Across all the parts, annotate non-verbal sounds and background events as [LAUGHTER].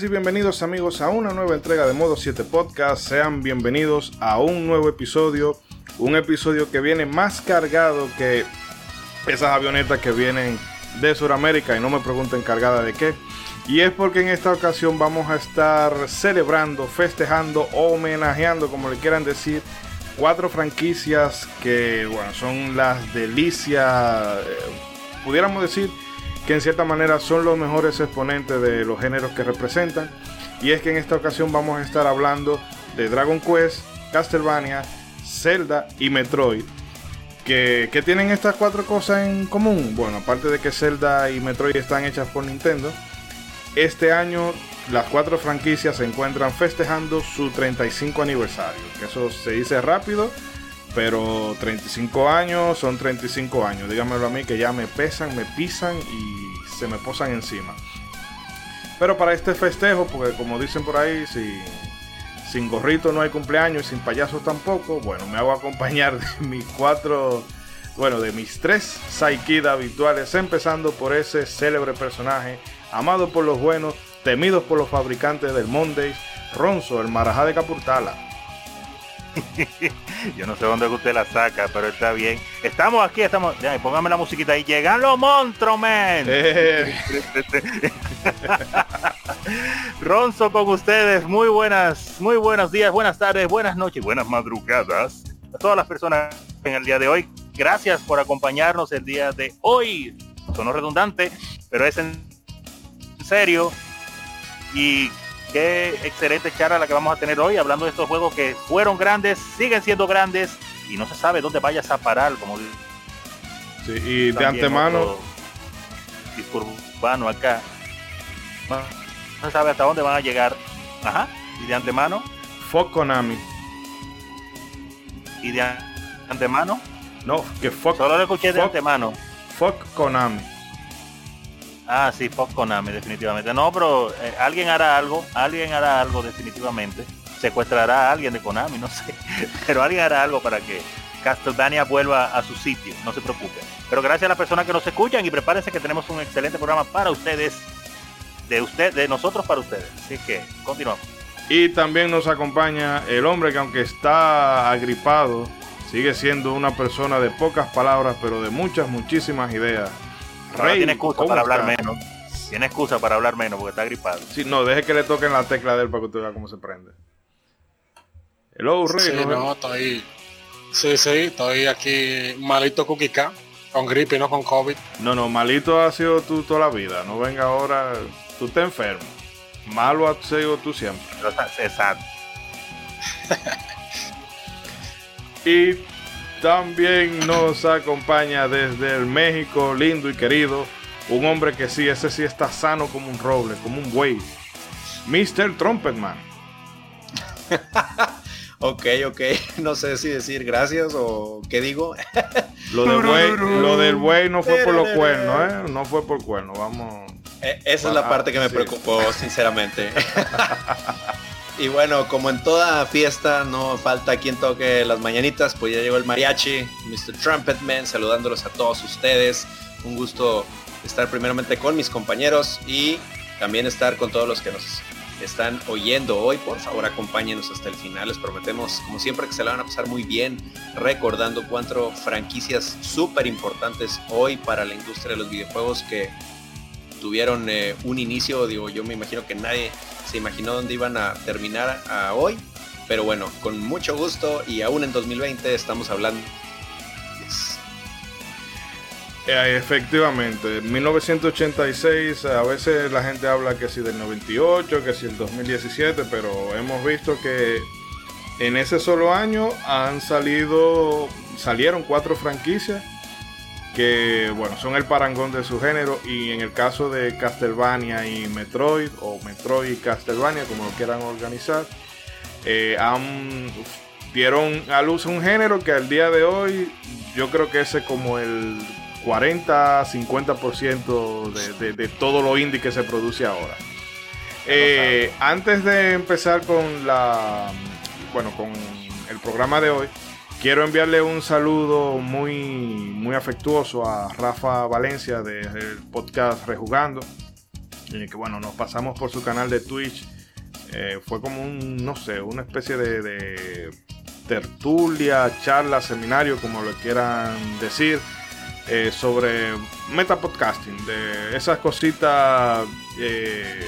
y bienvenidos amigos a una nueva entrega de Modo 7 Podcast. Sean bienvenidos a un nuevo episodio. Un episodio que viene más cargado que esas avionetas que vienen de Sudamérica y no me pregunten cargada de qué. Y es porque en esta ocasión vamos a estar celebrando, festejando, homenajeando, como le quieran decir, cuatro franquicias que bueno, son las delicias, eh, pudiéramos decir que en cierta manera son los mejores exponentes de los géneros que representan. Y es que en esta ocasión vamos a estar hablando de Dragon Quest, Castlevania, Zelda y Metroid. Que tienen estas cuatro cosas en común. Bueno, aparte de que Zelda y Metroid están hechas por Nintendo, este año las cuatro franquicias se encuentran festejando su 35 aniversario. Que eso se dice rápido, pero 35 años son 35 años. Dígamelo a mí que ya me pesan, me pisan y se me posan encima. Pero para este festejo, porque como dicen por ahí, si sin gorrito no hay cumpleaños y sin payasos tampoco, bueno, me hago acompañar de [LAUGHS] mis cuatro, bueno, de mis tres Saikid habituales, empezando por ese célebre personaje, amado por los buenos, temidos por los fabricantes del Mondays, Ronzo, el marajá de Capurtala. [LAUGHS] Yo no sé dónde usted la saca, pero está bien. Estamos aquí, estamos. Ya, póngame la musiquita ahí. Llegan los monstruos, men. Eh. [LAUGHS] Ronzo con ustedes. Muy buenas, muy buenos días, buenas tardes, buenas noches, buenas madrugadas. A todas las personas en el día de hoy. Gracias por acompañarnos el día de hoy. Sonó redundante, pero es en serio. Y qué excelente charla la que vamos a tener hoy, hablando de estos juegos que fueron grandes, siguen siendo grandes y no se sabe dónde vayas a parar, como sí, y de antemano urbano acá. No, se sabe hasta dónde van a llegar. Ajá. Y de antemano. Fuck Konami. Y de antemano. No, que fuck. Solo lo escuché de antemano. Fuck Konami. Ah, sí, Fox Konami, definitivamente. No, pero eh, alguien hará algo, alguien hará algo definitivamente. Secuestrará a alguien de Konami, no [LAUGHS] sé. Pero alguien hará algo para que Castlevania vuelva a su sitio, no se preocupe. Pero gracias a las personas que nos escuchan y prepárense que tenemos un excelente programa para ustedes, de usted, de nosotros para ustedes. Así que continuamos. Y también nos acompaña el hombre que aunque está agripado, sigue siendo una persona de pocas palabras, pero de muchas, muchísimas ideas tiene excusa para hablar menos. Tiene excusa para hablar menos porque está gripado. Sí, no, deje que le toquen la tecla de él para que usted vea cómo se prende. Hello, Rey. Sí, no, estoy. Sí, sí, estoy aquí malito Kukika, con gripe, no con COVID. No, no, malito ha sido tú toda la vida. No venga ahora. Tú estás enfermo. Malo has sido tú siempre. Exacto. y también nos acompaña desde el México lindo y querido, un hombre que sí, ese sí está sano como un roble, como un güey. Mr. Trumpetman. [LAUGHS] ok, ok, no sé si decir gracias o qué digo. lo, del güey no fue por los cuernos, ¿eh? No fue por cuernos, vamos. E, esa es la parte que me preocupó, sinceramente. [LAUGHS] Y bueno, como en toda fiesta, no falta quien toque las mañanitas, pues ya llegó el mariachi, Mr. Trumpetman, saludándolos a todos ustedes. Un gusto estar primeramente con mis compañeros y también estar con todos los que nos están oyendo hoy. Por favor, acompáñenos hasta el final. Les prometemos, como siempre, que se la van a pasar muy bien, recordando cuatro franquicias súper importantes hoy para la industria de los videojuegos que tuvieron eh, un inicio. Digo, yo me imagino que nadie se imaginó dónde iban a terminar a hoy. Pero bueno, con mucho gusto y aún en 2020 estamos hablando. Eh, efectivamente, 1986, a veces la gente habla que si del 98, que si el 2017, pero hemos visto que en ese solo año han salido, salieron cuatro franquicias que bueno, son el parangón de su género y en el caso de Castlevania y Metroid o Metroid y Castlevania como lo quieran organizar eh, dieron a luz un género que al día de hoy yo creo que ese es como el 40-50% de, de, todo lo indie que se produce ahora. Eh, antes de empezar con la bueno con el programa de hoy Quiero enviarle un saludo muy, muy afectuoso a Rafa Valencia del podcast Rejugando. que bueno, nos pasamos por su canal de Twitch. Eh, fue como un, no sé, una especie de, tertulia, charla, seminario, como lo quieran decir, eh, sobre metapodcasting, de esas cositas, eh,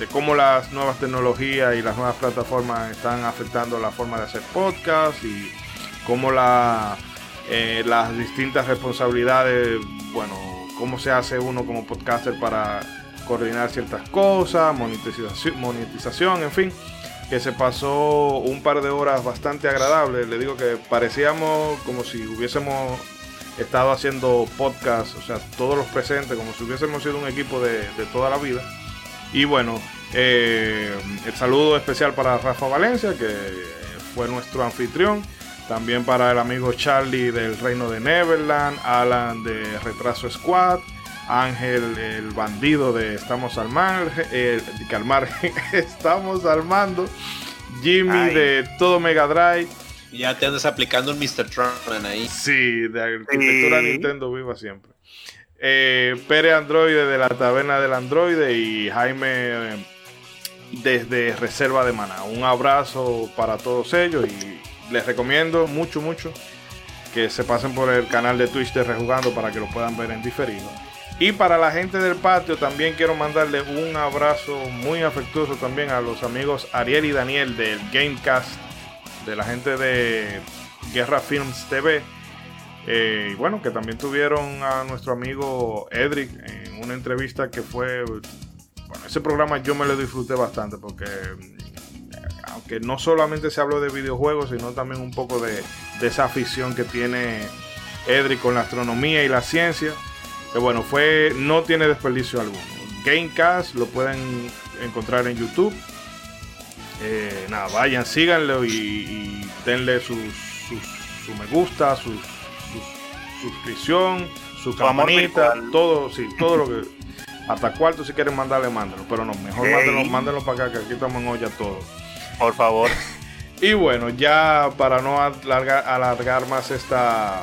de cómo las nuevas tecnologías y las nuevas plataformas están afectando la forma de hacer podcast y cómo la, las distintas responsabilidades, bueno, cómo se hace uno como podcaster para coordinar ciertas cosas, monetización, monetización, en fin, que se pasó un par de horas bastante agradables. Le digo que parecíamos como si hubiésemos estado haciendo podcast, o sea, todos los presentes, como si hubiésemos sido un equipo de, toda la vida. Y bueno, eh, el saludo especial para Rafa Valencia, que fue nuestro anfitrión. También para el amigo Charlie del Reino de Neverland, Alan de Retraso Squad, Ángel, el bandido de Estamos al Mar, el, calmar, [LAUGHS] Estamos al mando, Jimmy de Todo Mega Drive. Ya te andas aplicando un Mr. Trump ahí. Sí, de arquitectura Nintendo viva siempre. Eh, Pere Androide de la Taberna del Androide y Jaime eh, desde Reserva de Maná. Un abrazo para todos ellos y les recomiendo mucho, mucho que se pasen por el canal de Twitch de Rejugando para que lo puedan ver en diferido. Y para la gente del patio también quiero mandarle un abrazo muy afectuoso también a los amigos Ariel y Daniel del Gamecast, de la gente de Guerra Films TV. Eh, y bueno, que también tuvieron a nuestro amigo Edric en una entrevista que fue... Bueno, ese programa yo me lo disfruté bastante porque aunque no solamente se habló de videojuegos, sino también un poco de, de esa afición que tiene Edric con la astronomía y la ciencia que bueno, fue, no tiene desperdicio alguno. Gamecast lo pueden encontrar en YouTube. Eh, nada, vayan, síganlo y, denle su, me gusta, su, suscripción, su campanita, todo, sí, todo lo que. Hasta cuarto si quieren mandarle, mándenlo. Pero no, mejor mándenlo, para acá, que aquí estamos en olla todo. Por favor. y bueno, ya para no alargar, más esta,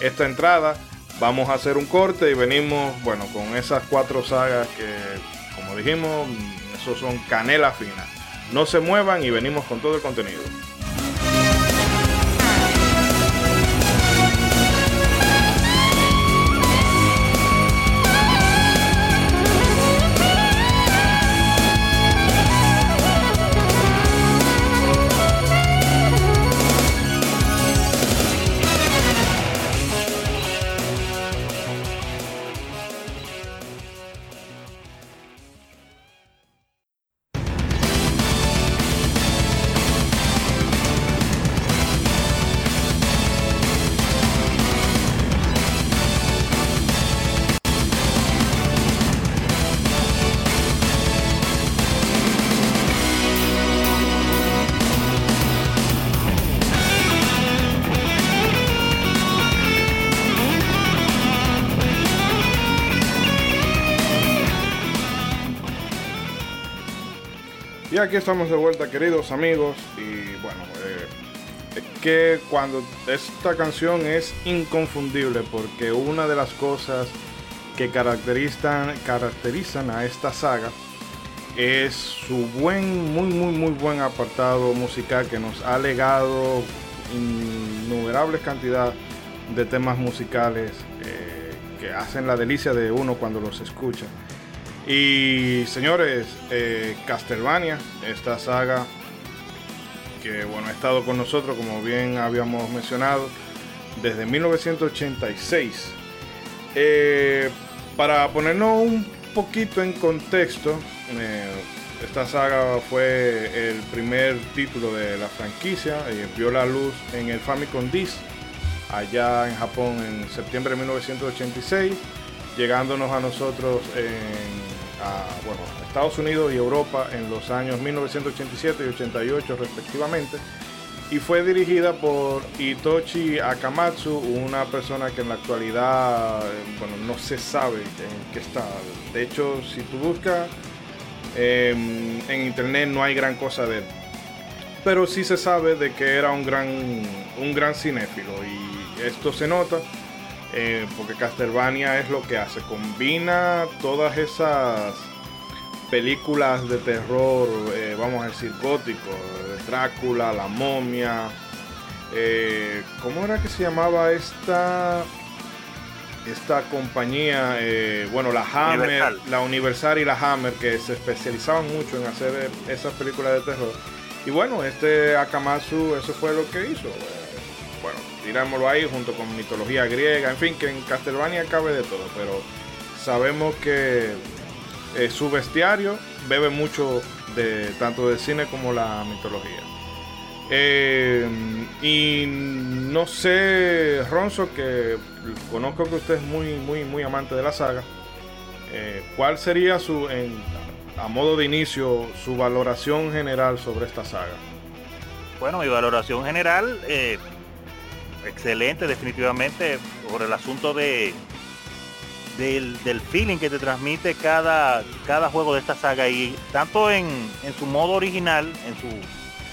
esta entrada, Vamos a hacer un corte y venimos, bueno, con esas cuatro sagas que, como dijimos, esos son canela fina. No se muevan y venimos con todo el contenido. Estamos de vuelta, queridos amigos. Y bueno, eh, que cuando esta canción es inconfundible, porque una de las cosas que caracterizan, caracterizan a esta saga es su buen, muy, muy, muy buen apartado musical que nos ha legado innumerables cantidad de temas musicales eh, que hacen la delicia de uno cuando los escucha. Y señores, eh, Castlevania, esta saga que bueno, ha estado con nosotros, como bien habíamos mencionado, desde 1986. Eh, para ponernos un poquito en contexto, eh, esta saga fue el primer título de la franquicia, y vio la luz en el Famicom Disk allá en Japón en septiembre de 1986, llegándonos a nosotros en a Estados Unidos y Europa en los años 1987 y 88 respectivamente y fue dirigida por Itochi Akamatsu, una persona que en la actualidad bueno, no se sabe en qué está. De hecho, si tú buscas em, en internet no hay gran cosa de él. Pero sí se sabe de que era un gran, un gran cinéfilo y esto se nota eh, porque Castlevania es lo que hace, combina todas esas películas de terror, eh, vamos a decir gótico, Drácula, La momia, eh, ¿cómo era que se llamaba esta esta compañía, bueno, la Hammer, la Universal y la Hammer, que se especializaban mucho en hacer esas películas de terror. Y bueno, este Akamatsu, eso fue lo que hizo. Bueno, tirámoslo ahí junto con mitología griega, en fin, que en Castlevania cabe de todo, pero sabemos que eh, su bestiario bebe mucho de tanto del cine como la mitología. Eh, y no sé, Ronzo, que conozco que usted es muy, muy, muy amante de la saga. Eh, ¿Cuál sería su, a modo de inicio, su valoración general sobre esta saga? Bueno, mi valoración general, excelente, definitivamente, por el asunto de del, feeling que te transmite cada, cada juego de esta saga y tanto en, en su modo original, en su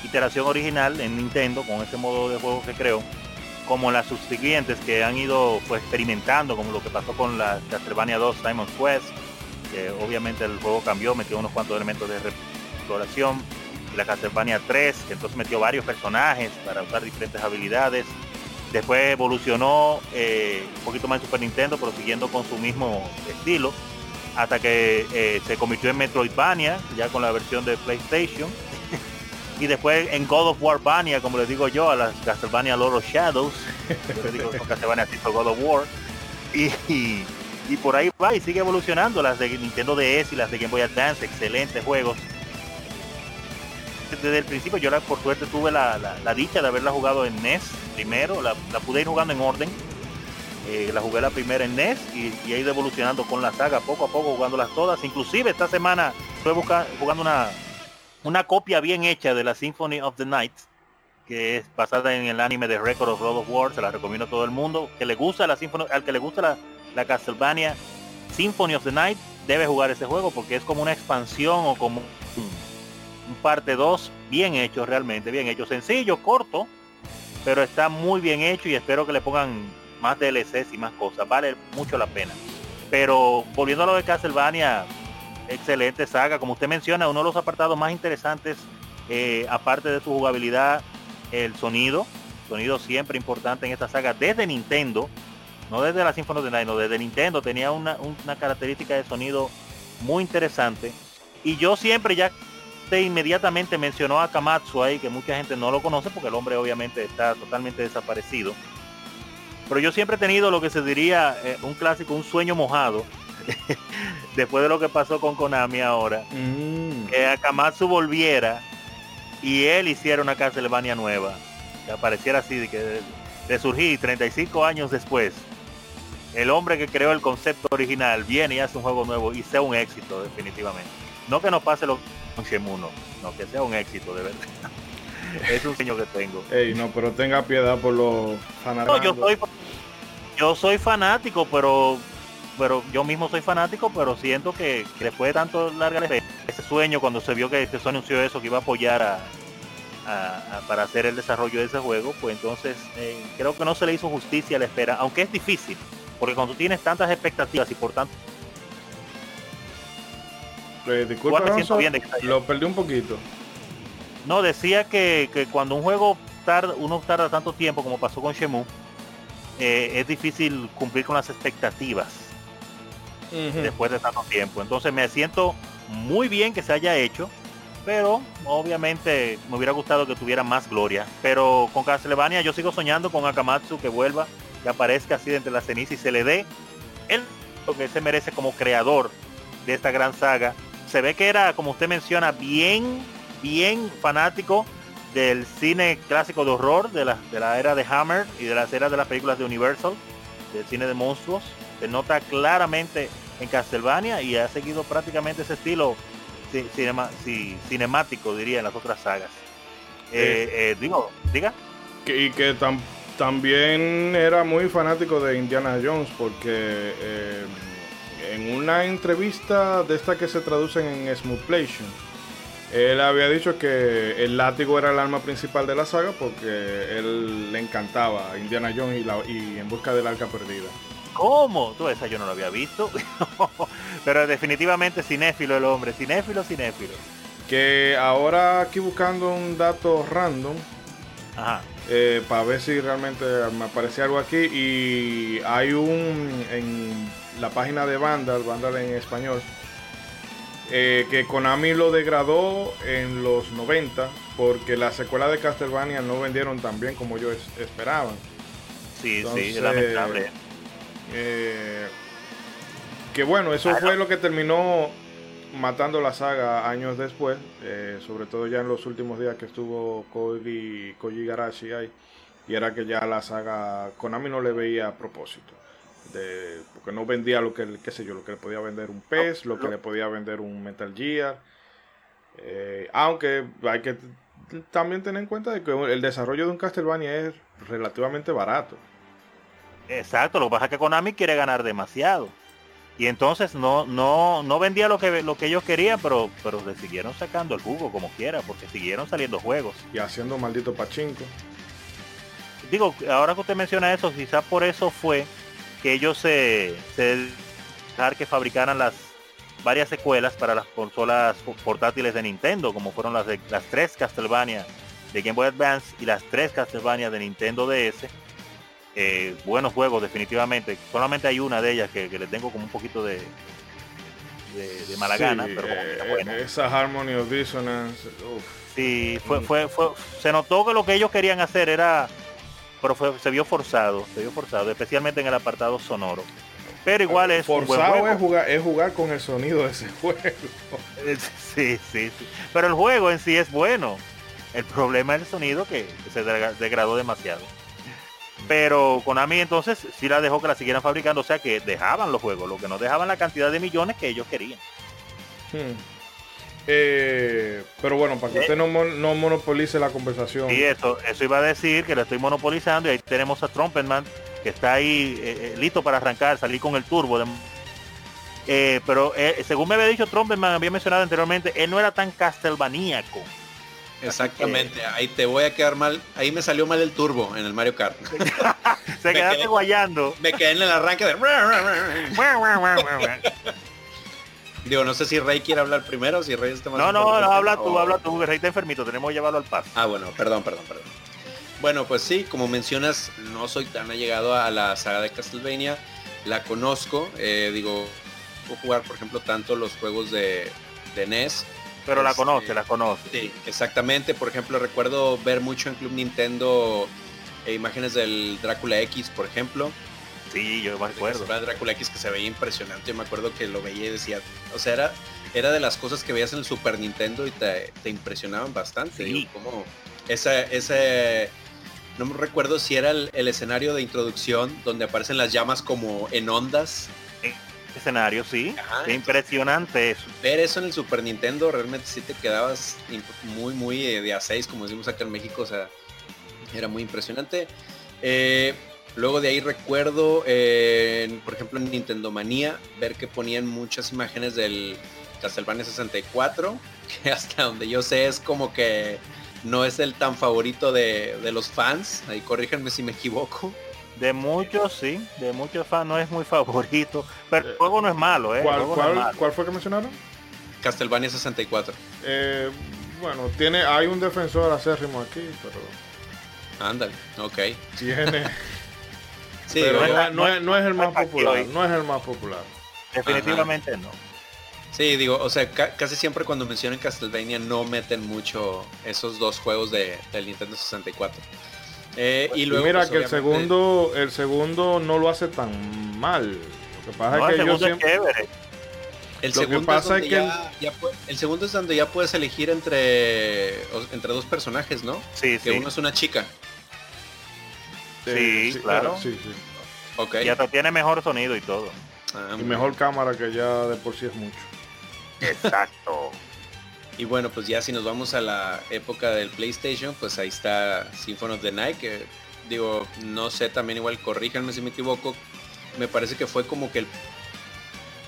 iteración original en Nintendo con ese modo de juego que creó, como las subsiguientes que han ido pues, experimentando, como lo que pasó con la Castlevania 2 Simon's Quest, que obviamente el juego cambió, metió unos cuantos elementos de exploración, la Castlevania 3, que entonces metió varios personajes para usar diferentes habilidades. Después evolucionó eh, un poquito más en Super Nintendo, pero siguiendo con su mismo estilo, hasta que eh, se convirtió en Metroidvania, ya con la versión de PlayStation. Y después en God of War Bania, como les digo yo, a las Castlevania Lord of Shadows, yo les digo Castlevania tipo God of War, y, y, por ahí va y sigue evolucionando, las de Nintendo DS y las de Game Boy Advance, excelentes juegos. Desde el principio yo la, por suerte tuve la, la, dicha de haberla jugado en NES primero, la, pude ir jugando en orden, eh, la jugué la primera en NES y, y, he ido evolucionando con la saga poco a poco jugándolas todas. Inclusive esta semana estoy jugando una, una copia bien hecha de la Symphony of the Night, que es basada en el anime de Record of Road of War, se la recomiendo a todo el mundo. Que le gusta la Symphony, al que le gusta la, Castlevania Symphony of the Night, debe jugar ese juego porque es como una expansión o como parte 2 bien hecho realmente, bien hecho, sencillo, corto, pero está muy bien hecho y espero que le pongan más DLCs y más cosas, vale mucho la pena. Pero volviendo a lo de Castlevania, excelente saga. Como usted menciona, uno de los apartados más interesantes, eh, aparte de su jugabilidad, el sonido. Sonido siempre importante en esta saga desde Nintendo. No desde la Symphony of the Night, no, desde Nintendo tenía una, característica de sonido muy interesante. Y yo siempre ya te inmediatamente mencionó a Kamatsu ahí, que mucha gente no lo conoce porque el hombre obviamente está totalmente desaparecido. Pero yo siempre he tenido lo que se diría eh, un clásico, un sueño mojado, [LAUGHS] después de lo que pasó con Konami ahora, mm. que Akamatsu volviera y él hiciera una Castlevania nueva, que apareciera así, de, que de, surgir 35 años después, el hombre que creó el concepto original viene y hace un juego nuevo y sea un éxito definitivamente. No que nos pase lo con Shemuno, no, que sea un éxito de verdad. [LAUGHS] es un sueño que tengo. Ey, no, pero tenga piedad por los fanáticos. yo soy, yo soy fanático, pero pero yo mismo soy fanático, pero siento que, después de tanto larga ese sueño cuando se vio que, se anunció eso, que iba a apoyar a, para hacer el desarrollo de ese juego, pues entonces eh, creo que no se le hizo justicia a la espera, aunque es difícil, porque cuando tú tienes tantas expectativas y por tanto... Eh, disculpa, lo perdí un poquito. No, decía que, que cuando un juego tarda, uno tarda tanto tiempo como pasó con Shemu, eh, es difícil cumplir con las expectativas después de tanto tiempo. Entonces me siento muy bien que se haya hecho, pero obviamente me hubiera gustado que tuviera más gloria. Pero con Castlevania yo sigo soñando con Akamatsu que vuelva, que aparezca así de entre la ceniza y se le dé el lo que se merece como creador de esta gran saga. Se ve que era, como usted menciona, bien, bien fanático del cine clásico de horror, de la, de la era de Hammer y de las eras de las películas de Universal, del cine de monstruos. Se nota claramente en Castlevania y ha seguido prácticamente ese estilo cinemático, diría, en las otras sagas. Eh, eh, digo, diga. y que también era muy fanático de Indiana Jones porque eh, en una entrevista de esta que se traducen en Smoothplation, él había dicho que el látigo era el arma principal de la saga porque él le encantaba Indiana Jones y, y En Busca del Arca Perdida. ¿Cómo? Tú esa yo no lo había visto. [LAUGHS] Pero definitivamente cinéfilo el hombre, cinéfilo, cinéfilo. Que ahora aquí buscando un dato random, Ajá. eh, para ver si realmente me aparece algo aquí. Y hay un en la página de Vandal, Vandal en español, eh, que Konami lo degradó en los 90 porque las secuelas de Castlevania no vendieron tan bien como ellos es- esperaban. Sí, Entonces, sí, es lamentable. Eh, que bueno, eso fue lo que terminó matando la saga años después, eh, sobre todo ya en los últimos días que estuvo Koji, Koji Garashi ahí, y era que ya la saga Konami no le veía propósito. De, porque no vendía lo que, qué sé yo, lo que le podía vender un PES, lo que le podía vender un Metal Gear. Eh, aunque hay que también tener en cuenta de que el desarrollo de un Castlevania es relativamente barato. Exacto, lo que pasa es que Konami quiere ganar demasiado. Y entonces no, no, no vendía lo que, lo que ellos querían, pero, pero le siguieron sacando el jugo como quiera, porque siguieron saliendo juegos. y haciendo maldito pachinko. Digo, ahora que usted menciona eso, quizás por eso fue que ellos se, se dejar que fabricaran las varias secuelas para las consolas portátiles de Nintendo, como fueron las, de- las tres Castlevania de Game Boy Advance y las tres Castlevania de Nintendo DS. Eh, buenos juegos definitivamente. Solamente hay una de ellas que, que le tengo como un poquito de, de, de mala Sí, gana, pero como que eh, está buena. Esa Harmony of Dissonance. uf. Sí, fue, Mm. fue, fue, se notó que lo que ellos querían hacer era, pero fue- se vio forzado, se vio forzado, especialmente en el apartado sonoro. Pero igual es un buen Forzado juego. es jugar, es jugar con el sonido de ese juego. [LAUGHS] Sí, sí, sí. Pero el juego en sí es bueno. El problema es el sonido que se degra- degradó demasiado. Pero Konami entonces sí la dejó que la siguieran fabricando, o sea que dejaban los juegos, lo que no dejaban la cantidad de millones que ellos querían. Hmm. Eh, pero bueno, para que Eh. usted no, mon- no monopolice la conversación. Y eso, eso iba a decir que lo estoy monopolizando y ahí tenemos a Trumpetman que está ahí eh, listo para arrancar, salir con el turbo. de- Eh, pero eh, según me había dicho Trumpetman, había mencionado anteriormente, él no era tan castelvaníaco. Exactamente, ahí te voy a quedar mal. Ahí me salió mal el turbo en el Mario Kart. [LAUGHS] Se Me quedaste quedé- guayando. Me quedé en el arranque de... [LAUGHS] [LAUGHS] Digo, no sé si Rey quiere hablar primero, si Rey está más No, no, no, del habla tú, o- habla tú, que Rey está enfermito, tenemos que llevarlo al paso. Ah, bueno, perdón, perdón, perdón. Bueno, pues sí, como mencionas, no soy tan allegado a la saga de Castlevania. La conozco, eh, digo, puedo jugar, por ejemplo, tanto los juegos de, de NES. Pero la Este, conoce, la conoce. Sí, exactamente. Por ejemplo, recuerdo ver mucho en Club Nintendo eh, imágenes del Drácula X, por ejemplo. Sí, yo me acuerdo. El Drácula X que se veía impresionante. Yo me acuerdo que lo veía y decía, o sea, era, era de las cosas que veías en el Super Nintendo y te, te impresionaban bastante. Sí. Digo, como esa, ese, no me recuerdo si era el, el escenario de introducción donde aparecen las llamas como en ondas. Escenario, sí. Ajá, Qué impresionante eso. ver eso en el Super Nintendo realmente sí te quedabas muy, muy eh, de a 6, como decimos acá en México, o sea, era muy impresionante. Eh, luego de ahí recuerdo, eh, en- por ejemplo, en Nintendo Manía, ver que ponían muchas imágenes del Castlevania 64, [LAUGHS] que hasta donde yo sé es como que no es el tan favorito de, de los fans, ahí corríjanme si me equivoco. De muchos, sí. De muchos fans no es muy favorito. Pero el juego no es malo, ¿eh? El ¿Cuál, juego no es cuál, malo. cuál fue que mencionaron? Castlevania 64. Eh, bueno, tiene, hay un defensor acérrimo aquí, pero Ándale, ok. tiene. Sí, pero no, es- no es, no es el más popular. No es el más popular. Definitivamente no. Sí, digo, o sea, ca- casi siempre cuando mencionan Castlevania no meten mucho esos dos juegos de, del Nintendo 64. Eh, y Y luego, mira pues, que el segundo, el segundo no lo hace tan mal. Lo que pasa No, es el que yo segundo es siempre. el lo que segundo pasa es donde es que ya, ya pu- el segundo es donde ya puedes elegir entre entre dos personajes, ¿no? Sí, Que sí. uno es una chica. Sí, claro. Sí, sí. Ok. Y hasta tiene mejor sonido y todo. Ah, Y mejor cámara que ya de por sí es mucho. Exacto. [LAUGHS] Y bueno, pues ya si nos vamos a la época del PlayStation, pues ahí está Symphony of the Night, que digo, no sé, también igual corríjanme si me equivoco, me parece que fue como que el,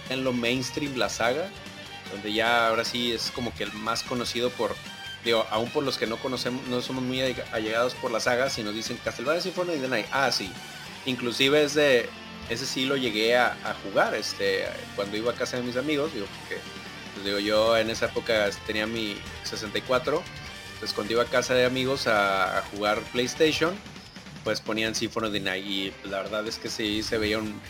en lo mainstream la saga, donde ya ahora sí es como que el más conocido por, digo, aún por los que no conocemos, no somos muy alleg- allegados por la saga, si nos dicen Castlevania Symphony of the Night, ah sí, inclusive es de, ese sí lo llegué a, jugar, este, cuando iba a casa de mis amigos, digo, porque, pues, digo, yo en esa época tenía mi 64, entonces cuando iba a casa de amigos a, jugar PlayStation, pues ponían Symphony of the Night y la verdad es que sí se veía un,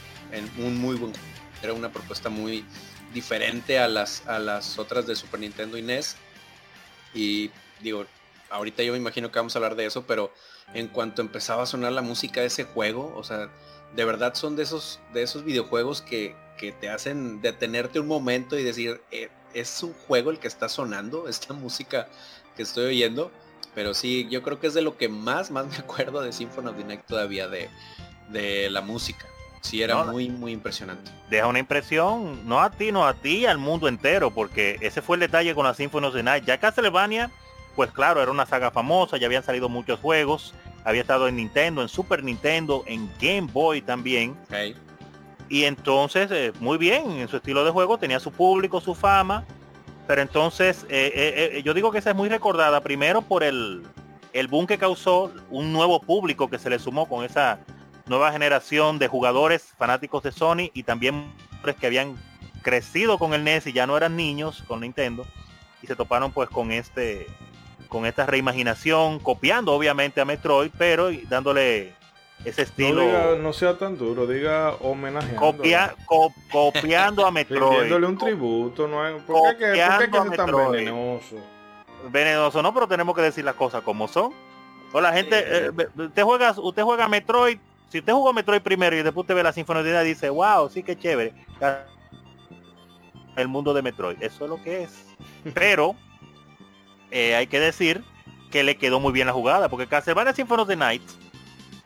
un muy buen, era una propuesta muy diferente a las, a las otras de Super Nintendo y NES y digo, ahorita yo me imagino que vamos a hablar de eso, pero en cuanto empezaba a sonar la música de ese juego, o sea, de verdad son de esos, de esos videojuegos que, te hacen detenerte un momento y decir, eh, es un juego el que está sonando, [LAUGHS] esta música que estoy oyendo. Pero sí, yo creo que es de lo que más, más me acuerdo de Symphony of the Night todavía, de, de la música. Sí, era muy, muy impresionante. Deja una impresión, no a ti, no a ti, al mundo entero, porque ese fue el detalle con la Symphony of the Night. Ya Castlevania, pues claro, era una saga famosa, ya habían salido muchos juegos, había estado en Nintendo, en Super Nintendo, en Game Boy también. Y entonces, eh, muy bien, en su estilo de juego tenía su público, su fama. Pero entonces, eh, eh, yo digo que esa es muy recordada, primero por el, el boom que causó un nuevo público que se le sumó con esa nueva generación de jugadores fanáticos de Sony y también que habían crecido con el NES y ya no eran niños con Nintendo y se toparon pues con este con esta reimaginación, copiando obviamente a Metroid, pero dándole ese estilo. No, sea tan duro, diga homenaje. Copia, copiando a Metroid. Dándole un tributo, no hay, ¿por qué, ¿por qué es tan venenoso? Venenoso, no, pero tenemos que decir las cosas como son. O la gente, eh, usted juega, usted juega Metroid, si usted jugó Metroid primero y después usted ve la sinfonía y dice, wow, sí que chévere. El mundo de Metroid, eso es lo que es. [LAUGHS] Pero eh, hay que decir que le quedó muy bien la jugada, porque Castlevania Symphony of the Night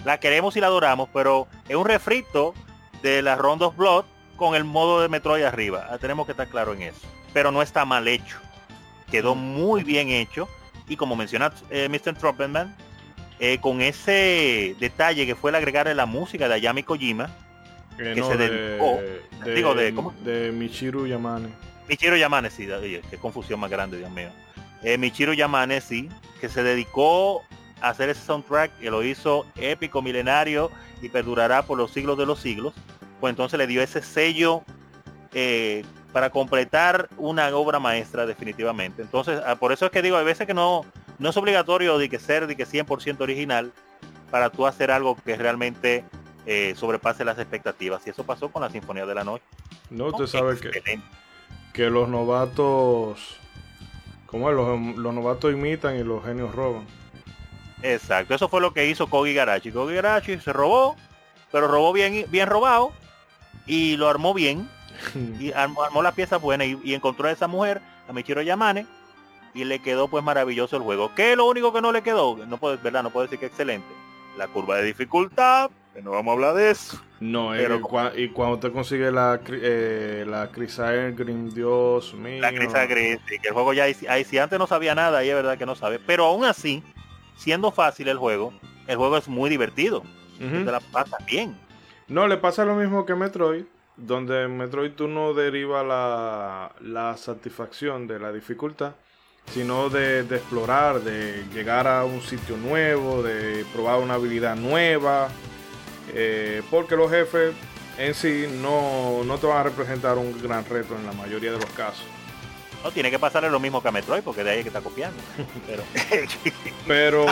la queremos y la adoramos, pero es un refrito de la Round of Blood con el modo de Metroid arriba. Ah, tenemos que estar claro en eso. Pero no está mal hecho. Quedó muy bien hecho. Y como menciona eh, Mr. Trumpetman, eh, con ese detalle que fue el agregar la música de Ayami Kojima, que se dedicó, de, digo, de, de Michiru Yamane. Michiru Yamane, sí, qué confusión más grande, Dios mío eh, Michiro Yamane, sí, que se dedicó a hacer ese soundtrack y lo hizo épico, milenario y perdurará por los siglos de los siglos. Pues entonces le dio ese sello eh, para completar una obra maestra definitivamente. Entonces, ah, por eso es que digo, hay veces que no, no es obligatorio de que ser de que 100% original para tú hacer algo que realmente eh, sobrepase las expectativas. Y eso pasó con la Sinfonía de la Noche. No, usted sabe que, que los novatos como los, los novatos imitan y los genios roban. Exacto, eso fue lo que hizo Kogi Garachi. Kogi Garachi se robó, pero robó bien, bien robado y lo armó bien. [LAUGHS] y armó, la pieza buena y, encontró a esa mujer, a Michiro Yamane, y le quedó pues maravilloso el juego. ¿Qué es lo único que no le quedó? No puede, verdad, no puedo decir que excelente. La curva de dificultad, que no vamos a hablar de eso. No, pero, y cuando usted consigue la, eh, la Green, Dios mío. La Green, sí, que el juego ya, ahí, si antes no sabía nada, ahí es verdad que no sabe. Pero aún así, siendo fácil el juego, el juego es muy divertido. la pasa bien. No, le pasa lo mismo que Metroid, donde en Metroid tú no deriva la, la satisfacción de la dificultad, sino de, de, explorar, de llegar a un sitio nuevo, de probar una habilidad nueva, eh, porque los jefes en sí no, no, te van a representar un gran reto en la mayoría de los casos. No, tiene que pasarle lo mismo que a Metroid, porque de ahí es que está copiando. [LAUGHS] Pero, [LAUGHS] Pero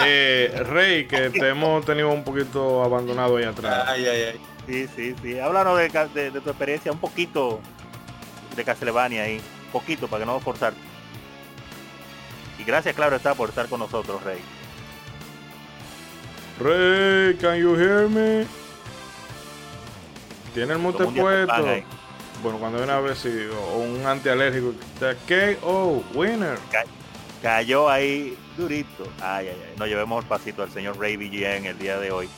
eh, Rey, que te hemos tenido un poquito abandonado ahí atrás. Ay, ay, ay. Sí, sí, sí. Háblanos de, de, tu experiencia, un poquito de Castlevania ahí. Poquito, para que no forzar. Y gracias, claro, está por estar con nosotros, Rey. Rey, can you hear me? Tiene el monte puesto. Bueno, cuando viene a ver si o un antialérgico. KO, winner. cayó ahí durito. Ay, ay, ay. Nos llevemos el pasito al señor Ray en el día de hoy.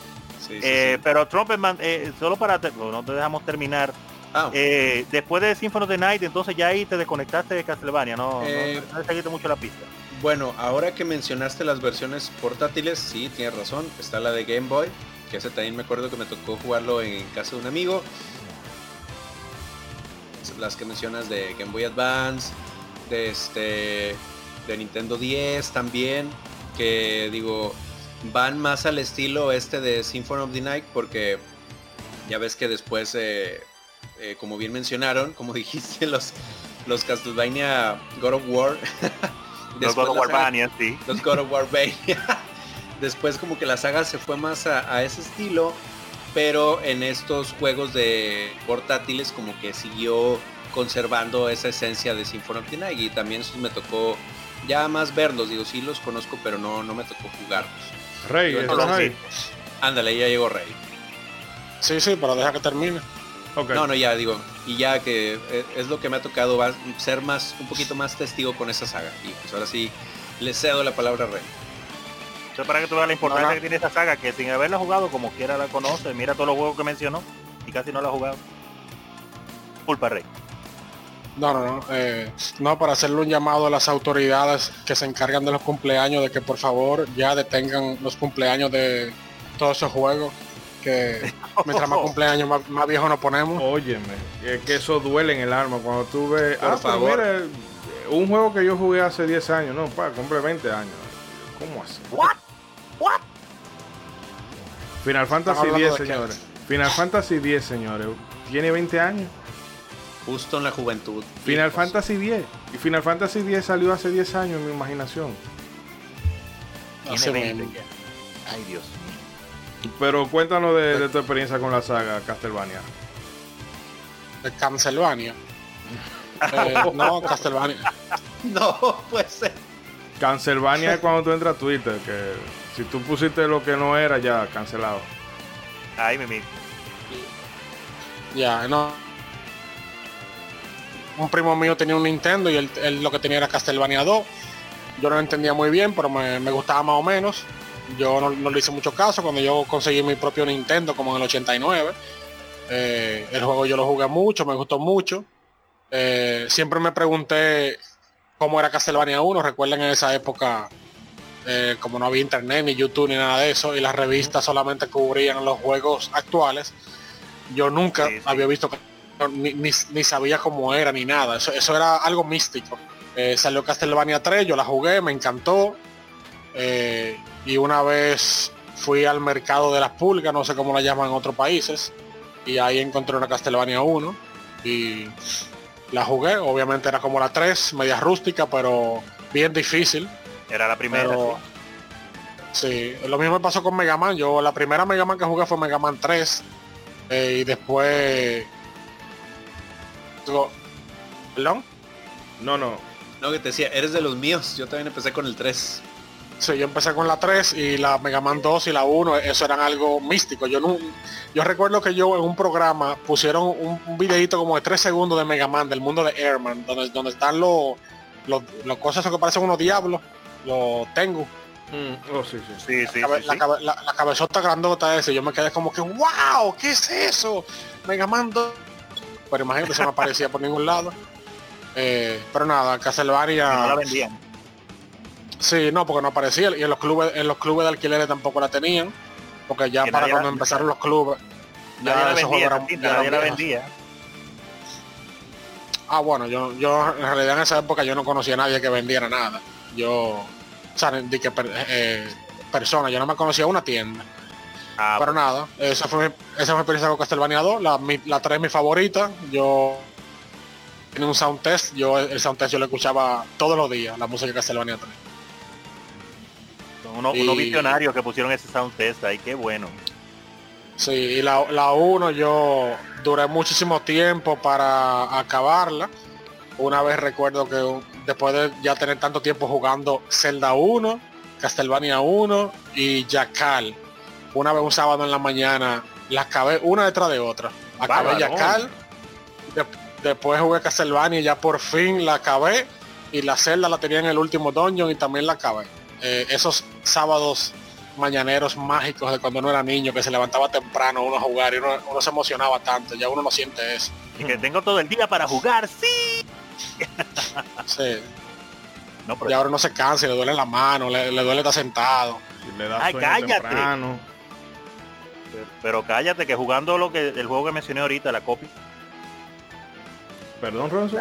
Eh, pero Trumpetman, eh, solo para no te dejamos terminar. Ah. Eh, después de Symphony of the Night, entonces ya ahí te desconectaste de Castlevania, no, no, no seguiste mucho la pista. Bueno, ahora que mencionaste las versiones portátiles, sí, tienes razón. Está la de Game Boy, que ese también me acuerdo que me tocó jugarlo en casa de un amigo. Las que mencionas de Game Boy Advance, de este de Nintendo 10 también, que digo, van más al estilo este de Symphony of the Night porque Ya ves que después, eh, eh, como bien mencionaron, como [LAUGHS] dijiste, los, los Castlevania God of War. los God of War Bania, sí. Los God of War Bania. [LAUGHS] después como que la saga se fue más a, a ese estilo, pero en estos juegos de portátiles como que siguió conservando esa esencia de Symphony of the Night y también eso me tocó ya más verlos, digo, sí los conozco, pero no, no me tocó jugarlos. Rey, ¿estás ahí? Ándale, ya llegó Rey. Sí, sí, pero deja que termine. Okay. No, no, ya digo, y ya que eh, es lo que me ha tocado va ser más, un poquito más testigo con esa saga. Y pues ahora sí, le cedo la palabra a Rey. Eso para que tú veas la importancia no, no. que tiene esta saga, que sin haberla jugado como quiera la conoce, mira todos los juegos que mencionó y casi no la ha jugado. Culpa Rey. No, no, no. Eh, no, para hacerle un llamado a las autoridades que se encargan de los cumpleaños, de que por favor ya detengan los cumpleaños de todos esos juegos. Que mientras más [LAUGHS] cumpleaños más, más viejos nos ponemos. Óyeme, es que eso duele en el alma cuando tú ves. Por ah, favor. Mira, un juego que yo jugué hace 10 años, no, pa, cumple 20 años. ¿Cómo así? What? What? Final Fantasy 10, señores. Final Fantasy 10, señores. Tiene 20 años. Justo en la juventud. Final Fantasy 10. Y Final Fantasy 10 salió hace 10 años en mi imaginación. Tiene 20 Ay, Dios Pero cuéntanos de, de, tu experiencia con la saga Castlevania. De Castlevania. [LAUGHS] eh, no, Castlevania. No, puede ser. Castlevania es cuando tú entras a Twitter, que si tú pusiste lo que no era, ya cancelado. Ay, mi Ya, no, un primo mío tenía un Nintendo y él, él, lo que tenía era Castlevania 2. Yo no lo entendía muy bien, pero me, me gustaba más o menos. Yo no, no, le hice mucho caso cuando yo conseguí mi propio Nintendo como en el 89. Eh, el juego yo lo jugué mucho, me gustó mucho. Eh, siempre me pregunté cómo era Castlevania 1. Recuerden en esa época, eh, como no había internet, ni YouTube, ni nada de eso, y las revistas solamente cubrían los juegos actuales. Yo nunca sí, sí. había visto ni, ni, ni, sabía cómo era ni nada. Eso, eso era algo místico. Salió Castlevania 3, yo la jugué, me encantó. Y una vez fui al mercado de las pulgas, no sé cómo la llaman en otros países, y ahí encontré una Castlevania 1 y la jugué. Obviamente era como la 3, media rústica, pero bien difícil. Era la primera. Pero, sí. sí, lo mismo me pasó con Mega Man. Yo la primera Mega Man que jugué fue Mega Man 3. Eh, y después ¿Perdón? No, no. No, que te decía, eres de los míos. Yo también empecé con el 3. Sí, yo empecé con la 3 y la Mega Man 2 y la 1, eso eran algo místico. Yo no, yo recuerdo que yo en un programa pusieron un, un videito como de 3 segundos de Mega Man, del mundo de Airman, donde, donde están los los, los cosas que parecen unos diablos, los tengo. Mm, oh, sí, sí. Sí, sí, la, sí, la, sí. la, la, cabezota grandota ese, yo me quedé como que, wow, ¿qué es eso? Mega Man 2 pero imagínate, se me aparecía por ningún lado. Eh, pero nada, Castlevania. No la vendían. Sí, no, porque no aparecía. Y en los clubes, en los clubes de alquileres tampoco la tenían. Porque ya Que para cuando la- empezaron los clubes. Nadie la esos vendía, juegos eran- sí, ya nadie la vendía. Ah, bueno, yo, yo en realidad en esa época yo no conocía a nadie que vendiera nada. Yo, o sea, de que eh, persona, yo no me conocía una tienda. Ah, Pero nada, esa fue, mi- esa fue mi experiencia con Castlevania 2. La, mi- la 3 es mi favorita. Yo tiene un sound test. Yo el sound test yo lo escuchaba todos los días, la música de Castlevania 3. Unos, y- unos visionarios que pusieron ese sound test ahí, qué bueno. Sí, y la, la 1 yo duré muchísimo tiempo para acabarla. Una vez recuerdo que después de ya tener tanto tiempo jugando Zelda 1, Castlevania 1 y Yakal, una vez un sábado en la mañana, las acabé una detrás de otra. Acabé Bárbaro. Yakal, de- después jugué Castlevania y ya por fin la acabé y la Zelda la tenía en el último dungeon y también la acabé. Eh, esos sábados mañaneros mágicos de cuando uno era niño, que se levantaba temprano uno a jugar y uno, uno se emocionaba tanto, ya uno no siente eso. Y que tengo todo el día para jugar, sí. Sí. No, pero Y ahora uno se cansa, y le duele la mano, le, le duele estar sentado. Le Ay, cállate. temprano. Pero cállate que jugando lo que el juego que mencioné ahorita, la copia. Perdón, Ronzo.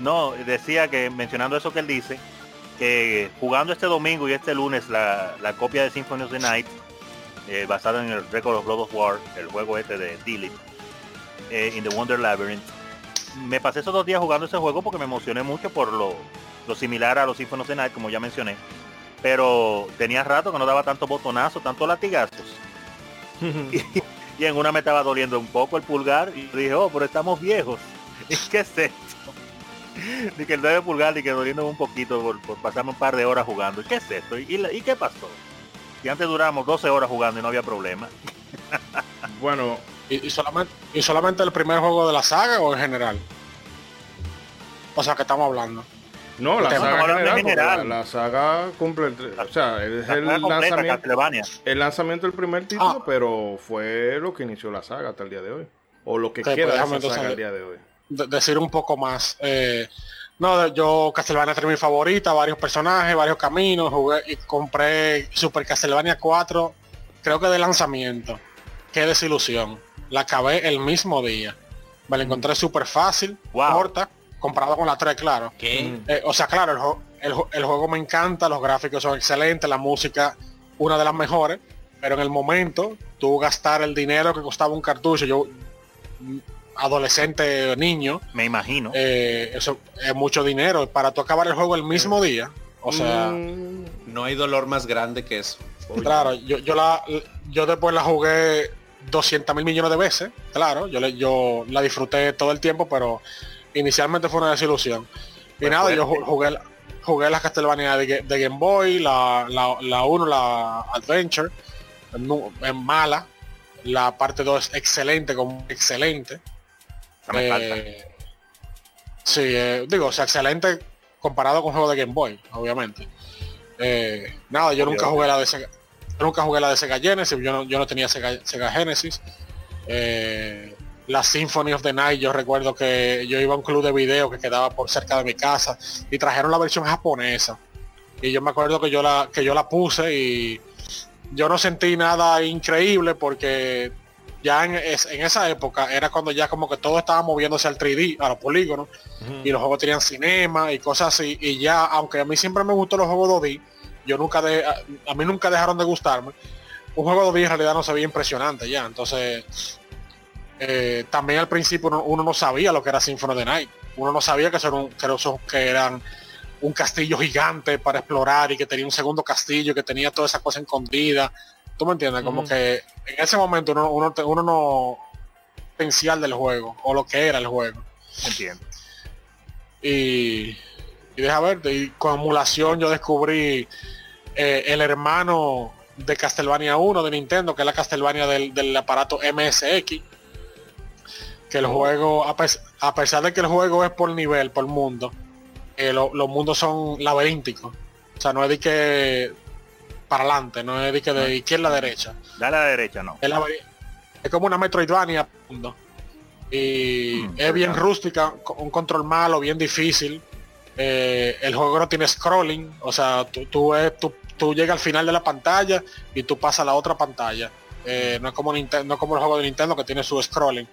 No, decía que mencionando eso que él dice, que jugando este domingo y este lunes la, la copia de Symphony of the Night, eh, basado en el Record of Blood of War, el juego este de Dilip, eh, in the Wonder Labyrinth. Me pasé esos dos días jugando ese juego porque me emocioné mucho por lo, lo similar a los Symphony of the Night, como ya mencioné. Pero tenía rato que no daba tantos botonazos, tantos latigazos. y, [LAUGHS] y en una me estaba doliendo un poco el pulgar y dije, oh, pero estamos viejos. [LAUGHS] ¿Y qué es esto? [LAUGHS] Ni que el 9 pulgar ni que doliendo un poquito por, por pasarme un par de horas jugando. ¿Y qué es esto? ¿Y, y, y qué pasó? Y antes durábamos 12 horas jugando y no había problema. [LAUGHS] Bueno, ¿Y, y solamente, ¿Y solamente el primer juego de la saga o en general? O sea, que estamos hablando. no, la saga en general. La, la saga cumple, el o sea, es La el completa, lanzamiento, el lanzamiento del primer título, Ah. pero fue lo que inició la saga hasta el día de hoy. O lo que pues queda de déjame esa saga al día de hoy. De- decir un poco más. Eh, no, yo Castlevania 3 mi favorita, varios personajes, varios caminos, jugué y compré Super Castlevania 4, creo que de lanzamiento. Qué desilusión. La acabé el mismo día. Me la encontré súper fácil, Wow. corta, comparado con la 3, claro. ¿Qué? Eh, o sea, claro, el, el el juego me encanta, los gráficos son excelentes, la música una de las mejores, pero en el momento, tú gastar el dinero que costaba un cartucho, yo mm, adolescente niño, Me imagino. eh, eso es mucho dinero para tú acabar el juego el mismo día. O sea, Mm, No hay dolor más grande que eso. claro, yo, yo la yo después la jugué 200 mil millones de veces, claro, yo le, yo la disfruté todo el tiempo, pero inicialmente fue una desilusión. Y Pues nada, yo fuerte. jugué jugué las Castlevania de, de Game Boy, la, la, la 1, la Adventure, no- es mala, la parte 2 es excelente, como excelente. Me. Eh, sí, eh, digo, o sea, excelente comparado con juegos de Game Boy, obviamente. Eh, nada, yo Obvio, nunca jugué la de Sega, yo nunca jugué la de Sega Genesis, yo no, yo no tenía Sega, Sega Genesis. La Symphony of the Night, yo recuerdo que yo iba a un club de video que quedaba por cerca de mi casa y trajeron la versión japonesa. Y yo me acuerdo que yo la, que yo la puse y yo no sentí nada increíble porque ya en, es- en esa época era cuando ya como que todo estaba moviéndose al 3D, a los polígonos, y los juegos tenían cinema y cosas así, y ya, aunque a mí siempre me gustó los juegos 2D, yo nunca de, a, a mí nunca dejaron de gustarme, un juego 2D en realidad no se veía impresionante ya, entonces eh, también al principio uno, uno no sabía lo que era Symphony of the Night, uno no sabía que, un- que, esos- que eran un castillo gigante para explorar y que tenía un segundo castillo, que tenía toda esa cosa escondida. ¿Tú me entiendes? Como que en ese momento uno, uno, uno no potencial del juego o lo que era el juego. Entiendo. Y, y deja ver, y con emulación yo descubrí eh, el hermano de Castlevania 1 de Nintendo, que es la Castlevania del, del aparato MSX. Que el juego, a, pes- a pesar de que el juego es por nivel, por mundo, eh, lo- los mundos son laberínticos. O sea, no es de que para adelante, no es de que de izquierda a derecha. Dale a la derecha, no. Es, como una Metroidvania. Y Mm, es bien interesante. rústica, un control malo, bien difícil. Eh, el juego no tiene scrolling, o sea, tú, tú, ves- tú, tú llegas al final de la pantalla y tú pasas a la otra pantalla. Eh, no es como Nintendo, no es como el juego de Nintendo que tiene su scrolling.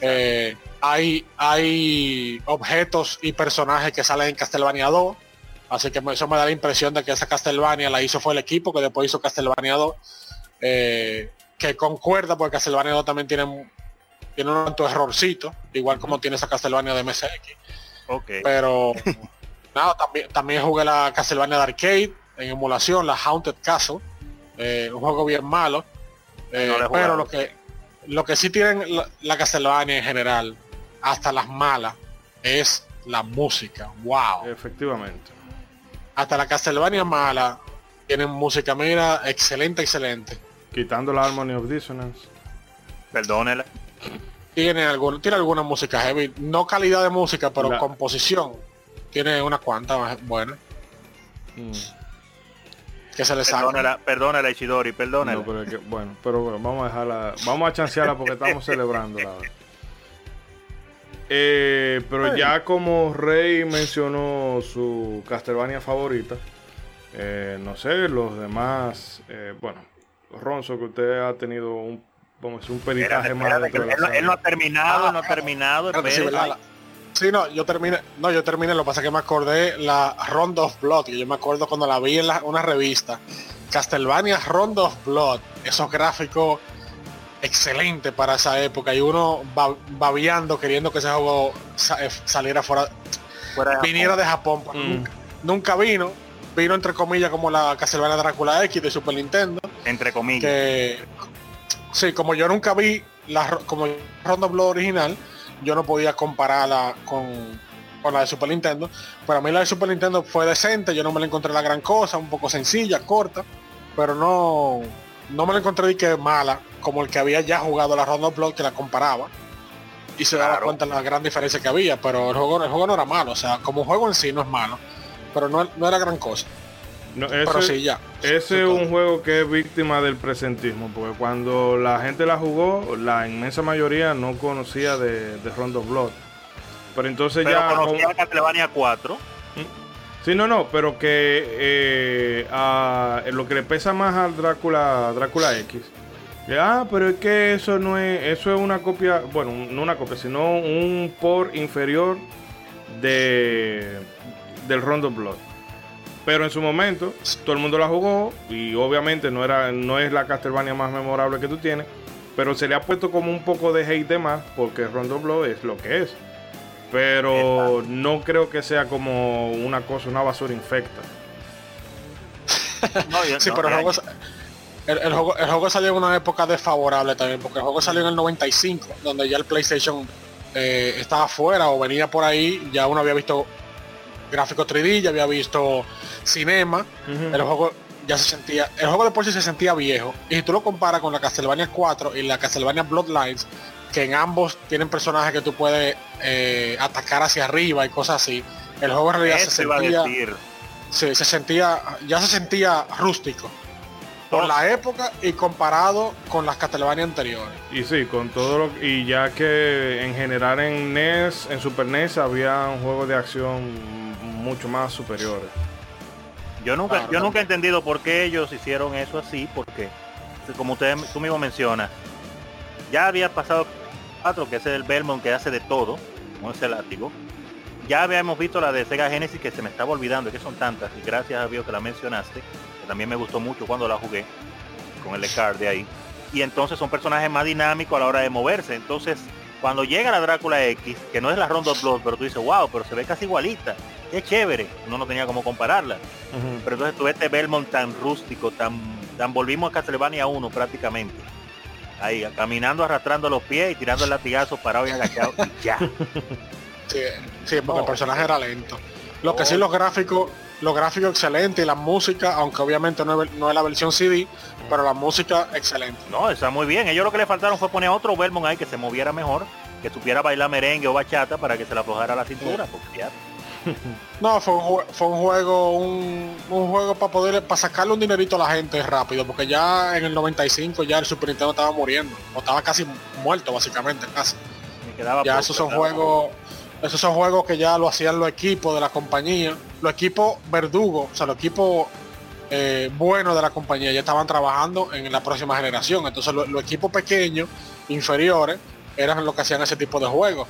Eh, hay, hay objetos y personajes que salen en Castlevania 2. Así que eso me da la impresión de que esa Castlevania la hizo fue el equipo que después hizo Castlevania 2. eh, que concuerda porque Castlevania 2 también tiene, un- tiene un tanto errorcito, igual como tiene esa Castlevania de MSX. ok. Pero [LAUGHS] nada, también, también jugué la Castlevania de arcade en emulación, la Haunted Castle. eh, un juego bien malo. eh, No pero lo que lo que sí tienen la, la Castlevania en general, hasta las malas, es la música. Wow. Efectivamente. Hasta la Castlevania mala tienen música, mira, excelente, excelente. Quitando la Harmony of Dissonance. Perdónela. Tiene alguna, tiene alguna música heavy, no calidad de música, pero La- composición. Tiene unas cuantas buenas Mm. que se le sacan. Perdónela, perdónela, Ishidori, perdónela. No, pero es que- bueno, pero bueno, vamos a dejarla, vamos a chancearla porque estamos [LAUGHS] celebrando la Eh, pero ya como Rey mencionó su Castlevania favorita, eh, no sé, los demás, eh, bueno, Ronzo, que usted ha tenido un, vamos a decir, un peritaje más él, él no ha terminado, Ah, no ha terminado. Sí, no, yo terminé, no, yo terminé, lo que pasa es que me acordé la Round of Blood, que yo me acuerdo cuando la vi en la- una revista, Castlevania Rondo of Blood, esos gráficos excelentes para esa época y uno ba- babeando queriendo que ese juego eh, saliera fuera, Fuera de viniera de Japón. Mm. Nunca, nunca vino, vino entre comillas como la Castlevania Drácula X de Super Nintendo, entre comillas. que sí, como yo nunca vi la como Rondo of Blood original, yo no podía compararla con, con la de Super Nintendo, pero a mí la de Super Nintendo fue decente, yo no me la encontré la gran cosa, un poco sencilla, corta, pero no, no me la encontré de que mala, como el que había ya jugado la Rondo of Blood que la comparaba. Y se daba Claro. cuenta de la gran diferencia que había, pero el juego, el juego no era malo, o sea, como juego en sí no es malo, pero no, no era gran cosa. No, pero ese- sí, ya. Ese es un juego que es víctima del presentismo, porque cuando la gente la jugó, la inmensa mayoría no conocía de, de Rondo of Blood. Pero entonces Pero ya... conocía como- Castlevania 4. Sí, no, no, pero que eh, a- lo que le pesa más al Drácula, Drácula X. ah, pero es que eso no es, eso es una copia, bueno, no una copia, sino un por inferior de del Rondo Blood. Pero en su momento, todo el mundo la jugó y obviamente no era, no es la Castlevania más memorable que tú tienes, pero se le ha puesto como un poco de hate de más porque Rondo Blood es lo que es. Pero no creo que sea como una cosa, una basura infecta. [LAUGHS] No, yo- Sí, no, pero el juego, el, el juego, el juego salió en una época desfavorable también, porque el juego salió en el 95, donde ya el PlayStation eh, estaba fuera o venía por ahí, ya uno había visto gráficos 3D, ya había visto cinema, el juego ya se sentía, el juego de por sí se sentía viejo, y si tú lo comparas con la Castlevania 4 y la Castlevania Bloodlines, que en ambos tienen personajes que tú puedes eh, atacar hacia arriba y cosas así, el juego en realidad se Eso iba a sentía... decir. Sí, se sentía, ya se sentía rústico. Por la época y comparado con las Castlevania anteriores. Y sí, con todo lo y ya que en general en NES, en Super NES había un juego de acción mucho más superiores. Yo nunca, Claro, yo nunca he entendido por qué ellos hicieron eso así, porque como usted, tú mismo mencionas, ya había pasado cuatro, que es el Belmont que hace de todo, como ese látigo. Ya habíamos visto la de Sega Genesis que se me estaba olvidando, que son tantas, y gracias a Dios que la mencionaste, que también me gustó mucho cuando la jugué, con el card de ahí. Y entonces son personajes más dinámicos a la hora de moverse. Entonces, cuando llega la Drácula X, que no es la Rondo Blood, pero tú dices, wow, pero se ve casi igualita, qué chévere, uno no tenía como compararla. Pero entonces tuve este Belmont tan rústico, tan, tan volvimos a Castlevania 1 prácticamente. Ahí, caminando, arrastrando los pies y tirando el latigazo parado y agachado y ya. [LAUGHS] Sí, sí, porque el personaje era lento. Lo que sí los gráficos, los gráficos excelentes y la música, aunque obviamente no es, no es la versión CD, pero la música excelente. No, está muy bien. Ellos lo que le faltaron fue poner otro Belmont ahí que se moviera mejor, que supiera bailar merengue o bachata para que se le aflojara la cintura. Porque ya, No, fue un, fue un juego, un, un juego para poder, para sacarle un dinerito a la gente rápido, porque ya en el 95 ya el Super Nintendo estaba muriendo, o estaba casi muerto básicamente, casi. me quedaba Ya poco, esos son quedaba juegos, esos son juegos que ya lo hacían los equipos de la compañía, los equipos verdugo, o sea, los equipos eh, buenos de la compañía ya estaban trabajando en la próxima generación. Entonces lo- los equipos pequeños, inferiores, eran los que hacían ese tipo de juegos.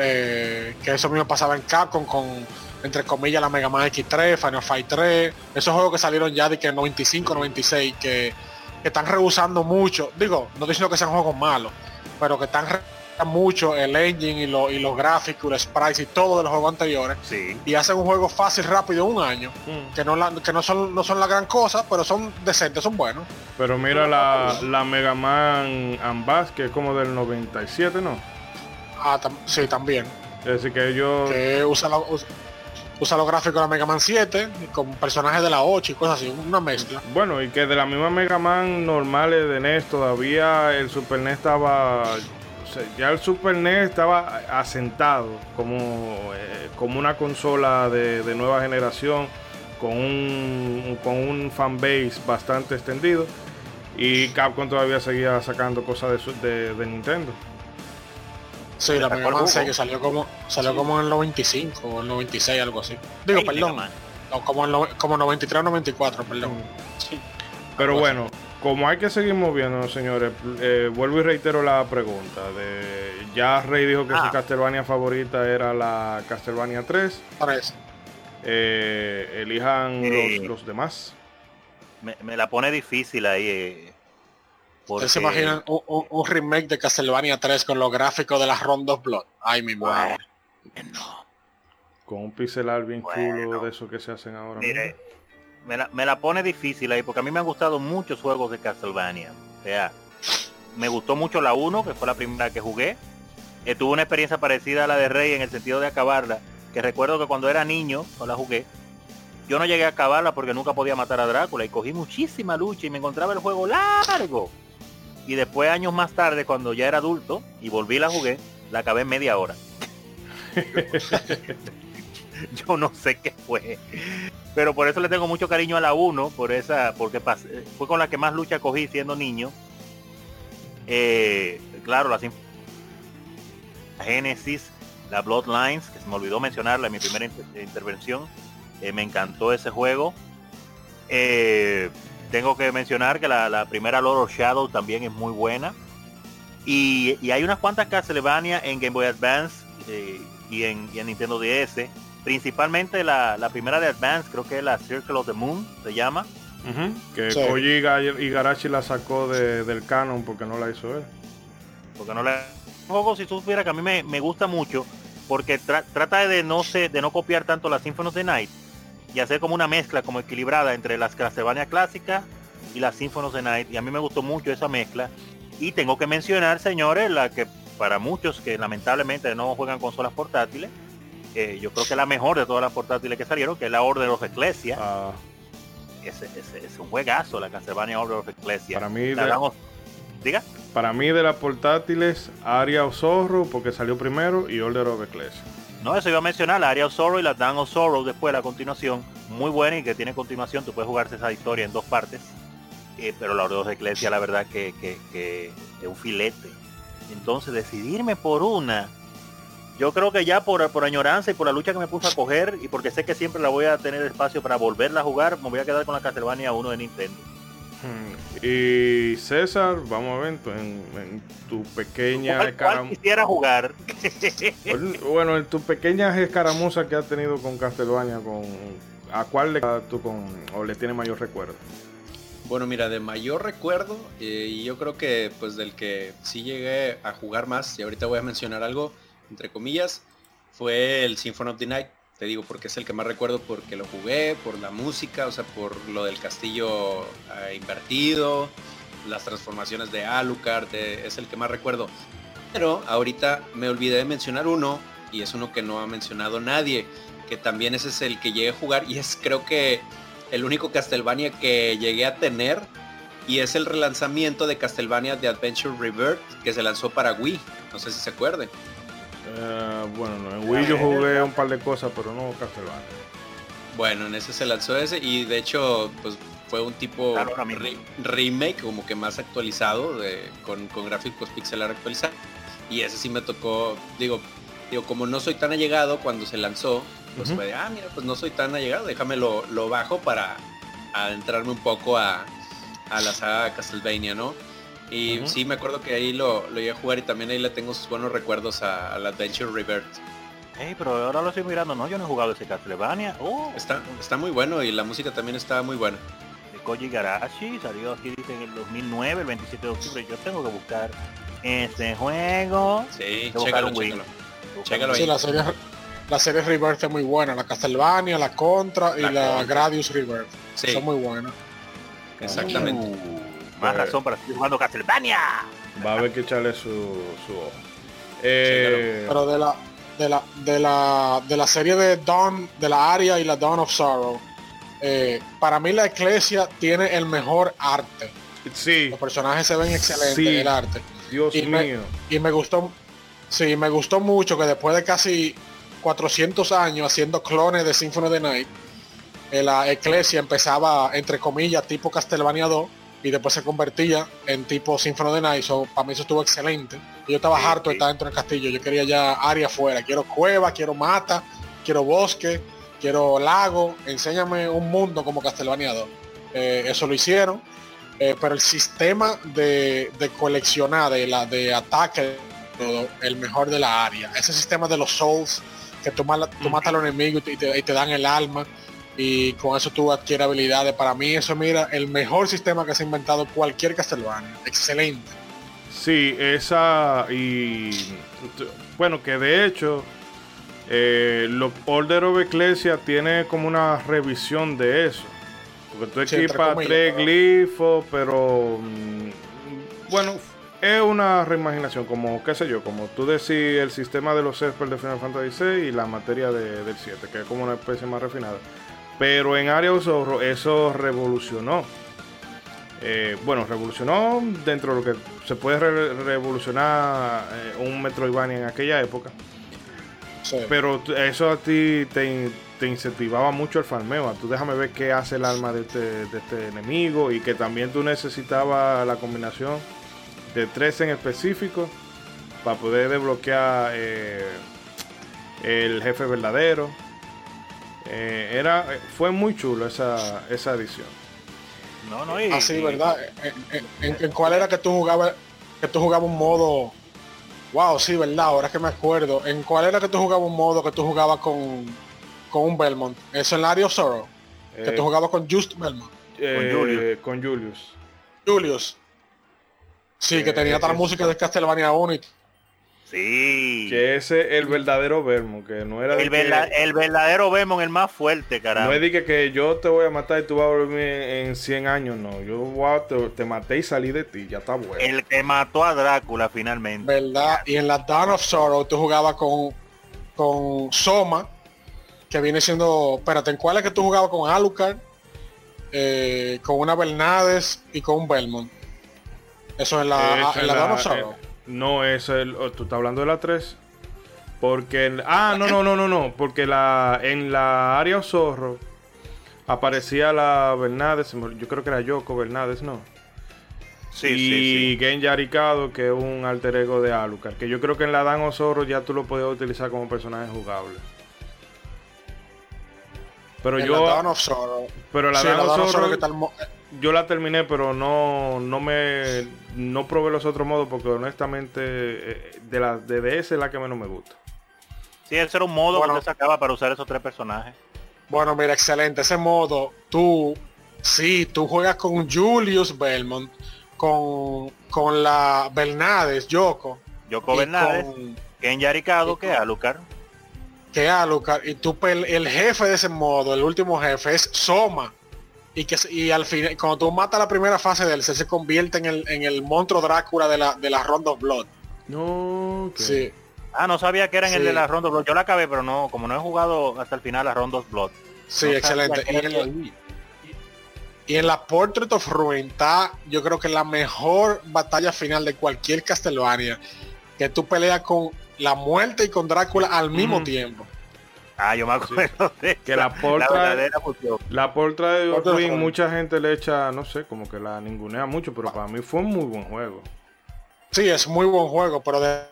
Eh, que eso mismo pasaba en Capcom con entre comillas la Mega Man X3, Final Fight 3, esos juegos que salieron ya de que en 95, 96, que, que están rehusando mucho, digo, no estoy diciendo que sean juegos malos, pero que están rehusando mucho el engine y, lo- y los gráficos, los sprites y todo de los juegos anteriores, Sí. y hacen un juego fácil, rápido, un año, Mm. que no, la- que no son no son la gran cosa, pero son decentes, son buenos. Pero mira la, la Mega Man Ambas, que es como del 97, ¿no? Ah, tam- sí, también. Es decir, que ellos... Que usa, la- us- usa los gráficos de la Mega Man 7, y con personajes de la 8 y cosas así, una mezcla. Bueno, y que de la misma Mega Man normales de NES todavía el Super NES estaba... o sea, ya el Super NES estaba asentado como, eh, como una consola de, de nueva generación con un, con un fanbase bastante extendido y Capcom todavía seguía sacando cosas de, su- de, de Nintendo. Sí, la Mega Man jugo. 6 que salió como salió como en el 95 o el 96, algo así. Digo, Ay, perdón. No, como en lo- como 93 o 94, perdón. Pero Algo bueno, como hay que seguir moviendo, señores, eh, vuelvo y reitero la pregunta. De, ya Rey dijo que Ah. su Castlevania favorita era la Castlevania 3. Parece. Eh, elijan Sí. los, los demás. me, la pone difícil ahí. Porque... se imaginan un, remake de Castlevania 3 con los gráficos de las Rondos Blood? Ay, mi madre. Con un pixel art bien chulo de eso que se hacen ahora. Mire, me la, me la, pone difícil ahí porque a mí me han gustado muchos juegos de Castlevania. O sea, me gustó mucho la 1, que fue la primera que jugué. Eh, tuve una experiencia parecida a la de Rey en el sentido de acabarla, que recuerdo que cuando era niño, no la jugué, yo no llegué a acabarla porque nunca podía matar a Drácula y cogí muchísima lucha y me encontraba el juego largo. Y después, años más tarde, cuando ya era adulto y volví la jugué, la acabé en media hora. [LAUGHS] yo no sé qué fue. Pero por eso le tengo mucho cariño a la 1, por esa, porque fue con la que más lucha cogí siendo niño. Eh, claro, la Genesis, la Bloodlines, que se me olvidó mencionarla en mi primera intervención. Eh, me encantó ese juego. Eh, tengo que mencionar que la, primera Lord of Shadow también es muy buena. Y, hay unas cuantas Castlevania en Game Boy Advance y, en, y, en, Nintendo DS principalmente la, primera de Advance, creo que es la Circle of the Moon, se llama. Que Koji Igarashi la sacó del canon porque no la hizo él. Porque no la... juego, si tú supieras que a mí me, gusta mucho, porque trata de no, sé, de no copiar tanto las Symphony of the Night y hacer como una mezcla como equilibrada entre las Castlevania clásicas y las Symphony of the Night. Y a mí me gustó mucho esa mezcla. Y tengo que mencionar, señores, la que para muchos que lamentablemente no juegan consolas portátiles, yo creo que la mejor de todas las portátiles que salieron, que es la Order of Ecclesia. Ah. Ese, es un juegazo, la Castlevania Order of Ecclesia. Para mí, de, diga. Para mí de las portátiles, Aria of Sorrow, porque salió primero, y Order of Ecclesia. No, eso iba a mencionar, la Aria of Sorrow y la Dan of Sorrow después, la continuación. Muy buena y que tiene continuación, tú puedes jugarse esa historia en dos partes. Eh, pero la Order of Ecclesia, la verdad que, que es un filete. Entonces, decidirme por una yo creo que ya por, por añoranza y por la lucha que me puse a coger y porque sé que siempre la voy a tener espacio para volverla a jugar, me voy a quedar con la Castlevania 1 de Nintendo. Hmm. Y César, vamos a ver en, tu pequeña ¿Cuál, quisiera jugar? bueno, en tu pequeña escaramuza que has tenido con Castlevania, con ¿a cuál le tú con o le tiene mayor recuerdo? Bueno, mira, de mayor recuerdo, eh, y yo creo que pues del que sí llegué a jugar más, y ahorita voy a mencionar algo, entre comillas, fue el Symphony of the Night. Te digo porque es el que más recuerdo porque lo jugué, por la música, o sea, por lo del castillo ah, invertido, las transformaciones de Alucard, es el que más recuerdo. Pero ahorita me olvidé de mencionar uno, y es uno que no ha mencionado nadie, que también ese es el que llegué a jugar, y es creo que el único Castlevania que llegué a tener, y es el relanzamiento de Castlevania The Adventure Rebirth, que se lanzó para Wii, no sé si se acuerden. Eh, bueno, en Wii yo jugué un par de cosas, pero no Castlevania. Bueno, en ese se lanzó ese y de hecho pues fue un tipo remake como que más actualizado de, con, gráficos pixelar actualizados. Y ese sí me tocó, digo, digo, como no soy tan allegado cuando se lanzó, pues fue de, ah, mira, pues no soy tan allegado, déjame lo, bajo para adentrarme un poco a, a la saga Castlevania, ¿no? Y sí, me acuerdo que ahí lo, lo iba a jugar y también ahí le tengo sus buenos recuerdos a, la Adventure Rebirth. Hey, pero ahora lo estoy mirando, no, yo no he jugado ese Castlevania. Oh. Está, está muy bueno y la música también está muy buena. De Koji Garashi, salió aquí dice en el 2009, el 27 de octubre. Yo tengo que buscar este juego. Sí, chécalo, chécalo. sí, la serie, la serie Rebirth es muy buena. La Castlevania, la Contra y la, Gradius Rebirth. Son muy buenas. Exactamente. Uh. Más razón para seguir jugando Castlevania. Va a haber que echarle su, su ojo. Eh, Pero de la, de la, de la, de la serie de Dawn, de la Aria y la Dawn of Sorrow, eh, para mí la Iglesia tiene el mejor arte. Sí. Los personajes se ven excelentes en el arte. Dios mío. y me gustó, sí, me gustó mucho que después de casi 400 años haciendo clones de Symphony of the Night, eh, la Iglesia empezaba, entre comillas, tipo Castlevania 2, y después se convertía en tipo Symphony the Night. para mí eso estuvo excelente. Yo estaba harto de estar dentro del castillo. Yo quería ya área afuera. Quiero cueva, quiero mata, quiero bosque, quiero lago. Enséñame un mundo como Castlevania 2. Eh, eso lo hicieron. Eh, pero el sistema de, coleccionar, de, la, de ataque, el mejor de la área. Ese sistema de los souls, que tú, matas a los enemigos y te, dan el alma. Y con eso tú adquieres habilidades. Para mí eso, mira, el mejor sistema que se ha inventado cualquier Castlevania. Excelente. Sí, esa y bueno, que de hecho eh, lo Order of Ecclesia tiene como una revisión de eso. Porque tú equipas tres glifos, pero mm, bueno, es una reimaginación, como qué sé yo, como tú decís el sistema de los Esper de Final Fantasy VI y la materia del 7, que es como una especie más refinada. Pero en Area of Zorro eso revolucionó. Eh, bueno, revolucionó dentro de lo que se puede revolucionar eh, un Metroidvania en aquella época. Pero eso a ti te, incentivaba mucho el farmeo. Tú déjame ver qué hace el alma de este, de este enemigo y que también tú necesitabas la combinación de tres en específico para poder desbloquear eh, el jefe verdadero. Eh, era, fue muy chulo esa, esa edición. No, no, y, Así, ¿verdad? ¿En, cuál era que tú jugabas que tú jugabas un modo? Wow, sí, ¿verdad? Ahora que me acuerdo. ¿En cuál era que tú jugabas un modo que tú jugabas con, con un Belmont? Eso en Lario Sorrow. que tú eh, jugabas con Just Belmont. con Julius. Con Julius. Julius. Sí, que tenía tal música de Castlevania 1 Sí. Que ese es el verdadero Vermont, que no era... El, el verdadero Vermont, el más fuerte, carajo. No es de que, yo te voy a matar y tú vas a volver en 100 años, no. Yo te, maté y salí de ti, ya está bueno. El que mató a Drácula finalmente. ¿Verdad? Y en la Dawn of Sorrow tú jugabas con, con Soma, que viene siendo... Espérate, ¿en cuál es que tú jugabas con Alucard? Eh, con una Bernades y con un Belmont. Eso es la, en la, eh, no, es el. Oh, tú estás hablando de la 3. Porque. ah, no, no, no, no, no. Porque la, en la área Zorro aparecía la Bernades. Yo creo que era Yoko Bernades, ¿no? Sí, y sí, sí. Gen Yaricado, que es un alter ego de Alucard. Que yo creo que en la Dan Zorro ya tú lo podías utilizar como personaje jugable. Pero yo. La pero la Dan Zorro yo la terminé, pero no, no me no probé los otros modos porque honestamente eh, de la de DS es la que menos me gusta. Sí, ese era un modo que se sacaba para usar esos tres personajes. Bueno, mira, excelente. Ese modo, tú, sí, tú juegas con Julius Belmont, con, con la Bernades, Yoko. Yoko Bernades, Ken Yaricado, que Alucard. Que Alucard. Y tú, el jefe de ese modo, el último jefe, es Soma y que y al final cuando tú matas la primera fase de él se, convierte en el, en el monstruo Drácula de la de la Rondo of Blood. No sí. Ah no sabía que era en el de la Rondo of Blood. Yo la acabé pero no como no he jugado hasta el final la Rondo of Blood. Sí excelente. y en, la Portrait of Ruin está yo creo que la mejor batalla final de cualquier Castlevania que tú peleas con la muerte y con Drácula al mismo tiempo Ah, yo me acuerdo de que la portra, la, portra de Orwin, mucha gente le echa, no sé, como que la ningunea mucho, pero para mí fue un muy buen juego. Sí, es muy buen juego, pero de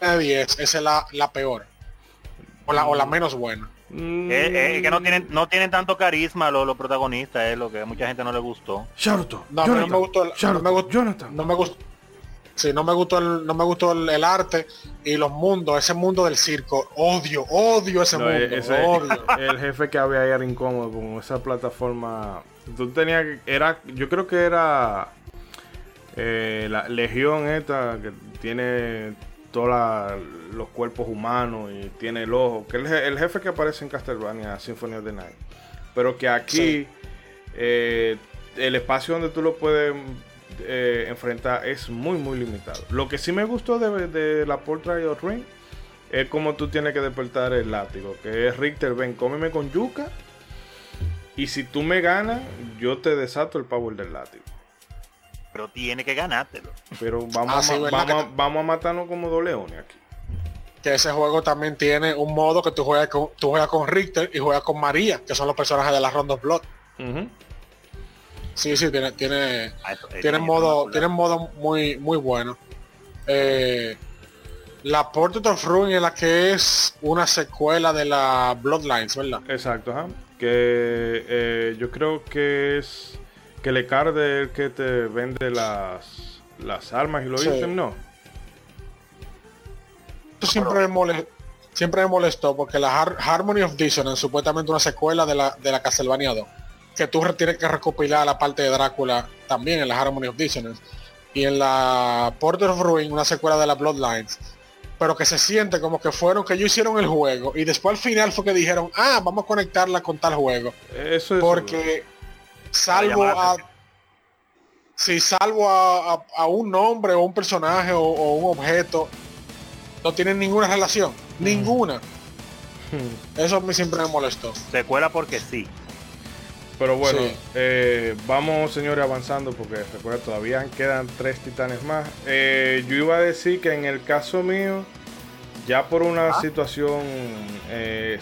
10 esa es la, la peor. O la, o la menos buena. Mm. Es, que no tienen, no tienen tanto carisma los, los protagonistas, es lo que a mucha gente no le gustó. Sharuto. No, no me gustó. no me gustó, Jonathan. No me gustó Sí, no me gustó el, no me gustó el, arte y los mundos, ese mundo del circo. Odio, odio ese mundo. [LAUGHS] El jefe que había ahí era incómodo con esa plataforma. Tú tenías era, yo creo que era eh, la legión esta que tiene todos los cuerpos humanos y tiene el ojo, que es el, jefe que aparece en Castlevania Symphony of the Night. Pero que aquí eh, el espacio donde tú lo puedes eh, enfrenta es muy muy limitado. Lo que sí me gustó de, la Portrait of Ring es como tú tienes que despertar el látigo, que es Richter, ven, cómeme con yuca y si tú me ganas, yo te desato el power del látigo. Pero tiene que ganártelo. Pero vamos, ah, vamos, a matarnos como dos leones aquí. Que ese juego también tiene un modo que tú juegas con, tú juegas con Richter y juegas con María, que son los personajes de la Rondo of Blood. Sí, sí, tiene, tiene, ah, tiene modo, tiene modo muy, muy bueno. Eh, la Portrait of Ruin es la que es una secuela de la Bloodlines, ¿verdad? Exacto, que eh, yo creo que es que le carde el que te vende las, las armas y lo dicen, ¿no? Esto siempre me molesta. siempre me molestó porque la Harmony of Dissonance, supuestamente una secuela de la, de la Castlevania 2, que tú tienes que recopilar la parte de Drácula también en la Harmony of Dissonance. Y en la Porter of Ruin, una secuela de la Bloodlines, pero que se siente como que fueron que ellos hicieron el juego y después al final fue que dijeron, ah, vamos a conectarla con tal juego. Eso es Porque salvo a... Si salvo a, un nombre o un personaje o, un objeto, no tienen ninguna relación. Ninguna. [LAUGHS] Eso a mí siempre me molestó. Secuela porque sí. Pero bueno, eh, vamos señores avanzando porque recuerda todavía quedan tres titanes más. Eh, yo iba a decir que en el caso mío, ya por una ah. situación eh,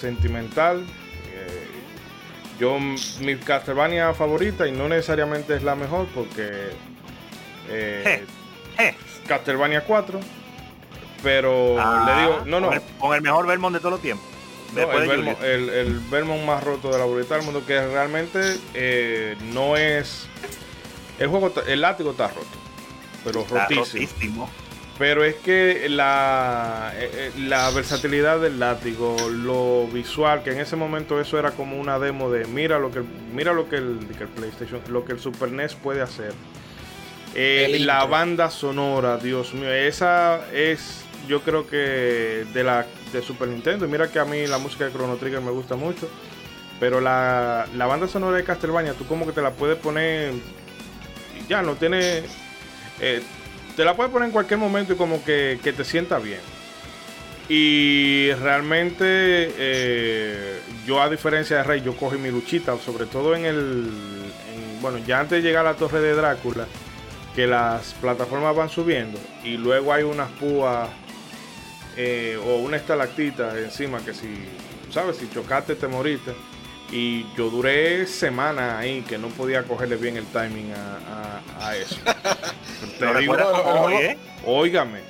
sentimental, yo mi Castlevania favorita y no necesariamente es la mejor porque Castlevania 4, pero ah, le digo, no, no. Con el, mejor Belmont de todos los tiempos el, el, Belmont más roto de la bolita del mundo, que realmente eh, no es. El juego, el látigo está roto, pero rotísimo. Pero es que la, eh, eh, la versatilidad del látigo, lo visual, que en ese momento eso era como una demo de mira lo que mira lo que el, PlayStation, lo que el Super NES puede hacer. la banda sonora, Dios mío, esa es yo creo que de la de Super Nintendo. Mira que a mí la música de Chrono Trigger me gusta mucho. Pero la, la banda sonora de Castlevania, tú como que te la puedes poner. Ya, no tiene. Eh, te la puedes poner en cualquier momento y como que, te sienta bien. Y realmente, eh, yo a diferencia de Rey, yo cogí mi luchita, sobre todo en el. bueno, ya antes de llegar a la torre de Drácula, que las plataformas van subiendo y luego hay unas púas eh, o una estalactita encima que si, ¿sabes? Si chocaste te moriste. Y yo duré semanas ahí que no podía cogerle bien el timing a, eso. [LAUGHS] te digo, Óigame.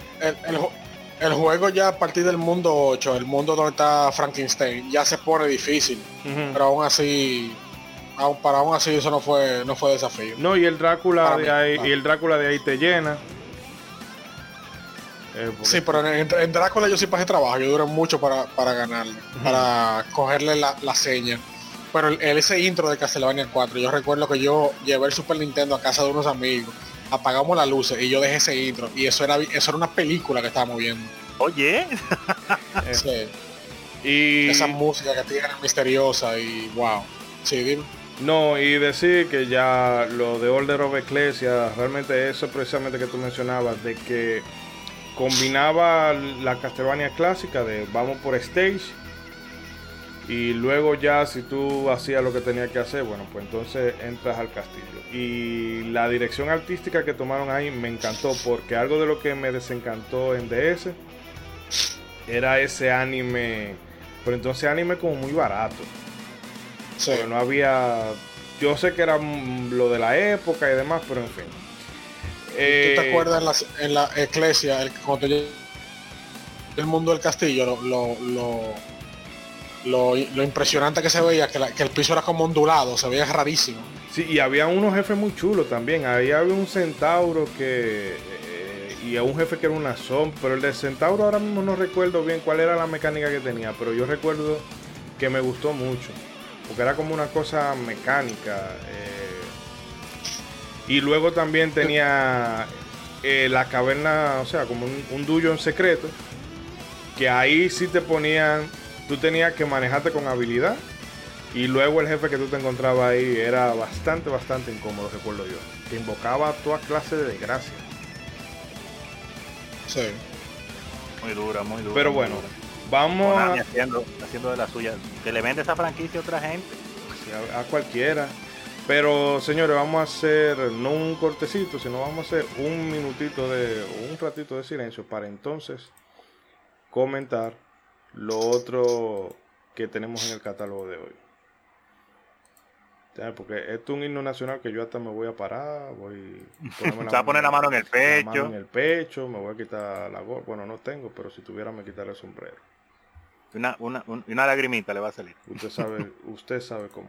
El, juego ya a partir del mundo 8, el mundo donde está Frankenstein, ya se pone difícil. Pero aún así, aún, para aún así eso no fue, no fue desafío. No, y el Drácula de ahí, y el Drácula de ahí te llena. Eh, sí, pero en, Drácula yo sí pasé trabajo, yo duré mucho para, para ganarle, para cogerle la, seña. Pero el, ese intro de Castlevania 4, yo recuerdo que yo llevé el Super Nintendo a casa de unos amigos, apagamos las luces y yo dejé ese intro. Y eso era, eso era una película que estábamos viendo. Oye. [LAUGHS] sí. Y esa música que tiene misteriosa y wow. Sí, dime. No, y decir que ya lo de Order of Ecclesia, realmente eso precisamente que tú mencionabas, de que combinaba la Castlevania clásica de vamos por stage y luego ya si tú hacías lo que tenía que hacer, bueno, pues entonces entras al castillo. Y la dirección artística que tomaron ahí me encantó porque algo de lo que me desencantó en DS era ese anime, pero entonces anime como muy barato. Sí. no había, yo sé que era lo de la época y demás, pero en fin. ¿Tú te eh, acuerdas en la, iglesia, el, cuando el mundo del castillo, lo, lo, impresionante que se veía, que, el piso era como ondulado, se veía rarísimo. Sí, y había unos jefes muy chulos también. Ahí había un centauro que. Eh, y un jefe que era una sombra. Pero el de centauro ahora mismo no recuerdo bien cuál era la mecánica que tenía. Pero yo recuerdo que me gustó mucho. Porque era como una cosa mecánica. Eh, y luego también tenía eh, la caverna, o sea, como un, un en secreto. Que ahí sí te ponían, tú tenías que manejarte con habilidad. Y luego el jefe que tú te encontrabas ahí era bastante, bastante incómodo, recuerdo yo. Que invocaba toda clase de desgracia. Sí. Muy dura, muy dura. Pero bueno, vamos a... Haciendo, haciendo de la suya. Que le vende esa franquicia a otra gente. a cualquiera. Pero señores, vamos a hacer no un cortecito, sino vamos a hacer un minutito de, un ratito de silencio para entonces comentar lo otro que tenemos en el catálogo de hoy. Porque esto es un himno nacional que yo hasta me voy a parar, voy a [LAUGHS] poner la mano en el pecho. en el pecho, me voy a quitar la gorra. Bueno, no tengo, pero si tuviera me quitaría el sombrero. Una, una, una lagrimita le va a salir. Usted sabe, usted sabe cómo.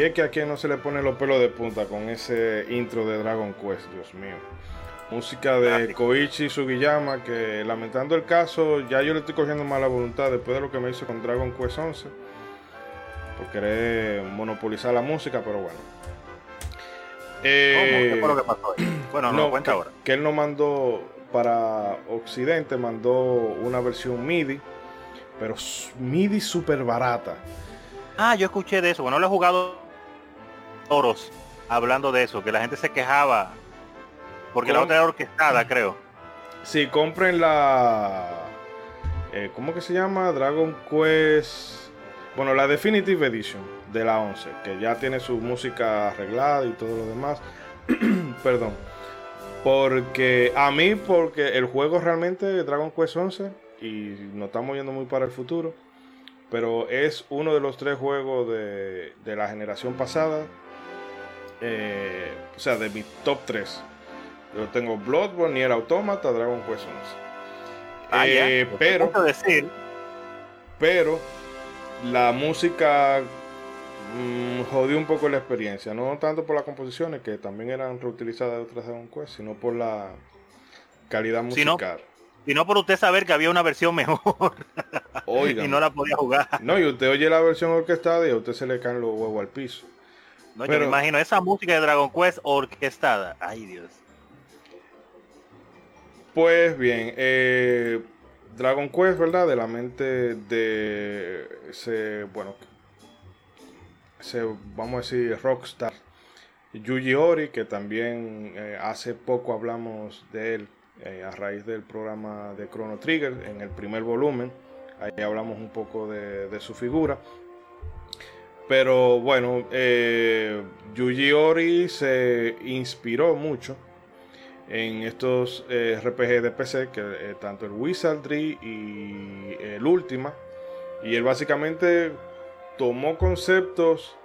Y es que a quien no se le pone los pelos de punta con ese intro de Dragon Quest, Dios mío. Música de Koichi Sugiyama, que lamentando el caso, ya yo le estoy cogiendo mala voluntad después de lo que me hizo con Dragon Quest 11. Por querer monopolizar la música, pero bueno. ¿Qué fue lo que pasó ahí? Bueno, no, cuenta que, ahora. Que él nos mandó para Occidente, mandó una versión MIDI, pero MIDI súper barata. Ah, yo escuché de eso. Bueno, lo he jugado Oros hablando de eso, que la gente se quejaba porque la otra era orquestada, creo. Sí, compren la. Eh, ¿Cómo que se llama? Dragon Quest. Bueno, la Definitive Edition de la 11, que ya tiene su música arreglada y todo lo demás. [CLEARS THROAT] Perdón. Porque a mí, porque el juego realmente Dragon Quest 11 y nos estamos yendo muy para el futuro. Pero es uno de los tres juegos de, de la generación pasada. Eh, o sea, de mi top 3. Yo tengo Bloodborne, Nier Automata, Dragon Quest 11. Ah, eh, pero, decir. pero la música mmm, jodió un poco la experiencia. No tanto por las composiciones, que también eran reutilizadas de otras Dragon Quest, sino por la calidad musical. Y no por usted saber que había una versión mejor. [LAUGHS] y no la podía jugar. No, y usted oye la versión orquestada y a usted se le caen los huevos al piso. No, Pero, yo me imagino esa música de Dragon Quest orquestada. Ay, Dios. Pues bien, eh, Dragon Quest, ¿verdad? De la mente de ese, bueno, ese, vamos a decir, rockstar. Yuji Ori, que también eh, hace poco hablamos de él eh, a raíz del programa de Chrono Trigger en el primer volumen. Ahí hablamos un poco de, de su figura. Pero bueno, eh, Yuji Ori se inspiró mucho en estos eh, RPG de PC, que eh, tanto el Wizardry y el Ultima. Y él básicamente tomó conceptos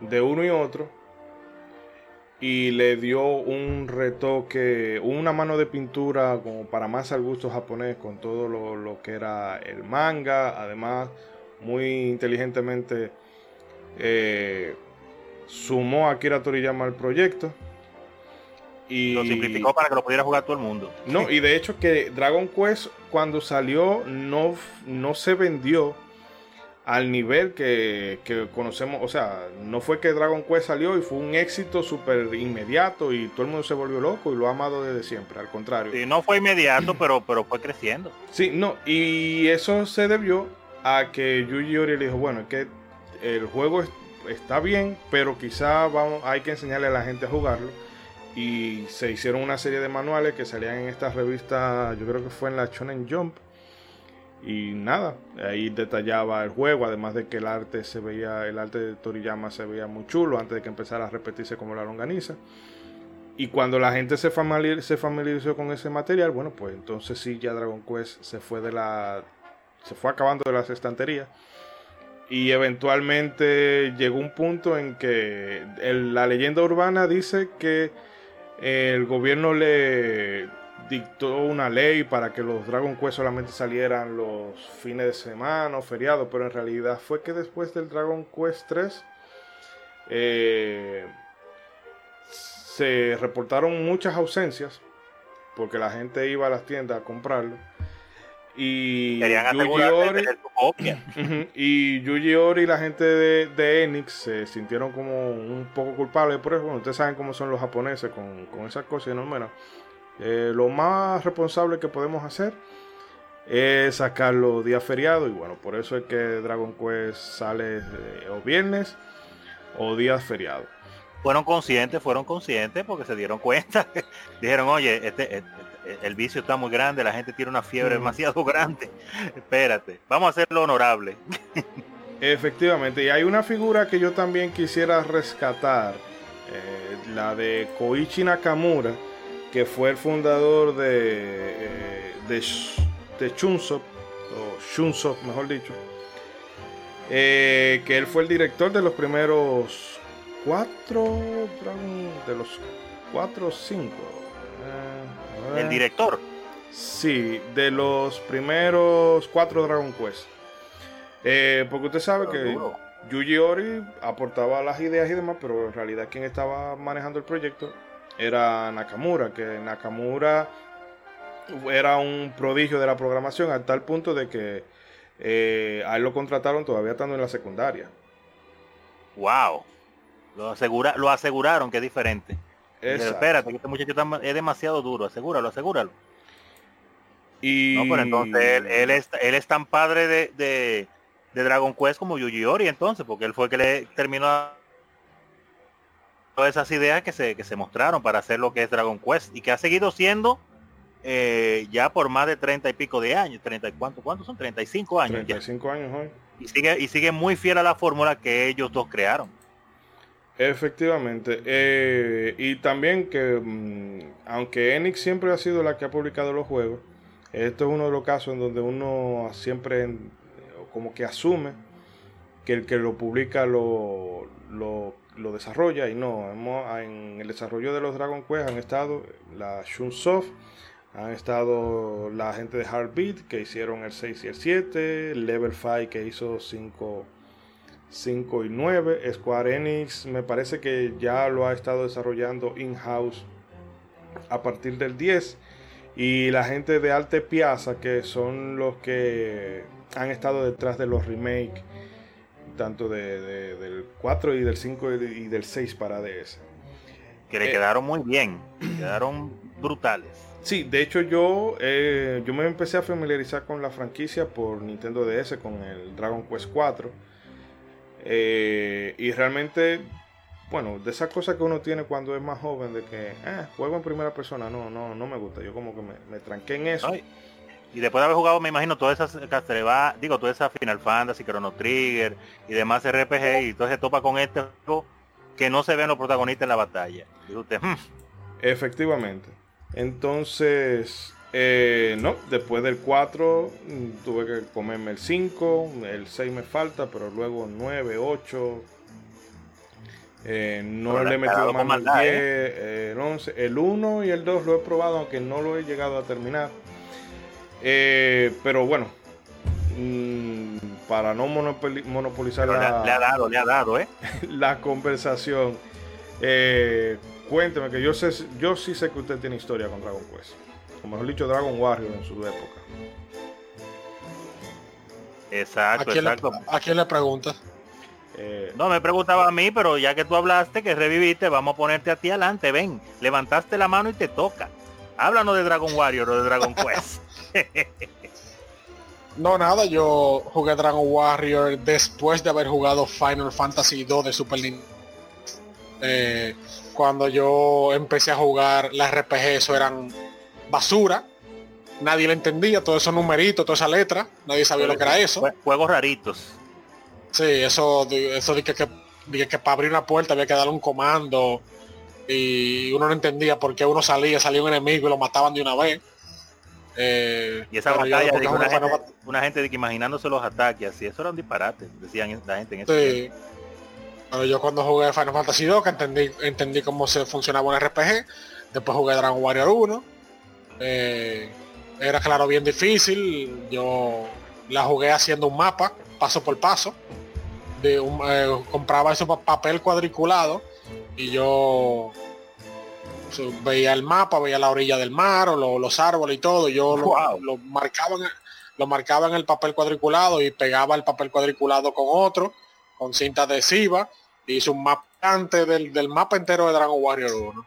de uno y otro y le dio un retoque, una mano de pintura como para más al gusto japonés con todo lo, lo que era el manga. Además, muy inteligentemente eh, sumó a Akira Toriyama al proyecto. Y lo simplificó para que lo pudiera jugar todo el mundo. No, y de hecho que Dragon Quest cuando salió no, no se vendió al nivel que, que, conocemos. O sea, no fue que Dragon Quest salió y fue un éxito súper inmediato y todo el mundo se volvió loco y lo ha amado desde siempre. Al contrario. Sí, no fue inmediato, [CLEARS THROAT] pero, pero fue creciendo. Sí, no, y eso se debió a que Yuji Ori le dijo, bueno, es que el juego está bien, pero quizá hay que enseñarle a la gente a jugarlo y se hicieron una serie de manuales que salían en esta revista, yo creo que fue en la Shonen Jump. Y nada, ahí detallaba el juego, además de que el arte se veía, el arte de Toriyama se veía muy chulo antes de que empezara a repetirse como la longaniza. Y cuando la gente se familiarizó con ese material, bueno, pues entonces sí, ya Dragon Quest se fue de la. se fue acabando de las estanterías. Y eventualmente llegó un punto en que la leyenda urbana dice que el gobierno le dictó una ley para que los Dragon Quest solamente salieran los fines de semana o feriados, pero en realidad fue que después del Dragon Quest 3 eh, se reportaron muchas ausencias porque la gente iba a las tiendas a comprarlo. Y Yuji Ori, y Yuji Ori y la gente de, de, Enix se sintieron como un poco culpables por eso. Bueno, ustedes saben cómo son los japoneses con, con esas cosas. No, bueno, eh, lo más responsable que podemos hacer es sacarlo día feriado. Y bueno, por eso es que Dragon Quest sale eh, o viernes o días feriados. Fueron conscientes, fueron conscientes porque se dieron cuenta. [LAUGHS] Dijeron, oye, este, este el vicio está muy grande, la gente tiene una fiebre demasiado [LAUGHS] grande. Espérate, vamos a hacerlo honorable. Efectivamente, y hay una figura que yo también quisiera rescatar, eh, la de Koichi Nakamura, que fue el fundador de, eh, de, de o Shunsoft mejor dicho, eh, que él fue el director de los primeros cuatro, de los cuatro o cinco, el director. Sí, de los primeros cuatro Dragon Quest. Eh, porque usted sabe que Yuji Ori aportaba las ideas y demás, pero en realidad quien estaba manejando el proyecto era Nakamura, que Nakamura era un prodigio de la programación al tal punto de que eh, a él lo contrataron todavía estando en la secundaria. Wow. Lo, asegura, lo aseguraron que es diferente. Espérate, que este muchacho es demasiado duro, asegúralo, asegúralo. Y... No, pero entonces él, es, él es tan padre de, de, Dragon Quest como Yuji Ori entonces, porque él fue el que le terminó todas esas ideas que se, que se mostraron para hacer lo que es Dragon Quest y que ha seguido siendo eh, ya por más de 30 y pico de años, 30 y cuánto, ¿cuántos son? 35 años. 35 años hoy. Y sigue, y sigue muy fiel a la fórmula que ellos dos crearon. Efectivamente. Eh, y también que, mm, aunque Enix siempre ha sido la que ha publicado los juegos, esto es uno de los casos en donde uno siempre como que asume que el que lo publica lo, lo, lo desarrolla y no. En el desarrollo de los Dragon Quest han estado la Shunsoft han estado la gente de Heartbeat que hicieron el 6 y el 7, Level 5 que hizo 5, 5 y 9, Square Enix me parece que ya lo ha estado desarrollando in-house a partir del 10 y la gente de Alte Piazza que son los que han estado detrás de los remakes tanto de, del 4 y del 5 y del 6 para DS. Que le eh, quedaron muy bien, quedaron brutales. Sí, de hecho yo, eh, yo me empecé a familiarizar con la franquicia por Nintendo DS, con el Dragon Quest 4. Eh, y realmente, bueno, de esas cosas que uno tiene cuando es más joven, de que eh, juego en primera persona, no, no, no me gusta. Yo como que me, tranqué en eso. y después de haber jugado, me imagino, todas esas Castlevania, digo, todas esas Final Fantasy, Chrono Trigger y demás RPG, y entonces topa con este juego que no se ven los protagonistas en la batalla. Y usted, hmm". Efectivamente. Entonces, eh, no, después del 4 mm, tuve que comerme el 5, el 6 me falta, pero luego 9, 8. Eh, no le he metido más el 10, ¿eh? el 11, el 1 y el 2 lo he probado, aunque no lo he llegado a terminar. pero bueno, mm, para no monopolizar la, le ha dado, le ha dado, ¿eh? [LAUGHS] la conversación. Cuénteme que yo sé, yo sí sé que usted tiene historia con Dragon Quest. Como mejor dicho, Dragon Warrior en su época. Exacto, ¿A quién exacto. Le, ¿A quién le preguntas? Eh, no, me preguntaba a mí, pero ya que tú hablaste, que reviviste, vamos a ponerte a ti adelante, ven. Levantaste la mano y te toca. Háblanos de Dragon Warrior o de Dragon [LAUGHS] Quest. no, nada, yo jugué Dragon Warrior después de haber jugado Final Fantasy 2 de Super Nintendo. Eh, cuando yo empecé a jugar la RPG, eso eran basura. Nadie le entendía, todos esos numeritos, toda esa letra, nadie sabía lo que era eso. Juegos raritos. Sí, eso, eso de que, que, para abrir una puerta había que darle un comando y uno no entendía por qué uno salía, salía un enemigo y lo mataban de una vez. Eh, y esa batalla, una, gente, de que imaginándose los ataques, así, eso era un disparate, decían la gente en ese sí yo cuando jugué Final Fantasy 2, que entendí, entendí cómo se funcionaba un RPG, después jugué Dragon Warrior 1. Eh, era claro bien difícil. Yo la jugué haciendo un mapa, paso por paso. De eh, compraba ese papel cuadriculado y yo veía el mapa, veía la orilla del mar o los árboles y todo. Yo lo, lo, marcaba en, lo marcaba en el papel cuadriculado y pegaba el papel cuadriculado con otro, con cinta adhesiva hice un mapa antes del, mapa entero de Dragon Warrior 1.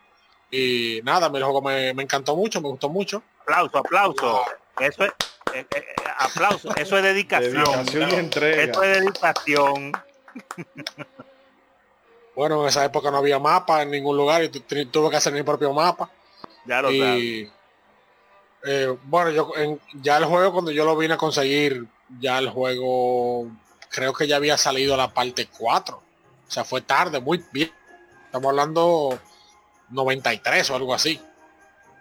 Y nada, mi juego me, encantó mucho, me gustó mucho. Aplauso, aplauso. Eso es eh, eh, eh, aplauso, eso es dedicación. Eso es dedicación. bueno, en esa época no había mapa en ningún lugar y tuve que hacer mi propio mapa. Ya lo y, bueno, yo ya el juego cuando yo lo vine a conseguir, ya el juego creo que ya había salido la parte 4. O sea, fue tarde, muy bien. Estamos hablando 93 o algo así.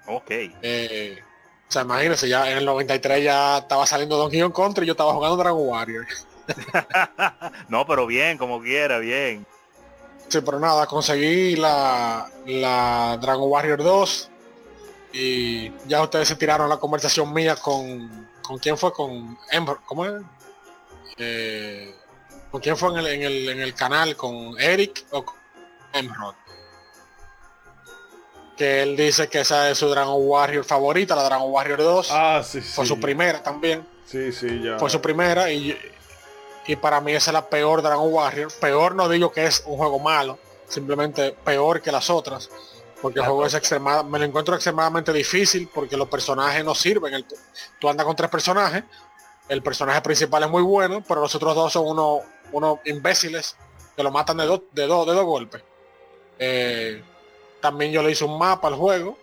Ok. Eh, o sea, imagínense, ya en el 93 ya estaba saliendo Don King Country y yo estaba jugando Dragon Warrior. [LAUGHS] no, pero bien, como quiera, bien. Sí, pero nada, conseguí la, la Dragon Warrior 2 y ya ustedes se tiraron la conversación mía con... ¿Con quién fue? Con Ember, ¿cómo es? Eh, ¿Con quién fue en el, en el, en el canal? ¿Con Eric o con Emrod? Que él dice que esa es su Dragon Warrior favorita, la Dragon Warrior 2. Ah, sí, sí. Fue su primera también. Sí, sí, ya. Fue su primera y, y para mí esa es la peor Dragon Warrior. Peor no digo que es un juego malo, simplemente peor que las otras. Porque el juego es extremadamente, me lo encuentro extremadamente difícil porque los personajes no sirven. El- tú andas con tres personajes, el personaje principal es muy bueno, pero los otros dos son unos, unos imbéciles que lo matan de dos de dos de dos golpes. Eh, también yo le hice un mapa al juego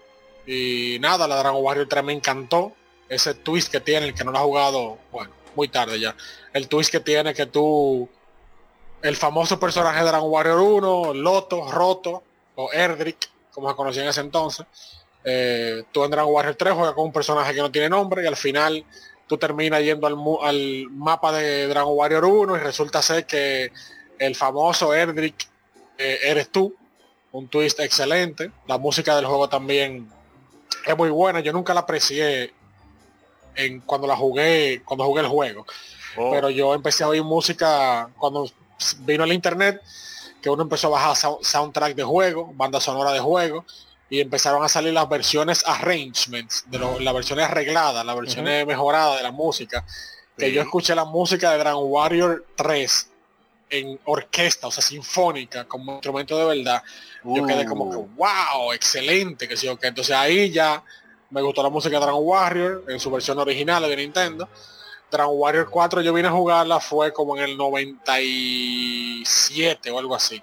y nada, la Dragon Warrior 3 me encantó. Ese twist que tiene, el que no lo ha jugado, bueno, muy tarde ya. El twist que tiene que tú, el famoso personaje de Dragon Warrior 1, Loto, Roto o Erdrick, como se conocía en ese entonces. eh, tú en Dragon Warrior 3 juegas con un personaje que no tiene nombre y al final tú terminas yendo al, al mapa de Dragon Warrior 1 y resulta ser que el famoso Erdrick eh, eres tú. Un twist excelente. La música del juego también es muy buena. Yo nunca la aprecié en cuando la jugué, cuando jugué el juego. Oh, Pero yo empecé a oír música cuando vino el internet, que uno empezó a bajar sou- soundtrack de juego, banda sonora de juego, y empezaron a salir las versiones arrangements, de lo- las versiones arregladas, las versiones mejoradas de la música. Que Sí. yo escuché la música de Dragon Warrior 3 en orquesta, o sea, sinfónica, como instrumento de verdad. Yo quedé como que, Uh. wow, excelente, que sí, ok. Entonces ahí ya me gustó la música de Dragon Warrior en su versión original de Nintendo. Dragon Warrior 4 yo vine a jugarla fue como en el 97 o algo así.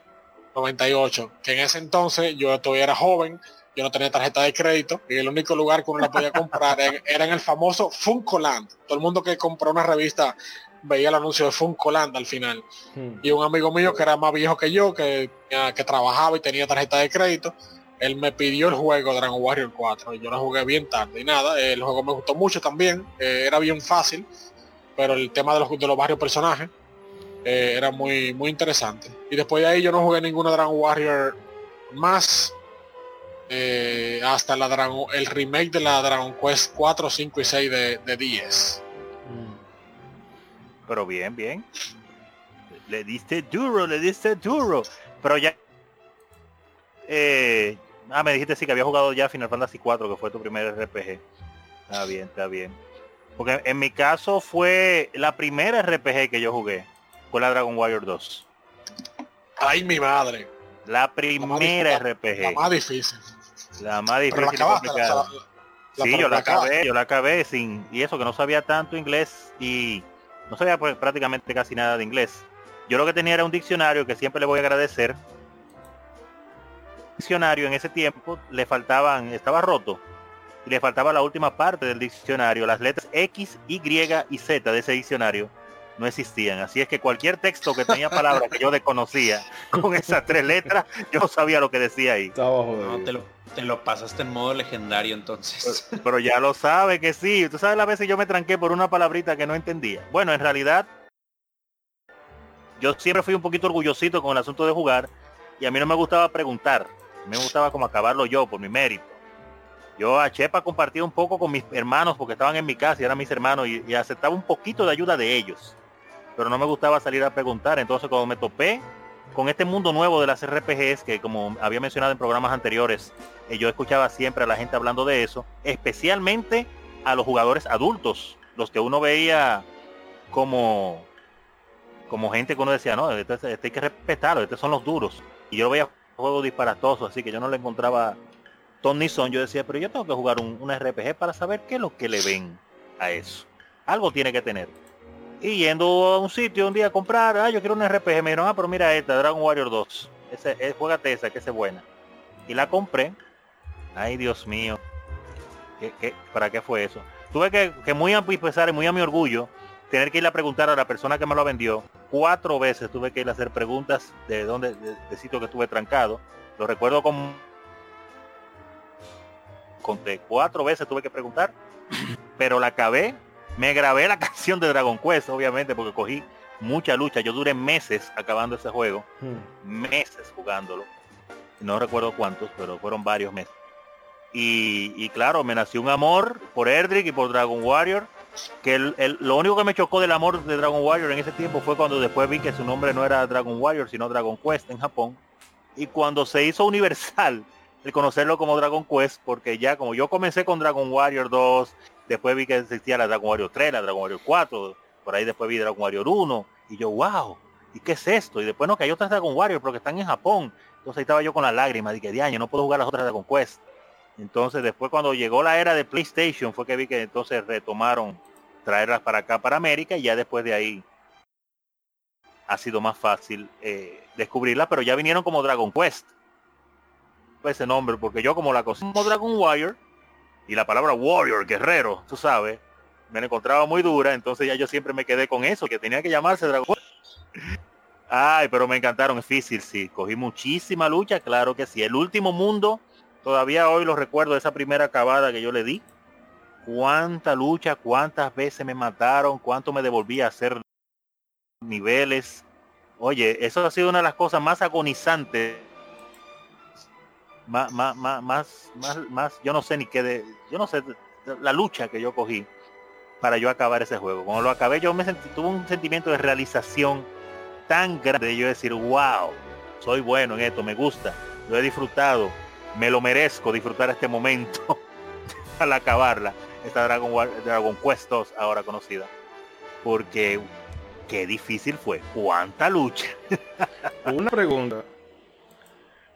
98. Que en ese entonces yo todavía era joven, yo no tenía tarjeta de crédito y el único lugar que uno la podía comprar era en el famoso Funkoland. Todo el mundo que compró una revista veía el anuncio de Funkoland al final Hmm. y un amigo mío que era más viejo que yo, que, tenía- que trabajaba y tenía tarjeta de crédito, él me pidió el juego Dragon Warrior 4 y yo lo jugué bien tarde y nada, el juego me gustó mucho también, eh, era bien fácil, pero el tema de los, de los varios personajes eh, era muy, muy interesante. Y después de ahí yo no jugué ninguna Dragon Warrior más eh, hasta la Dragon, el remake de la Dragon Quest 4, 5 y 6 de, de 10. Pero bien, bien. Le diste duro, le diste duro. Pero ya... Eh, ah, me dijiste sí que había jugado ya Final Fantasy 4, que fue tu primer RPG. Está bien, está bien. Porque en mi caso fue la primera RPG que yo jugué. Fue la Dragon Warrior 2. Ay, mi madre. La primera La RPG. más difícil. La más Pero difícil la acabaste, la- complicada. la- la- Sí, la- yo la acabé, yo la acabé sin, y eso que no sabía tanto inglés y no sabía pues, prácticamente casi nada de inglés. Yo lo que tenía era un diccionario que siempre le voy a agradecer. Diccionario en ese tiempo le faltaban, estaba roto y le faltaba la última parte del diccionario, las letras X, Y y Z de ese diccionario no existían. Así es que cualquier texto que tenía palabras que yo desconocía con esas tres letras, yo no sabía lo que decía ahí. No, te lo, te lo pasaste en modo legendario entonces. Pero ya lo sabe que sí. Tú sabes las veces yo me tranqué por una palabrita que no entendía. Bueno, en realidad, yo siempre fui un poquito orgullosito con el asunto de jugar y a mí no me gustaba preguntar. Me gustaba como acabarlo yo por mi mérito. Yo a Chepa compartía un poco con mis hermanos porque estaban en mi casa y eran mis hermanos y, y aceptaba un poquito de ayuda de ellos. Pero no me gustaba salir a preguntar. Entonces cuando me topé con este mundo nuevo de las RPGs, que como había mencionado en programas anteriores, eh, yo escuchaba siempre a la gente hablando de eso, especialmente a los jugadores adultos, los que uno veía como como gente que uno decía, no, este, este hay que respetarlo, estos son los duros. Y yo lo veía juego disparatoso, así que yo no le encontraba ton ni son. Yo decía, pero yo tengo que jugar un, un RPG para saber qué es lo que le ven a eso. Algo tiene que tener. Y yendo a un sitio un día a comprar, ah, yo quiero un RPG, me dijeron, ah, pero mira esta, Dragon Warrior 2. Ese, es, juégate esa, que esa es buena. Y la compré. Ay, Dios mío. ¿Qué, qué, para qué fue eso? Tuve que, que muy a mi pesar y muy a mi orgullo, tener que ir a preguntar a la persona que me lo vendió. Cuatro veces tuve que ir a hacer preguntas de dónde, de, de sitio que estuve trancado. Lo recuerdo como conté cuatro veces tuve que preguntar, pero la acabé. Me grabé la [LAUGHS] canción de Dragon Quest, obviamente, porque cogí mucha lucha. Yo duré meses acabando ese juego, Hmm. meses jugándolo. No recuerdo cuántos, pero fueron varios meses. Y, y claro, me nació un amor por Erdrick y por Dragon Warrior. que el, lo único que me chocó del amor de Dragon Warrior en ese tiempo fue cuando después vi que su nombre no era Dragon Warrior, sino Dragon Quest en Japón. Y cuando se hizo universal el conocerlo como Dragon Quest, porque ya como yo comencé con Dragon Warrior 2, después vi que existía la Dragon Warrior 3, la Dragon Warrior 4, por ahí después vi Dragon Warrior 1, y yo, wow, ¿y qué es esto? Y después no, que hay otras Dragon Warrior, porque están en Japón. Entonces ahí estaba yo con la lágrima, de que de año no puedo jugar las otras Dragon Quest. Entonces después cuando llegó la era de PlayStation fue que vi que entonces retomaron traerlas para acá, para América, y ya después de ahí ha sido más fácil eh, descubrirlas, pero ya vinieron como Dragon Quest. Ese nombre, porque yo como la cosa como Dragon Warrior, y la palabra Warrior, guerrero, tú sabes, me la encontraba muy dura, entonces ya yo siempre me quedé con eso, que tenía que llamarse Dragon. Ay, pero me encantaron, es difícil, sí. Cogí muchísima lucha, claro que sí. El último mundo, todavía hoy lo recuerdo, esa primera acabada que yo le di cuánta lucha, cuántas veces me mataron, cuánto me devolví a hacer niveles. Oye, eso ha sido una de las cosas más agonizantes. Más, más, más, más, más, yo no sé ni qué de, yo no sé la lucha que yo cogí para yo acabar ese juego. Cuando lo acabé yo me sentí, tuve un sentimiento de realización tan grande de yo decir, wow, soy bueno en esto, me gusta, lo he disfrutado, me lo merezco disfrutar este momento [LAUGHS] al acabarla esta Dragon, Dragon Quest 2 ahora conocida. Porque qué difícil fue. ¿Cuánta lucha? Una pregunta.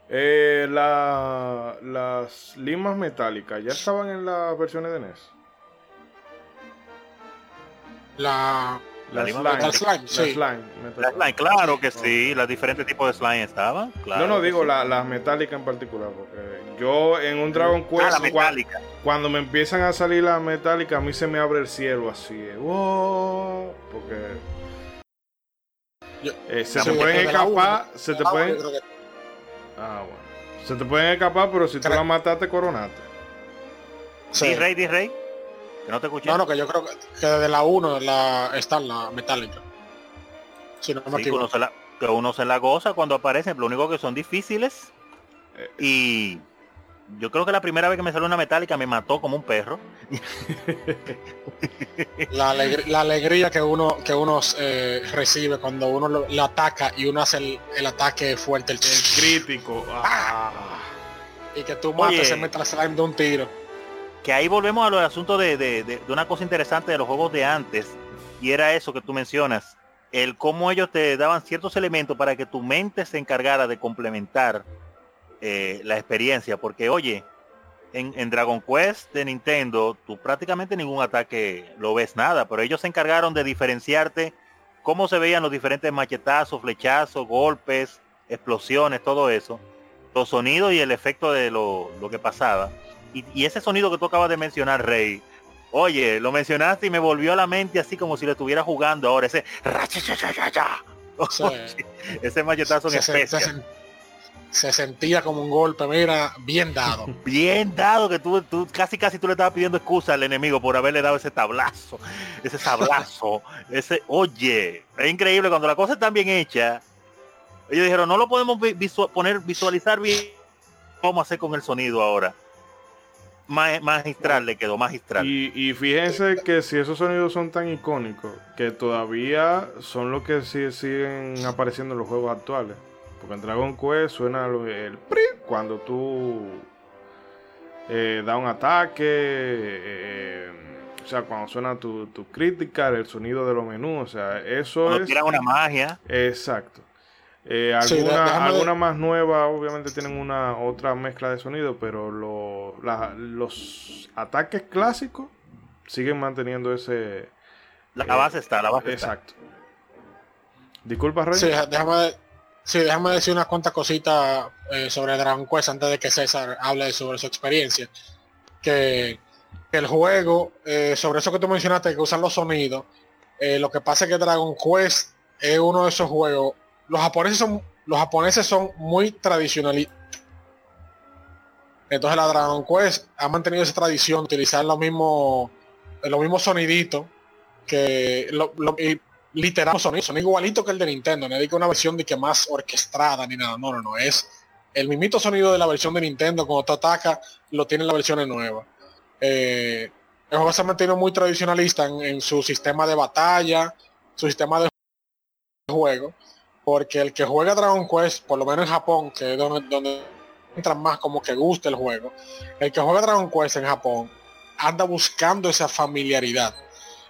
Eh, la, las limas metálicas ya estaban en las versiones de NES. La, la, slime, slime, sí. slime, la slime, claro que sí, los diferentes tipos de slime estaban. Claro no, no digo las la metálicas en particular, porque yo en un Dragon Quest, ah, la metálica. Cuando, me empiezan a salir las metálicas, a mí se me abre el cielo así, wow, porque eh, se te pueden escapar, se te pueden, ah bueno, se te pueden escapar, pero si tú la mataste, coronaste. Sí. ¿Di rey, di rey? Que no te escuché. No, no, que yo creo que, desde la 1 la, está en la metálica. Si no me sí, uno se la, que uno se la goza cuando aparecen, lo único que son difíciles. Eh, y yo creo que la primera vez que me salió una metálica me mató como un perro. la, alegría que uno que uno eh, recibe cuando uno lo, ataca y uno hace el, ataque fuerte, el, crítico. Ah. Y que tú mates se mete slime de un tiro. Que ahí volvemos a los asuntos de, de una cosa interesante de los juegos de antes. Y era eso que tú mencionas. El cómo ellos te daban ciertos elementos para que tu mente se encargara de complementar eh, la experiencia, porque oye, en, Dragon Quest de Nintendo, tú prácticamente ningún ataque lo ves nada, pero ellos se encargaron de diferenciarte cómo se veían los diferentes machetazos, flechazos, golpes, explosiones, todo eso, los sonidos y el efecto de lo, que pasaba. Y, ese sonido que tú acabas de mencionar, Rey, oye, lo mencionaste y me volvió a la mente así como si lo estuviera jugando ahora, ese [LAUGHS] ese machetazo en se sentía como un golpe, mira, bien dado. [LAUGHS] Bien dado, que tú, tú casi casi tú le estabas pidiendo excusa al enemigo por haberle dado ese tablazo, ese sablazo, [LAUGHS] ese, oye, es increíble cuando la cosa está bien hecha. Ellos dijeron, no lo podemos poner, visualizar bien, cómo hacer con el sonido ahora. magistral le quedó, magistral. Y, y, fíjense que si esos sonidos son tan icónicos, que todavía son los que siguen apareciendo en los juegos actuales. Porque en Dragon Quest suena el cuando tú eh, da un ataque. Eh, o sea, cuando suena tu, tu critical, el sonido de los menús. O sea, eso cuando es. una magia. Exacto. Eh, algunas más nuevas obviamente tienen una otra mezcla de sonido, pero los ataques clásicos siguen manteniendo ese... La, base está, la base Exacto. Disculpa, Rey. Sí, déjame, Sí, déjame decir unas cuantas cositas eh, sobre Dragon Quest antes de que César hable sobre su experiencia. Que, el juego, eh, sobre eso que tú mencionaste, que usan los sonidos, eh, lo que pasa es que Dragon Quest es uno de esos juegos. Los japoneses son, los japoneses son muy tradicionalistas. Entonces la Dragon Quest ha mantenido esa tradición utilizar los mismos los mismos soniditos que lo, literal son, son igualitos que el de Nintendo, no que una versión de que más orquestada ni nada, no, no, no, es el mismito sonido de la versión de Nintendo, cuando tú atacas, lo tiene la versión nueva. Eh, el juego se ha mantenido muy tradicionalista en, en su sistema de batalla, su sistema de juego, porque el que juega Dragon Quest, por lo menos en Japón, que es donde, donde entran más como que gusta el juego, el que juega Dragon Quest en Japón anda buscando esa familiaridad.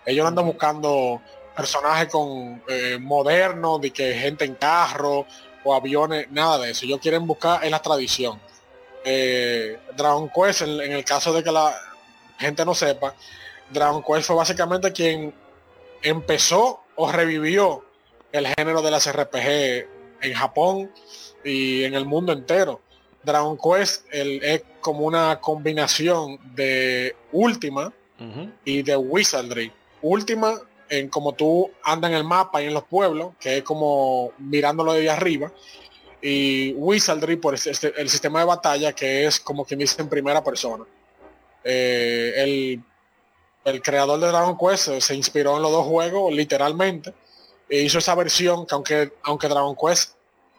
Ellos andan buscando personajes con eh, modernos, de que gente en carro o aviones, nada de eso. Ellos quieren buscar en la tradición. Eh, Dragon Quest, en, en, el caso de que la gente no sepa, Dragon Quest fue básicamente quien empezó o revivió el género de las RPG en Japón y en el mundo entero. Dragon Quest el, es como una combinación de Última uh -huh. y de Wizardry. Última en como tú andas en el mapa y en los pueblos, que es como mirándolo desde arriba, y Wizardry por el, el sistema de batalla, que es como quien dice en primera persona. Eh, el, el, creador de Dragon Quest se inspiró en los dos juegos, literalmente, e hizo esa versión que aunque, aunque Dragon Quest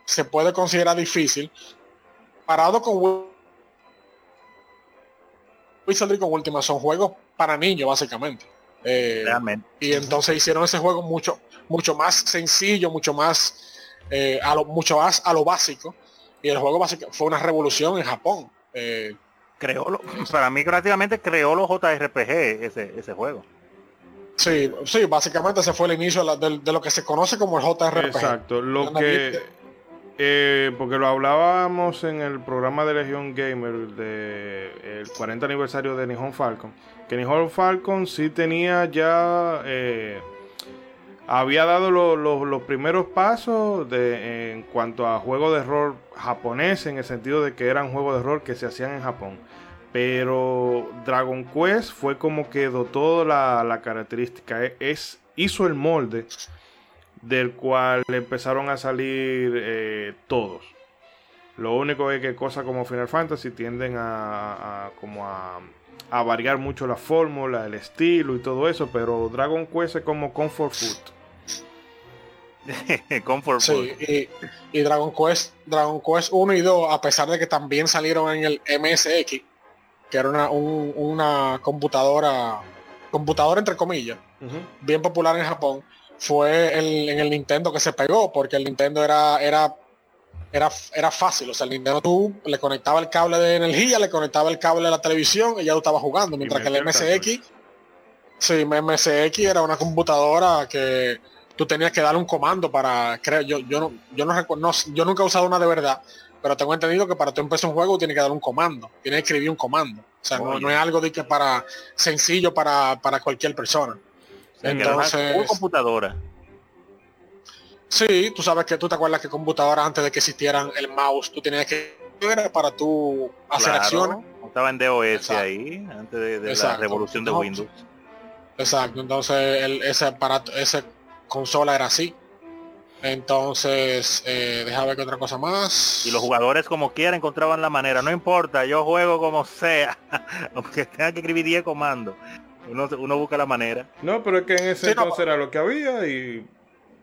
se puede considerar difícil, parado con Wizardry con Ultima son juegos para niños básicamente. Eh, Realmente. Y entonces hicieron ese juego mucho, mucho más sencillo, mucho más, eh, a lo, mucho más a lo básico. Y el juego básico fue una revolución en Japón. Eh, creó lo, [LAUGHS] para mí prácticamente creó los JRPG ese, ese juego. Sí, sí, básicamente ese fue el inicio de, la, de, de, lo que se conoce como el JRPG. Exacto, lo que eh, porque lo hablábamos en el programa de Legion Gamer del de 40 aniversario de Nihon Falcon. Que Nihon Falcon sí tenía ya. Eh, había dado lo, lo, los primeros pasos de, en cuanto a juegos de rol japonés, en el sentido de que eran juegos de rol que se hacían en Japón. Pero Dragon Quest fue como que dotó la, la característica. Es, hizo el molde del cual empezaron a salir eh, todos. Lo único es que cosas como Final Fantasy tienden a como a, a, variar mucho la fórmula, el estilo y todo eso, pero Dragon Quest es como comfort food. [LAUGHS] comfort sí, food. Y, y, Dragon Quest, Dragon Quest 1 y 2, a pesar de que también salieron en el MSX, que era una, un, una computadora, computadora entre comillas, uh -huh. bien popular en Japón, fue el, en el Nintendo que se pegó, porque el Nintendo era, era, era, era fácil. O sea, el Nintendo tú le conectaba el cable de energía, le conectaba el cable de la televisión y ya tú estabas jugando. Mientras que el MSX, sí, MSX era una computadora que tú tenías que darle un comando para, creo, yo, yo no, yo no recuerdo, yo nunca he usado una de verdad, pero tengo entendido que para tú empezar un juego tienes que dar un comando, tienes que escribir un comando. O sea, no, no, es algo de que para sencillo para, para cualquier persona. Entonces, una computadora. Sí, tú sabes que tú te acuerdas que computadora antes de que existieran el mouse, tú tenías que era para tú hacer claro, acciones. Estaba en DOS Exacto. ahí, antes de, de la revolución de no, Windows. Exacto, entonces el, ese aparato, esa consola era así. Entonces, eh, déjame ver qué otra cosa más. Y los jugadores como quiera encontraban la manera, no importa, yo juego como sea, [LAUGHS] aunque tenga que escribir 10 comandos. Uno, uno, busca la manera. No, pero es que en ese sí, entonces no, era lo que había y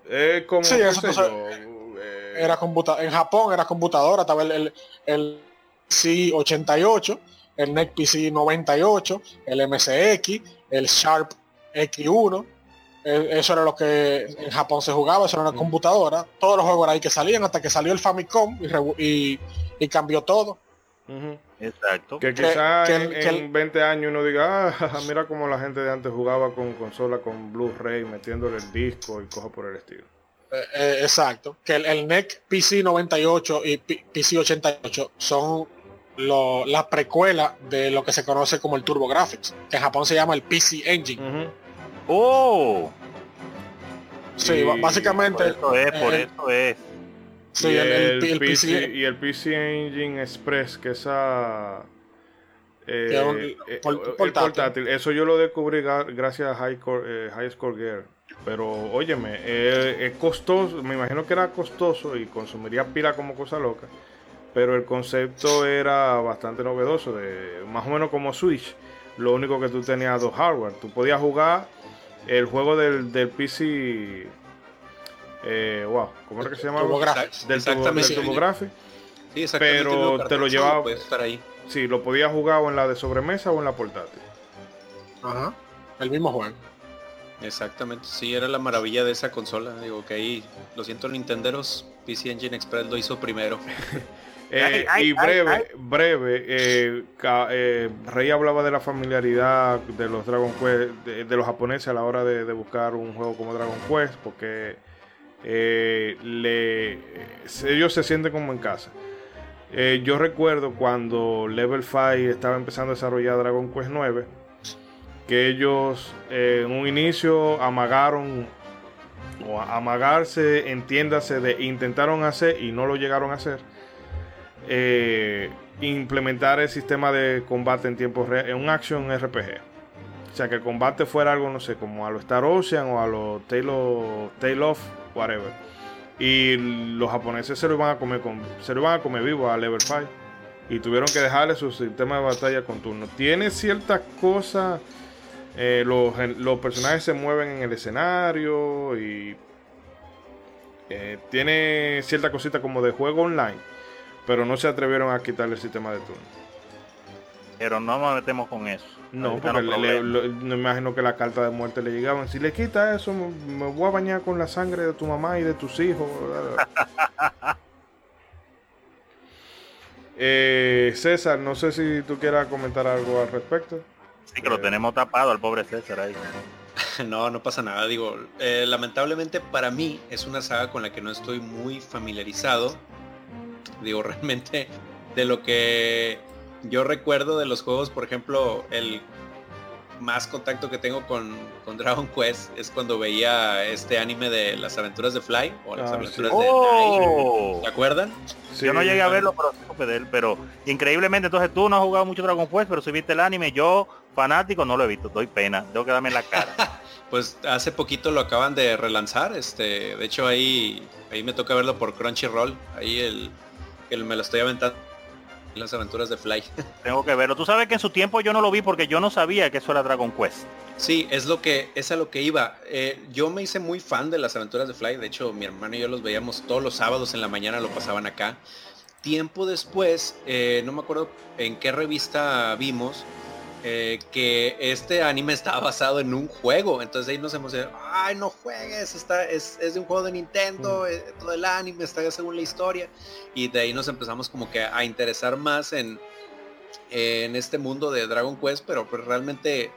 es como sí, eso entonces, eh, era computa en Japón era computadora, estaba el, el, el C88, el NEC PC 98, el MSX, el Sharp X1. Eso era lo que en Japón se jugaba, eso era una mm. computadora. Todos los juegos eran ahí que salían hasta que salió el Famicom y, y, y cambió todo. Uh -huh. Exacto. Que quizás en, en 20 años uno diga, ah, [LAUGHS] mira como la gente de antes jugaba con consola con Blu-ray, metiéndole el disco y cosas por el estilo. Eh, eh, exacto. Que el, el, NEC PC 98 y P PC 88 son lo, la precuela de lo que se conoce como el Turbo Graphics, que en Japón se llama el PC Engine. Uh -huh. ¡Oh! Sí, y básicamente. Por eso es, por eh, eso es. Sí, y, el, el, el, PC, y el PC Engine Express, que esa... Eh, un, eh, portátil. portátil. Eso yo lo descubrí gracias a High, Core, eh, High Score Gear. Pero óyeme, es costoso, me imagino que era costoso y consumiría pila como cosa loca. Pero el concepto era bastante novedoso, de más o menos como Switch. Lo único que tú tenías dos hardware. Tú podías jugar el juego del, del PC eh, wow, ¿cómo era que se llama? Del Exactamente. Del. Sí, pero te lo llevaba. Estar ahí. Sí, lo podías jugar o en la de sobremesa o en la portátil. Ajá. El mismo juego. Exactamente, sí, era la maravilla de esa consola. Digo que ahí, lo siento, Nintenderos, PC Engine Express lo hizo primero. [LAUGHS] [LAUGHS] Eh, y breve, breve, eh, eh, Rey hablaba de la familiaridad de los Dragon Quest, de, los japoneses a la hora de, buscar un juego como Dragon Quest, porque le, ellos se sienten como en casa. yo recuerdo cuando Level 5 estaba empezando a desarrollar Dragon Quest 9, que ellos en un inicio amagaron o amagarse, entiéndase, de intentaron hacer y no lo llegaron a hacer eh, implementar el sistema de combate en tiempo real en un action RPG. O sea, que el combate fuera algo, no sé, como a lo Star Ocean o a lo Tale Tale of whatever. Y los japoneses se lo iban a comer con, se lo iban a comer vivo a Level 5 y tuvieron que dejarle su sistema de batalla con turno. Tiene ciertas cosas, eh, los, los, personajes se mueven en el escenario y eh, tiene cierta cosita como de juego online pero no se atrevieron a quitarle el sistema de turno. Pero no nos metemos con eso. No, porque me imagino que la carta de muerte le llegaban. Si le quita eso, me, voy a bañar con la sangre de tu mamá y de tus hijos. [LAUGHS] eh, César, no sé si tú quieras comentar algo al respecto. Sí, que lo tenemos tapado al pobre César ahí. [LAUGHS] No, no pasa nada. Digo, eh, lamentablemente para mí es una saga con la que no estoy muy familiarizado. Digo, [LAUGHS] realmente de lo que yo recuerdo de los juegos, por ejemplo, el más contacto que tengo con, Dragon Quest es cuando veía este anime de las aventuras de Fly o las ah, aventuras de oh. ¿Se acuerdan? yo no llegué a verlo, pero de él, pero increíblemente entonces tú no has jugado mucho Dragon Quest, pero si viste el anime, yo fanático no lo he visto, doy pena, tengo que darme la cara. [LAUGHS] pues hace poquito lo acaban de relanzar, este, de hecho ahí ahí me toca verlo por Crunchyroll, ahí el me lo estoy aventando en las aventuras de Fly. [LAUGHS] Tengo que verlo. Tú sabes que en su tiempo yo no lo vi porque yo no sabía que eso era Dragon Quest. Sí, es lo que, es a lo que iba. Eh, yo me hice muy fan de las aventuras de Fly. De hecho, mi hermano y yo los veíamos todos los sábados en la mañana, lo pasaban acá. Tiempo después, eh, no me acuerdo en qué revista vimos, eh, que este anime estaba [LAUGHS] basado en un juego. Entonces ahí nos hemos ay, no juegues, está, es, de un juego de Nintendo, mm. eh, todo el anime está según la historia. Y de ahí nos empezamos como que a interesar más en, en este mundo de Dragon Quest, pero pues realmente,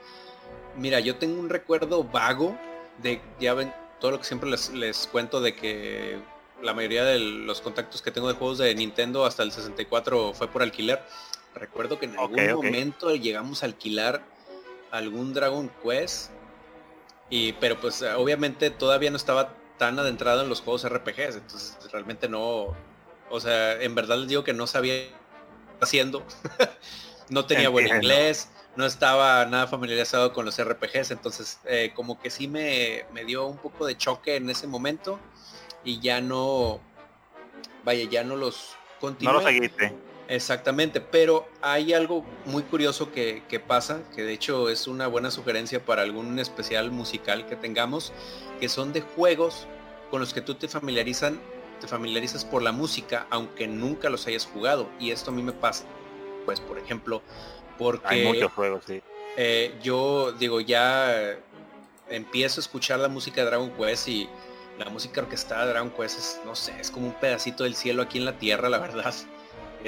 mira, yo tengo un recuerdo vago de, ya ven, todo lo que siempre les, les cuento de que la mayoría de los contactos que tengo de juegos de Nintendo hasta el 64 fue por alquiler. Recuerdo que en algún momento llegamos a alquilar algún Dragon Quest. Y, pero pues obviamente todavía no estaba tan adentrado en los juegos RPGs. Entonces realmente no. O sea, en verdad les digo que no sabía haciendo. [LAUGHS] no tenía buen inglés. No estaba nada familiarizado con los RPGs. Entonces eh, como que sí me, me dio un poco de choque en ese momento. Y ya no. Vaya, ya no los continué. No los seguiste. Exactamente, pero hay algo muy curioso que, pasa, que de hecho es una buena sugerencia para algún especial musical que tengamos, que son de juegos con los que tú te familiarizan, te familiarizas por la música, aunque nunca los hayas jugado. Y esto a mí me pasa, pues por ejemplo, porque hay muchos juegos, sí. Eh, yo digo ya empiezo a escuchar la música de Dragon Quest y la música orquestada de Dragon Quest es, no sé, es como un pedacito del cielo aquí en la tierra, la verdad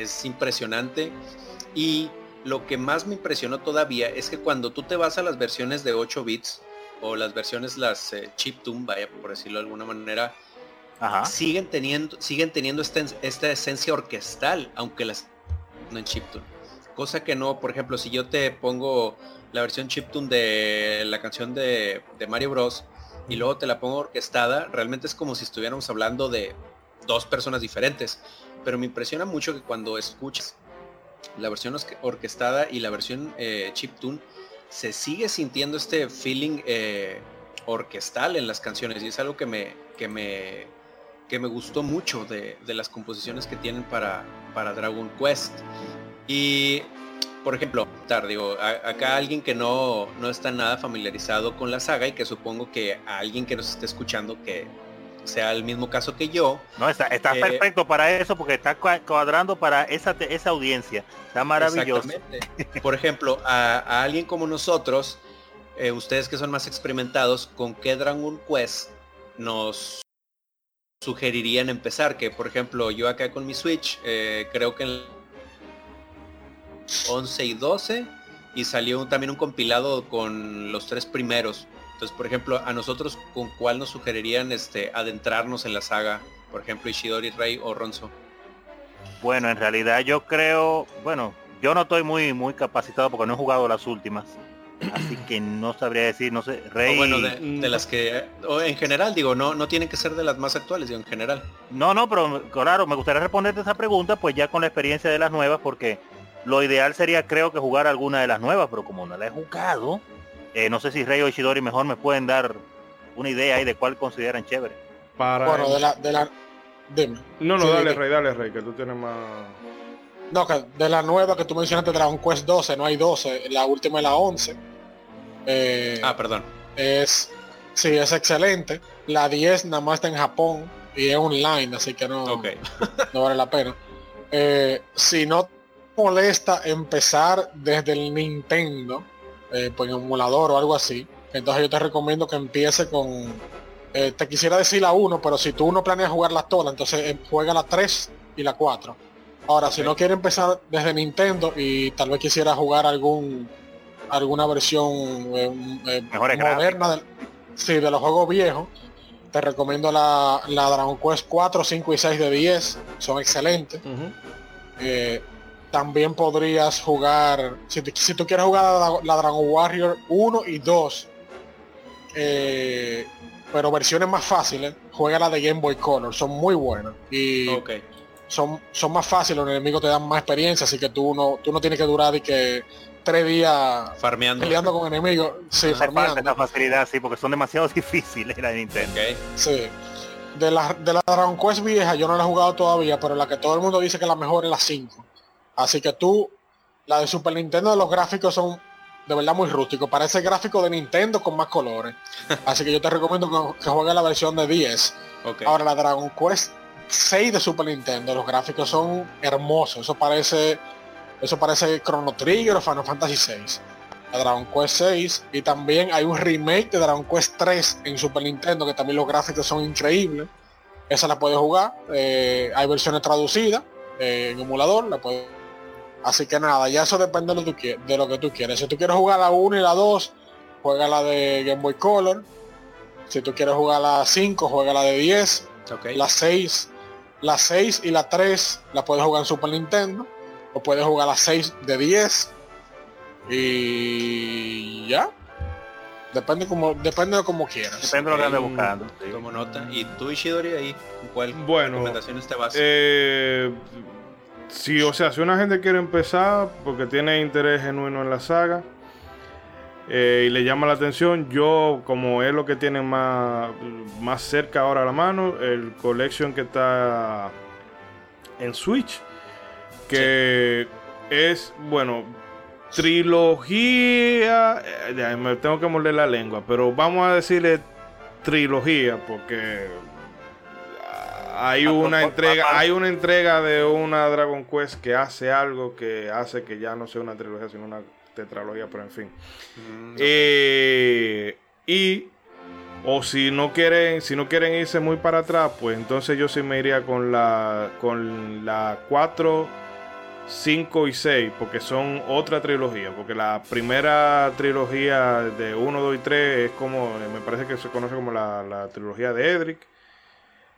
es impresionante. Y lo que más me impresionó todavía es que cuando tú te vas a las versiones de 8 bits o las versiones las eh, chiptune, vaya por decirlo de alguna manera, siguen teniendo siguen teniendo esta, esta esencia orquestal, aunque las no en chiptune. Cosa que no, por ejemplo, si yo te pongo la versión chiptune de la canción de, de Mario Bros y luego te la pongo orquestada, realmente es como si estuviéramos hablando de dos personas diferentes pero me impresiona mucho que cuando escuchas la versión orquestada y la versión eh, chiptune, se sigue sintiendo este feeling eh, orquestal en las canciones y es algo que me, que me, que me gustó mucho de, las composiciones que tienen para, para Dragon Quest. Y, por ejemplo, digo, acá alguien que no, no está nada familiarizado con la saga y que supongo que a alguien que nos esté escuchando que sea el mismo caso que yo. No, está, está eh, perfecto para eso porque está cuadrando para esa, esa audiencia. Está maravilloso. Por ejemplo, a, alguien como nosotros, eh, ustedes que son más experimentados, ¿con qué Dragon Quest nos sugerirían empezar? Que por ejemplo, yo acá con mi Switch, eh, creo que en 11 y 12, y salió también un compilado con los tres primeros. Entonces, por ejemplo, a nosotros, ¿con cuál nos sugerirían este, adentrarnos en la saga? Por ejemplo, Ishidori, Rey o Ronzo. Bueno, en realidad yo creo, bueno, yo no estoy muy muy capacitado porque no he jugado las últimas. Así que no sabría decir, no sé, Rey. O bueno, de, las que, o en general, digo, no, no tienen que ser de las más actuales, digo, en general. No, no, pero claro, me gustaría responderte esa pregunta, pues ya con la experiencia de las nuevas, porque lo ideal sería, creo que jugar alguna de las nuevas, pero como no la he jugado, eh, no sé si Rey o Ishidori mejor me pueden dar una idea ahí de cuál consideran chévere. Para bueno, de la, de la, no, no, dale, Rey, dale, Rey, que tú tienes más. No, que de la nueva que tú mencionaste, Dragon Quest 12, no hay 12, la última es la 11. Eh, ah, perdón. Es, sí, es excelente. La 10 nada más está en Japón y es online, así que no, [LAUGHS] no vale la pena. Eh, si no molesta empezar desde el Nintendo, eh, pues en emulador o algo así, entonces yo te recomiendo que empiece con eh, te quisiera decir la 1, pero si tú no planeas jugarlas todas, entonces eh, juega la 3 y la 4. Ahora, si no quiere empezar desde Nintendo y tal vez quisiera jugar algún alguna versión eh, moderna de, sí, de los juegos viejos, te recomiendo la, la, Dragon Quest 4, 5 y 6 de 10, son excelentes. También podrías jugar, si, si tú quieres jugar la, la, Dragon Warrior 1 y 2, eh, pero versiones más fáciles, juega la de Game Boy Color, son muy buenas. Y son, son más fáciles, los enemigos te dan más experiencia, así que tú no, tú no tienes que durar y que tres días farmeando peleando con enemigos. Sí, farmeando. Esa facilidad, sí, porque son demasiado [LAUGHS] difíciles la de Nintendo. Sí. De la, de la Dragon Quest vieja yo no la he jugado todavía, pero la que todo el mundo dice que la mejor es la 5. Así que tú, la de Super Nintendo, los gráficos son de verdad muy rústico. Parece gráfico de Nintendo con más colores. [LAUGHS] Así que yo te recomiendo que, juegues la versión de 10. Ahora la Dragon Quest 6 de Super Nintendo, los gráficos son hermosos. Eso parece eso parece Chrono Trigger o Final Fantasy 6. La Dragon Quest 6 y también hay un remake de Dragon Quest 3 en Super Nintendo que también los gráficos son increíbles. Esa la puedes jugar. Eh, hay versiones traducidas eh, en emulador, la puedes Así que nada, ya eso depende de lo, que tú, de lo que tú quieres. Si tú quieres jugar la 1 y la 2, juega la de Game Boy Color. Si tú quieres jugar la 5, juega la de 10. La 6, la 6 y la 3 la puedes jugar en Super Nintendo. O puedes jugar la 6 de 10. Y ya. Depende como depende de como quieras. Depende de lo que andes buscando. Como nota. ¿Y tú Ishidori ahí? ¿Cuál bueno, recomendaciones te vas? Eh, Sí, o sea, si una gente quiere empezar porque tiene interés genuino en la saga eh, y le llama la atención, yo como es lo que tiene más, más cerca ahora a la mano, el collection que está en Switch, que es, bueno, trilogía, eh, me tengo que morder la lengua, pero vamos a decirle trilogía porque hay una entrega, hay una entrega de una Dragon Quest que hace algo que hace que ya no sea una trilogía, sino una tetralogía, pero en fin. Mm, eh, y o si no quieren, si no quieren irse muy para atrás, pues entonces yo sí me iría con la con la 4, 5 y 6, porque son otra trilogía, porque la primera trilogía de 1, 2 y 3 es como, me parece que se conoce como la, la trilogía de Edric.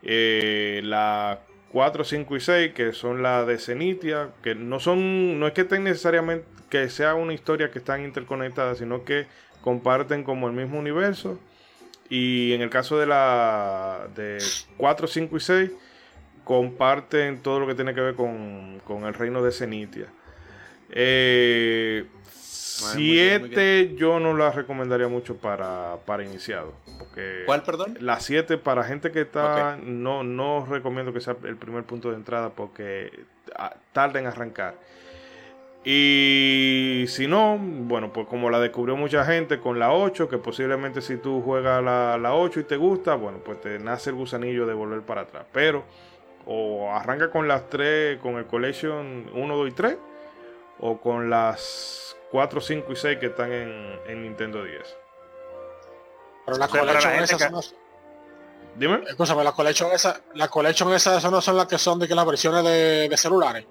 Eh, la 4, 5 y 6, que son la de Cenitia, que no son, no es que estén necesariamente que sea una historia que están interconectadas, sino que comparten como el mismo universo. Y en el caso de la de 4, 5 y 6, comparten todo lo que tiene que ver con, con el reino de Cenitia. Eh, Siete yo no la recomendaría mucho para, para iniciado. Porque ¿Cuál, perdón? La 7 para gente que está, no, no recomiendo que sea el primer punto de entrada porque ah, tarda en arrancar. Y si no, bueno, pues como la descubrió mucha gente con la 8, que posiblemente si tú juegas la, la 8 y te gusta, bueno, pues te nace el gusanillo de volver para atrás. Pero o arranca con las 3, con el Collection 1, 2 y 3, o con las 4, 5 y 6 que están en, Nintendo 10. Pero la O sea, la collection esas que- son las- Dime. Escúchame, la collection esa, la collection esas esas no son las que son de que las versiones de, de celulares.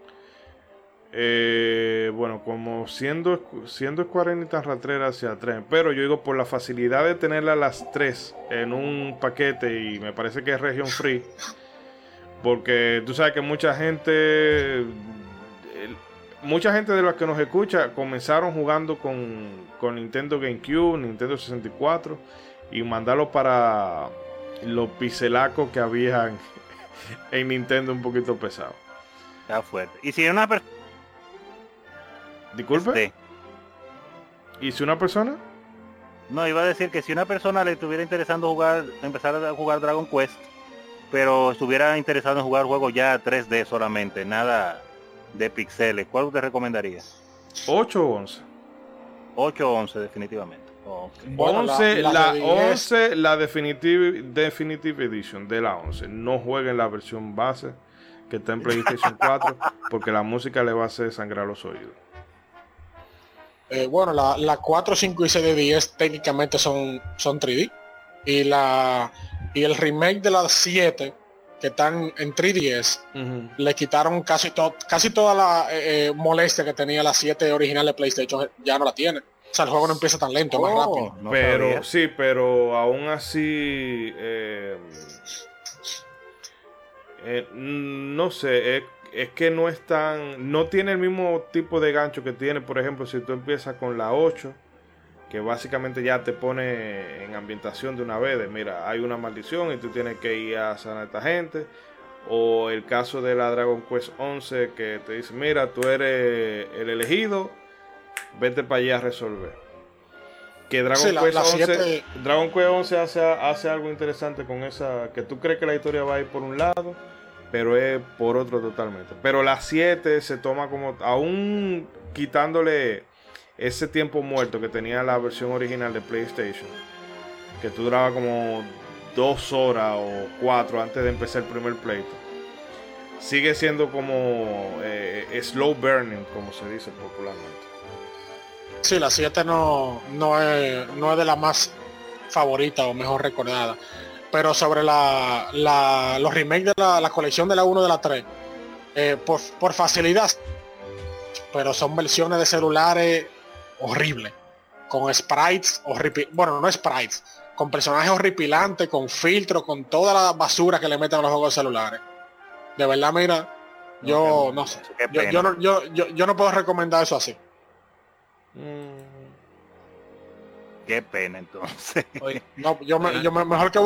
Eh, bueno, como siendo, siendo Square Enix tan ratrera se atreven. Pero yo digo por la facilidad de tenerlas las tres en un paquete y me parece que es región free. Porque tú sabes que mucha gente, mucha gente de los que nos escucha comenzaron jugando con, con Nintendo GameCube, Nintendo 64 y mandarlo para los pixelacos que habían [LAUGHS] en Nintendo un poquito pesado. Está fuerte. Y si una persona... Disculpe. ¿Y si una persona? No, iba a decir que si una persona le estuviera interesando jugar, empezar a jugar Dragon Quest, pero estuviera interesado en jugar juegos ya 3D solamente, nada de pixeles, ¿cuál usted recomendaría? 8 o 11. 8 o 11 definitivamente. Oh, ok. Bueno, la- 11, la la, 10. 11, la Definitive, Definitive Edition de la 11. No jueguen la versión base que está en PlayStation [LAUGHS] 4 porque la música le va a hacer sangrar los oídos. Eh, bueno, la, la 4, 5 y 6 de 10 técnicamente son, son 3D. Y la y el remake de las 7 que están en 3DS le quitaron casi to- casi toda la eh, eh, molestia que tenía la 7 original de PlayStation ya no la tiene. O sea, el juego no empieza tan lento, más Oh, rápido. no pero sabía. sí, pero aún así, eh, no sé, es, es que no es tan, no tiene el mismo tipo de gancho que tiene, por ejemplo, si tú empiezas con la 8, que básicamente ya te pone en ambientación de una vez, de mira, hay una maldición y tú tienes que ir a sanar a esta gente. O el caso de la Dragon Quest 11 que te dice, mira, tú eres el elegido, vete para allá a resolver. Que Dragon Sí, la- Quest la 11, siete- Dragon Quest 11 hace, hace algo interesante con esa, que tú crees que la historia va a ir por un lado, pero es por otro totalmente. Pero la 7 se toma como, aún quitándole ese tiempo muerto que tenía la versión original de PlayStation, que tú duraba como dos horas o cuatro antes de empezar el primer pleito. Sigue siendo como eh, slow burning, como se dice popularmente. Sí, la 7 no, no, es, no es de la más favorita o mejor recordada. Pero sobre la, la- los remakes de la, colección de la 1 de la 3, eh, por, por facilidad, pero son versiones de celulares horribles, con sprites horripilantes, bueno, no sprites, con personajes horripilantes, con filtros, con toda la basura que le meten a los juegos celulares. De verdad, mira, yo no sé. Yo, yo no, yo, yo, no puedo recomendar eso así. Mm, Qué pena entonces. Oye, No, yo, me- [LAUGHS] yo me- mejor que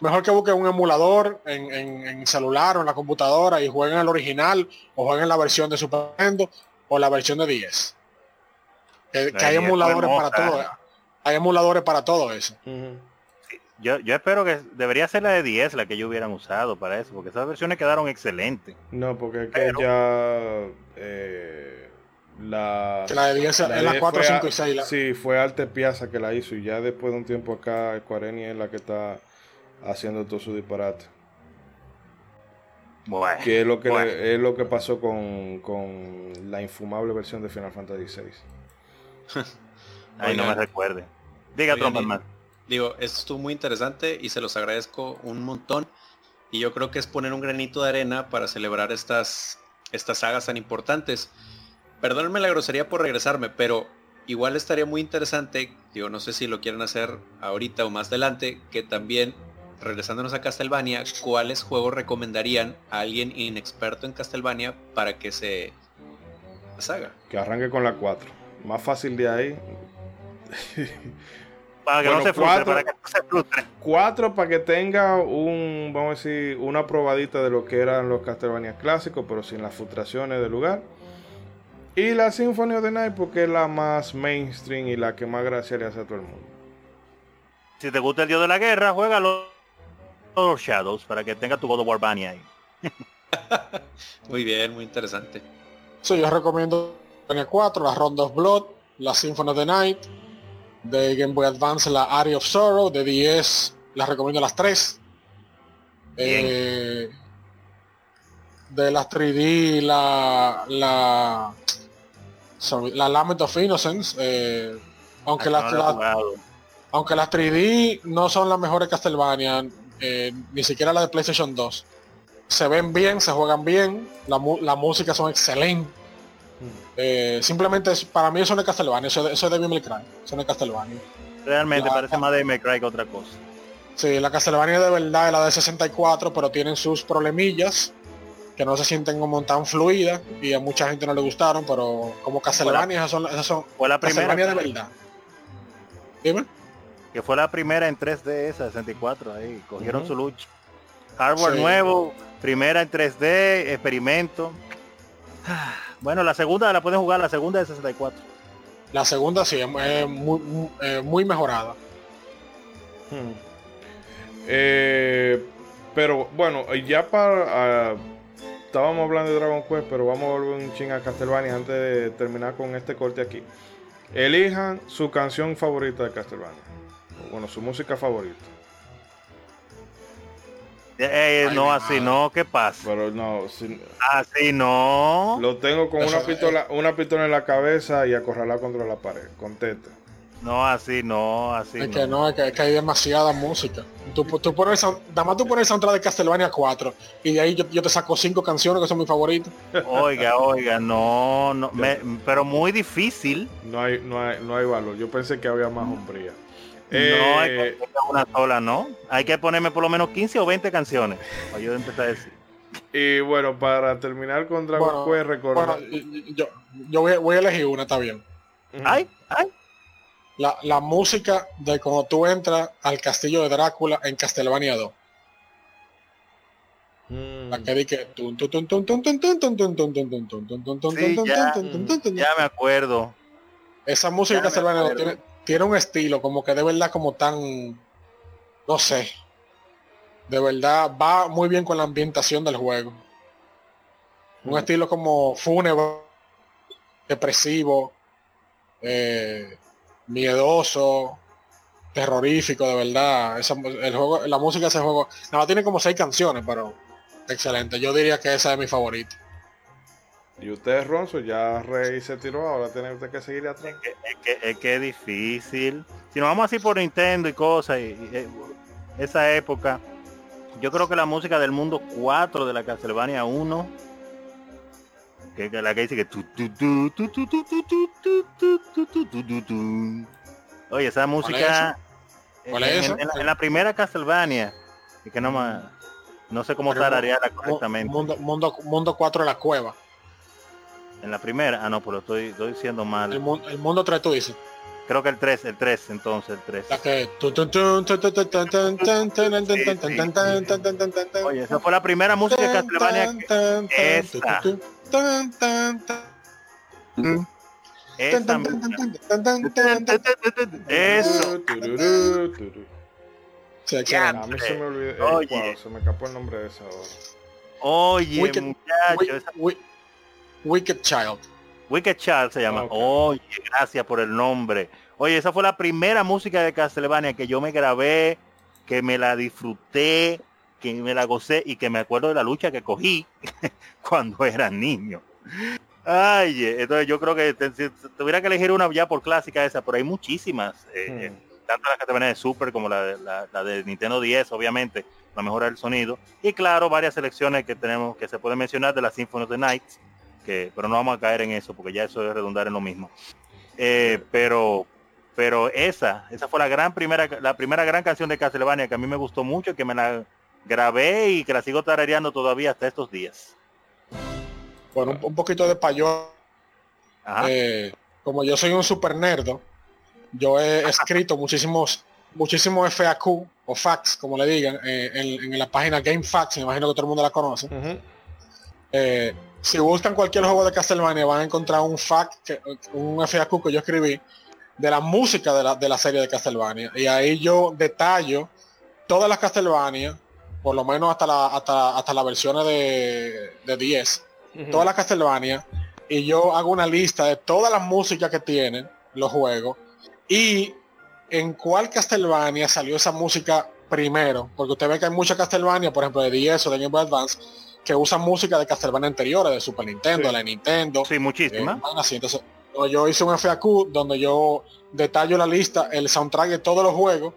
mejor que busquen un emulador en, en- en celular o en la computadora y jueguen el original o jueguen la versión de Super Nintendo o la versión de 10. Que, que La hay 10 fue emuladores para todo. Hay emuladores para todo eso. Yo, yo espero que debería ser la de 10 la que ellos hubieran usado para eso, porque esas versiones quedaron excelentes. No, porque es que Pero- ya eh, la, la de 10 es la 10 4, fue 5 a- y 6. la- Sí, fue Arte Piazza que la hizo y ya después de un tiempo acá Square es la que está haciendo todo su disparate. Bueno, Que es lo que, bueno. le- es lo que pasó con, con la infumable versión de Final Fantasy VI. [LAUGHS] Ay, no me recuerde. Diga Oigan, Trompa y- más. Digo, esto estuvo muy interesante y se los agradezco un montón. Y yo creo que es poner un granito de arena para celebrar estas, estas sagas tan importantes. Perdónenme la grosería por regresarme, pero igual estaría muy interesante, digo, no sé si lo quieren hacer ahorita o más adelante, que también, regresándonos a Castlevania, ¿cuáles juegos recomendarían a alguien inexperto en Castlevania para que se saga? Que arranque con la 4. Más fácil de ahí. [LAUGHS] Para que Bueno, no se frustre, cuatro. para que no se frustre. 4 para que tenga un, vamos a decir, una probadita de lo que eran los Castlevania clásicos, pero sin las frustraciones del lugar. Y la Symphony of the Night porque es la más mainstream y la que más gracia le hace a todo el mundo. Si te gusta el dios de la guerra, juega los, los Shadows para que tenga tu God of War Bunny ahí. [LAUGHS] Muy bien, muy interesante. Sí, yo recomiendo Castlevania 4, la Round of Blood, la Symphony of the Night, de Game Boy Advance la Area of Sorrow, de 10 las recomiendo las 3. Bien. de las 3D la la sorry, la Lament of Innocence, eh, aunque Ah, la, no lo he la- aunque las 3D no son las mejores Castlevania, eh, ni siquiera las de PlayStation 2, se ven bien, se juegan bien, la, la música son excelentes. Eh, simplemente es- para mí eso no es Castlevania, eso, eso es Devil May Cry, eso no es Castlevania. Realmente La- parece más de May Cry que otra cosa. Sí, la Castlevania de verdad es la de 64, pero tienen sus problemillas que no se sienten como tan fluidas y a mucha gente no le gustaron, pero como Castlevania esas son, esas son Fue la primera de verdad. Dime. que fue la primera en 3D esa 64 ahí cogieron su lucha hardware Sí. nuevo primera en 3D experimento [SIGHS] bueno la segunda la pueden jugar la segunda de 64 La segunda sí, es muy, muy, eh, muy mejorada. Hmm. Eh, pero bueno, ya para... ah, estábamos hablando de Dragon Quest, pero vamos a volver un ching a Castlevania antes de terminar con este corte aquí. Elijan su canción favorita de Castlevania. O, Bueno, su música favorita. Eh, Ay, no así no qué pasa Pero no, sin- así no lo tengo con una pistola, una pistola en la cabeza y acorralado contra la pared. Contesta. no así no así es no. que no, es que, es que hay demasiada música. Tú, tú pones, nada más tú pones el soundtrack de Castlevania 4 y de ahí yo, yo te saco cinco canciones que son mis favoritas. oiga oiga no no me- pero muy difícil No hay, no hay, no hay valor. Yo pensé que había más hombría. No, es eh, una sola, ¿no? Hay que ponerme por lo menos 15 o 20 canciones para yo empezar a decir. Y bueno, para terminar con Dragon bueno, Quest, recordar. Bueno, yo, yo voy, voy, a elegir una, está bien. Ay, ay. La, la, música de cuando tú entras al castillo de Drácula en Castlevania 2. La que dije ya, ya me acuerdo. Esa música de Castlevania 2 tiene, tiene un estilo como que de verdad como tan no sé. De verdad va muy bien con la ambientación del juego. Un Mm. estilo como fúnebre, depresivo, eh, miedoso, terrorífico, de verdad. Esa el juego, la música de ese juego, nada tiene como seis canciones, pero excelente. Yo diría que esa es mi favorita. Y usted, Ronzo, ya Rey se tiró, ahora tiene usted que seguir atrás. Es que, es que, difícil. Si nos vamos así por Nintendo y cosas, y, esa época, yo creo que la música del mundo 4 de la Castlevania 1, que, la que dice que... Oye, esa música... ¿Cuál es en, eso? En, la, en, la, primera Castlevania, y que no, más, no sé cómo tararearla correctamente. Mundo, mundo, mundo 4 de la cueva. En la primera, ah no, pero estoy, estoy diciendo mal. El, mundo, el mundo 3 tú dices. Creo que el 3, el 3, entonces, el 3. Oye, esa fue la primera música de Castlevania. Que... Esta. Eso. Se queda, a mí se me olvidó. Oye. se me escapó el nombre de esa. Oye, muchacho. Wicked Child. Wicked Child se llama. Ok. Oye, gracias por el nombre. Oye, esa fue la primera música de Castlevania que yo me grabé, que me la disfruté, que me la gocé y que me acuerdo de la lucha que cogí [LAUGHS] cuando era niño. Ay, entonces yo creo que te- si tuviera que elegir una ya por clásica esa, pero hay muchísimas. eh, Hmm. eh, tanto la Castlevania de Super como la, de- la, la de Nintendo 10, obviamente, la mejora del sonido. Y claro, varias selecciones que tenemos que se pueden mencionar de la Symphony of the Night, que, pero no vamos a caer en eso porque ya eso es redundar en lo mismo. Eh, pero pero esa, esa fue la gran primera, la primera gran canción de Castlevania que a mí me gustó mucho, que me la grabé y que la sigo tarareando todavía hasta estos días. Bueno, un, un poquito de payo. Ajá. Eh, como yo soy un super nerdo, yo he [LAUGHS] escrito muchísimos muchísimos FAQ o facts, como le digan, eh, en, en la página GameFAQs, me imagino que todo el mundo la conoce. Eh, si buscan cualquier juego de Castlevania van a encontrar un fact, que- un FAQ que yo escribí de la música de la, de la serie de Castlevania. Y ahí yo detallo todas las Castlevania, por lo menos hasta la, hasta, hasta las versiones de, de 10, Ujú. todas las Castlevania, y yo hago una lista de todas las músicas que tienen los juegos y en cuál Castlevania salió esa música primero, porque usted ve que hay muchas Castlevania, por ejemplo de 10 o de Game Boy Advance, que usan música de Castlevania anteriores, de Super Nintendo, Sí. de la Nintendo, Sí, eh, muchísimas. así. Entonces, yo hice un FAQ donde yo detallo la lista, el soundtrack de todos los juegos,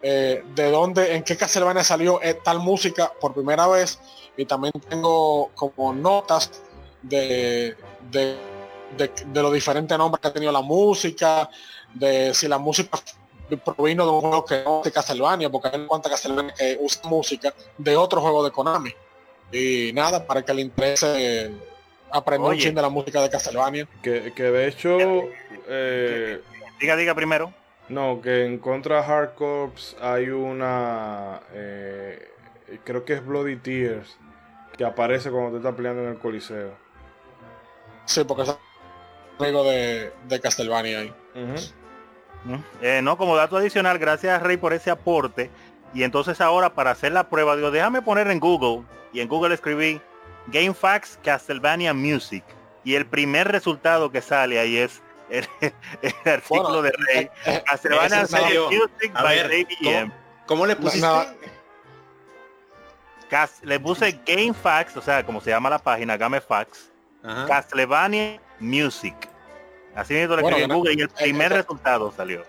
eh, de dónde, en qué Castlevania salió eh, tal música por primera vez, y también tengo como notas de, de, de, los diferentes nombres que ha tenido la música, de si la música provino de un juego que no de Castlevania, porque hay cuenta Castlevania que usa música de otro juego de Konami. Y nada, para que le interese aprender un chin de la música de Castlevania. Que, que de hecho... Eh, diga, diga primero. No, que en contra Hard Corps hay una... Eh, creo que es Bloody Tears, que aparece cuando te estás peleando en el Coliseo. Sí, porque es amigo de, de Castlevania ahí. Eh, no, como dato adicional, gracias Rey por ese aporte. Y entonces ahora para hacer la prueba, digo, déjame poner en Google. Y en Google escribí GameFAQs Castlevania Music. Y el primer resultado que sale ahí es el, [LAUGHS] artículo de Rey. Eh, eh, Castlevania Music by Rey ¿cómo, le pusiste? le puse GameFAQs, o sea, como se llama la página, GameFAQs. Castlevania Music. Así mismo lo escribí en Google y el primer resultado salió.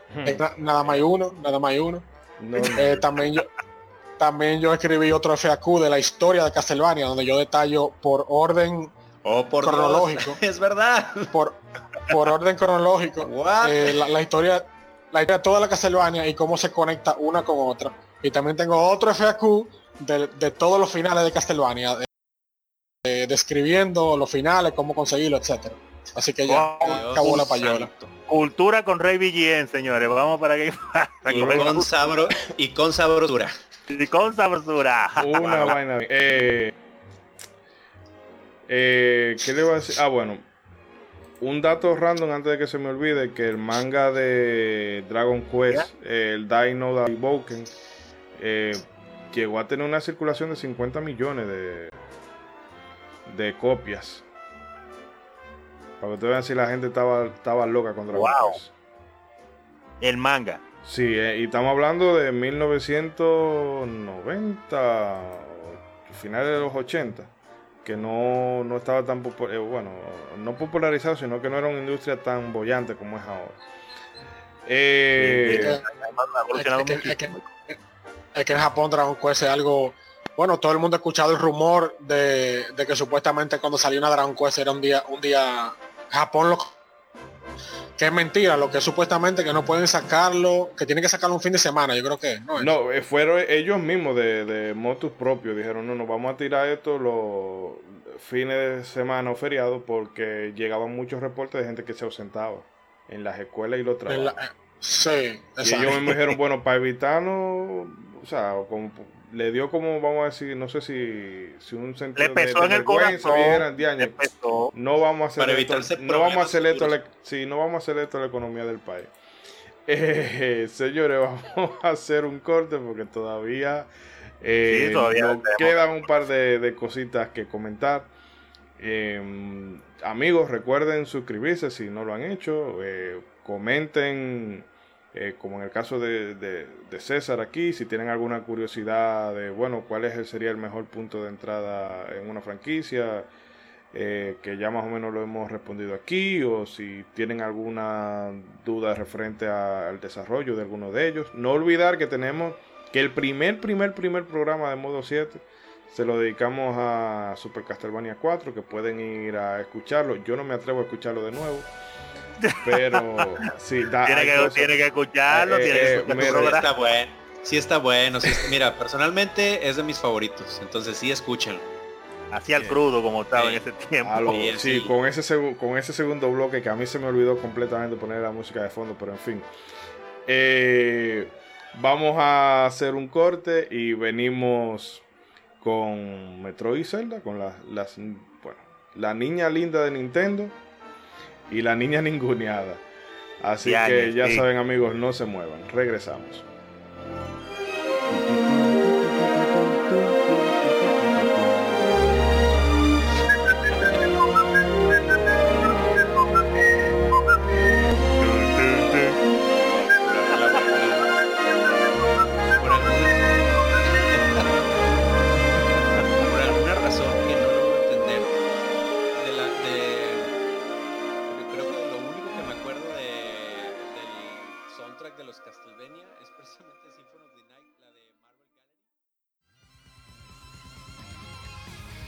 nada más uno, nada más uno. Eh, también yo también yo escribí otro FAQ de la historia de Castlevania, donde yo detallo por orden oh, por cronológico. [LAUGHS] Es verdad. Por, por orden cronológico. Eh, la, historia la historia de toda la Castlevania y cómo se conecta una con otra. Y también tengo otro FAQ de, de todos los finales de Castlevania, describiendo los finales, cómo conseguirlo, etcétera. Así que ya acabó la payola. Cultura con Rey Villien, señores. Vamos para que [LAUGHS] y con, sabro, y con sabrosura. Y con sabrosura. Una [LAUGHS] vaina. Eh, eh, ¿Qué le voy a decir? Ah, bueno. Un dato random antes de que se me olvide que el manga de Dragon Quest, el Dino Evoken, eh, llegó a tener una circulación de 50 millones de, de copias. Para que ustedes vean si la gente estaba, estaba loca contra wow. El manga. Sí, eh, y estamos hablando de 1990, finales de los 80, que no, no estaba tan eh, bueno, no popularizado, sino que no era una industria tan bollante como es ahora. Eh, es, que, en Japón Dragon Quest es algo bueno, todo el mundo ha escuchado el rumor de, de, que supuestamente cuando salió una Dragon Quest era un día, un día Japón lo que es mentira, lo que supuestamente que no pueden sacarlo, que tienen que sacarlo un fin de semana, yo creo que no. No, eh, fueron ellos mismos de, de motus propios, dijeron, no, nos vamos a tirar esto los fines de semana o feriados porque llegaban muchos reportes de gente que se ausentaba en las escuelas y los trabajos. Eh, sí, y ellos me dijeron, bueno, [LAUGHS] para evitarnos, o sea, como le dio como, vamos a decir, no sé si, si un sentido le pesó en el corazón, no vamos a hacer esto, no vamos a hacer esto, sí, no vamos a hacer esto a la economía del país. [LAUGHS] Eh, señores, [LAUGHS] vamos a hacer un corte porque todavía, eh, nos quedan un par de, cositas que comentar. Em, amigos, recuerden suscribirse si no lo han hecho. Eh, comenten eh, como en el caso de, César aquí, si tienen alguna curiosidad de, bueno, cuál es, sería el mejor punto de entrada en una franquicia, eh, que ya más o menos lo hemos respondido aquí, o si tienen alguna duda referente al desarrollo de alguno de ellos. No olvidar que tenemos que el primer, primer, primer programa de modo 7 se lo dedicamos a Super Castlevania 4, que pueden ir a escucharlo. Yo no me atrevo a escucharlo de nuevo. Pero sí, da, tiene, que, tiene que escucharlo, eh, tiene que eh, escucharlo. está bueno. Sí está bueno. mira, personalmente es de mis favoritos. Entonces sí, escúchenlo. Así al crudo como estaba en ese tiempo. sí, Con, ese con ese segundo bloque que a mí se me olvidó completamente poner la música de fondo, pero en fin. Eh, vamos a hacer un corte y venimos con Metroid Zelda, con las, las bueno, la niña linda de Nintendo y la niña ninguneada. Así que ya saben amigos, no se muevan. Regresamos.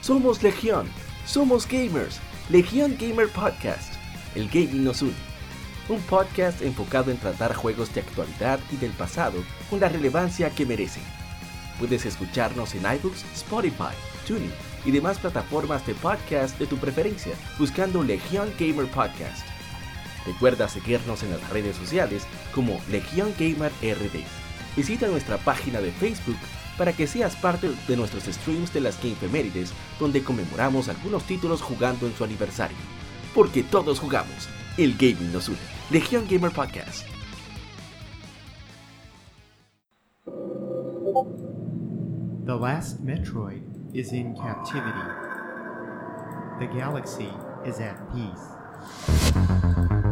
Somos Legión, somos gamers, Legión Gamer Podcast, el gaming nos une. Un podcast enfocado en tratar juegos de actualidad y del pasado con la relevancia que merecen. Puedes escucharnos en iBooks, Spotify, TuneIn y demás plataformas de podcast de tu preferencia buscando Legión Gamer Podcast. Recuerda seguirnos en las redes sociales como Legión Gamer RD. Visita nuestra página de Facebook para que seas parte de nuestros streams de las Gamefemérides, donde conmemoramos algunos títulos jugando en su aniversario. Porque todos jugamos, el gaming nos une. Legión Gamer Podcast. The last Metroid is in captivity. The galaxy is at peace.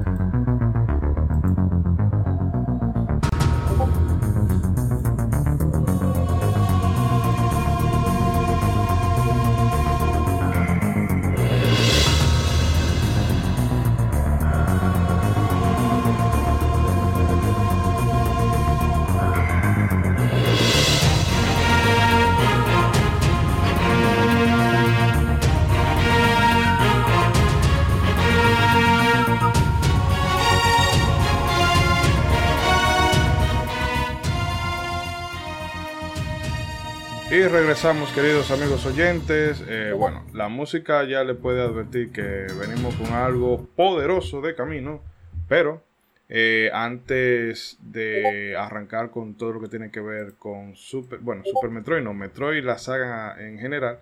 Regresamos, queridos amigos oyentes. Eh, bueno, la música ya le puede advertir que venimos con algo poderoso de camino, pero eh, antes de arrancar con todo lo que tiene que ver con Super, bueno, Super Metroid, no, Metroid, la saga en general,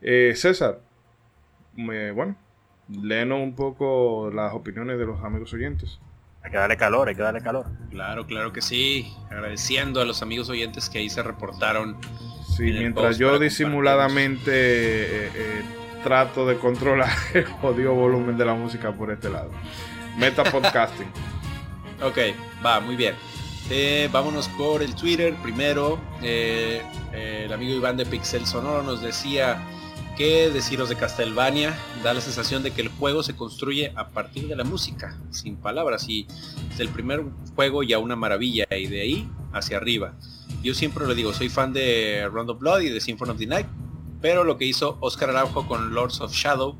eh, César, me- bueno, léenos un poco las opiniones de los amigos oyentes. Hay que darle calor, hay que darle calor. Claro, claro que sí. Agradeciendo a los amigos oyentes que ahí se reportaron. Sí, mientras yo disimuladamente eh, eh, trato de controlar [LAUGHS] el jodido volumen de la música por este lado. Meta [LAUGHS] podcasting. Ok, va, muy bien. Eh, vámonos por el Twitter. Primero, el amigo Iván de Pixel Sonoro nos decía que deciros de Castlevania da la sensación de que el juego se construye a partir de la música, sin palabras. Y desde el primer juego ya una maravilla y de ahí hacia arriba. Yo siempre lo digo, soy fan de Round of Blood y de Symphony of the Night, pero lo que hizo Oscar Araujo con Lords of Shadow,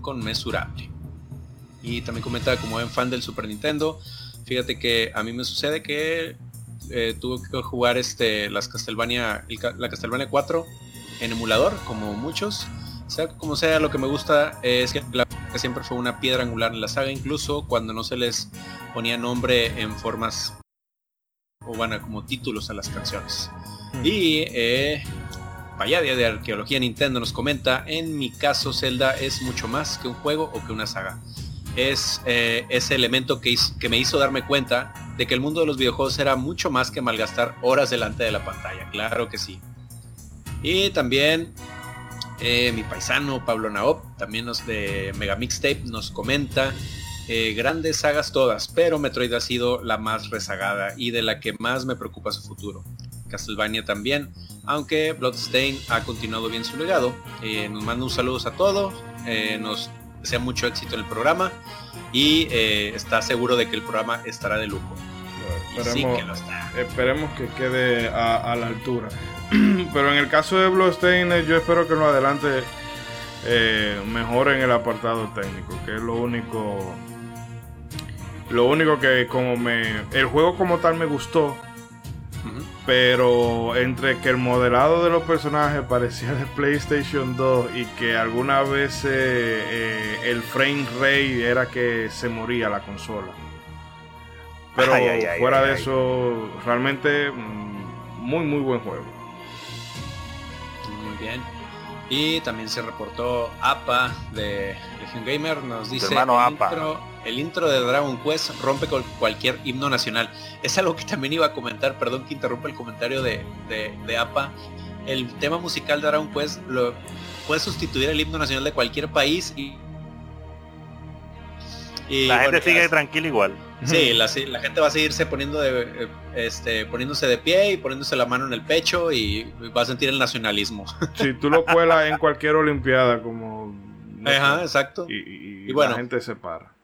conmensurable. Y también comenta como buen fan del Super Nintendo, Fíjate que a mí me sucede que eh, tuve que jugar este, las Castlevania, el la Castlevania 4 en emulador, como muchos. Sea como sea, lo que me gusta es que la que siempre fue una piedra angular en la saga, incluso cuando no se les ponía nombre en formas o bueno, como títulos a las canciones. Y eh, vaya día de arqueología Nintendo nos comenta, en mi caso Zelda es mucho más que un juego o que una saga es eh, ese elemento que, hizo- que me hizo darme cuenta de que el mundo de los videojuegos era mucho más que malgastar horas delante de la pantalla, claro que sí. Y también eh, mi paisano Pablo Naop, también nos de Mega Mixtape, nos comenta eh, grandes sagas todas, pero Metroid ha sido la más rezagada y de la que más me preocupa su futuro. Castlevania también, aunque Bloodstain ha continuado bien su legado. Eh, nos manda un saludo a todos, eh, nos desea mucho éxito en el programa y está seguro de que el programa estará de lujo. Sí Esperemos, que lo está. esperemos que quede a, a la altura. [CLEARS THROAT] Pero en el caso de Bloodstained, yo espero que en lo adelante eh, mejoren el apartado técnico, que es lo único. Lo único que como me. El juego como tal me gustó. Pero entre que el modelado de los personajes parecía de PlayStation 2 y que algunas veces eh, el frame rate era que se moría la consola. Pero Ay, ay, ay, fuera ay, de ay. eso, realmente mm, muy muy buen juego. Muy bien. Y también se reportó APA de Legion Gamer, nos dice hermano APA. Intro, el intro de Dragon Quest rompe con cualquier himno nacional. Es algo que también iba a comentar, perdón que interrumpa el comentario de, de- de APA. El tema musical de Dragon Quest lo puede sustituir el himno nacional de cualquier país y, y, La gente bueno, sigue tranquila igual. Sí, la, la gente va a seguirse poniendo de, eh, este, poniéndose de pie y poniéndose la mano en el pecho y va a sentir el nacionalismo. [LAUGHS] Si tú lo cuelas en cualquier olimpiada como... no Ajá, sé, exacto. y, y- Y bueno. la gente se para.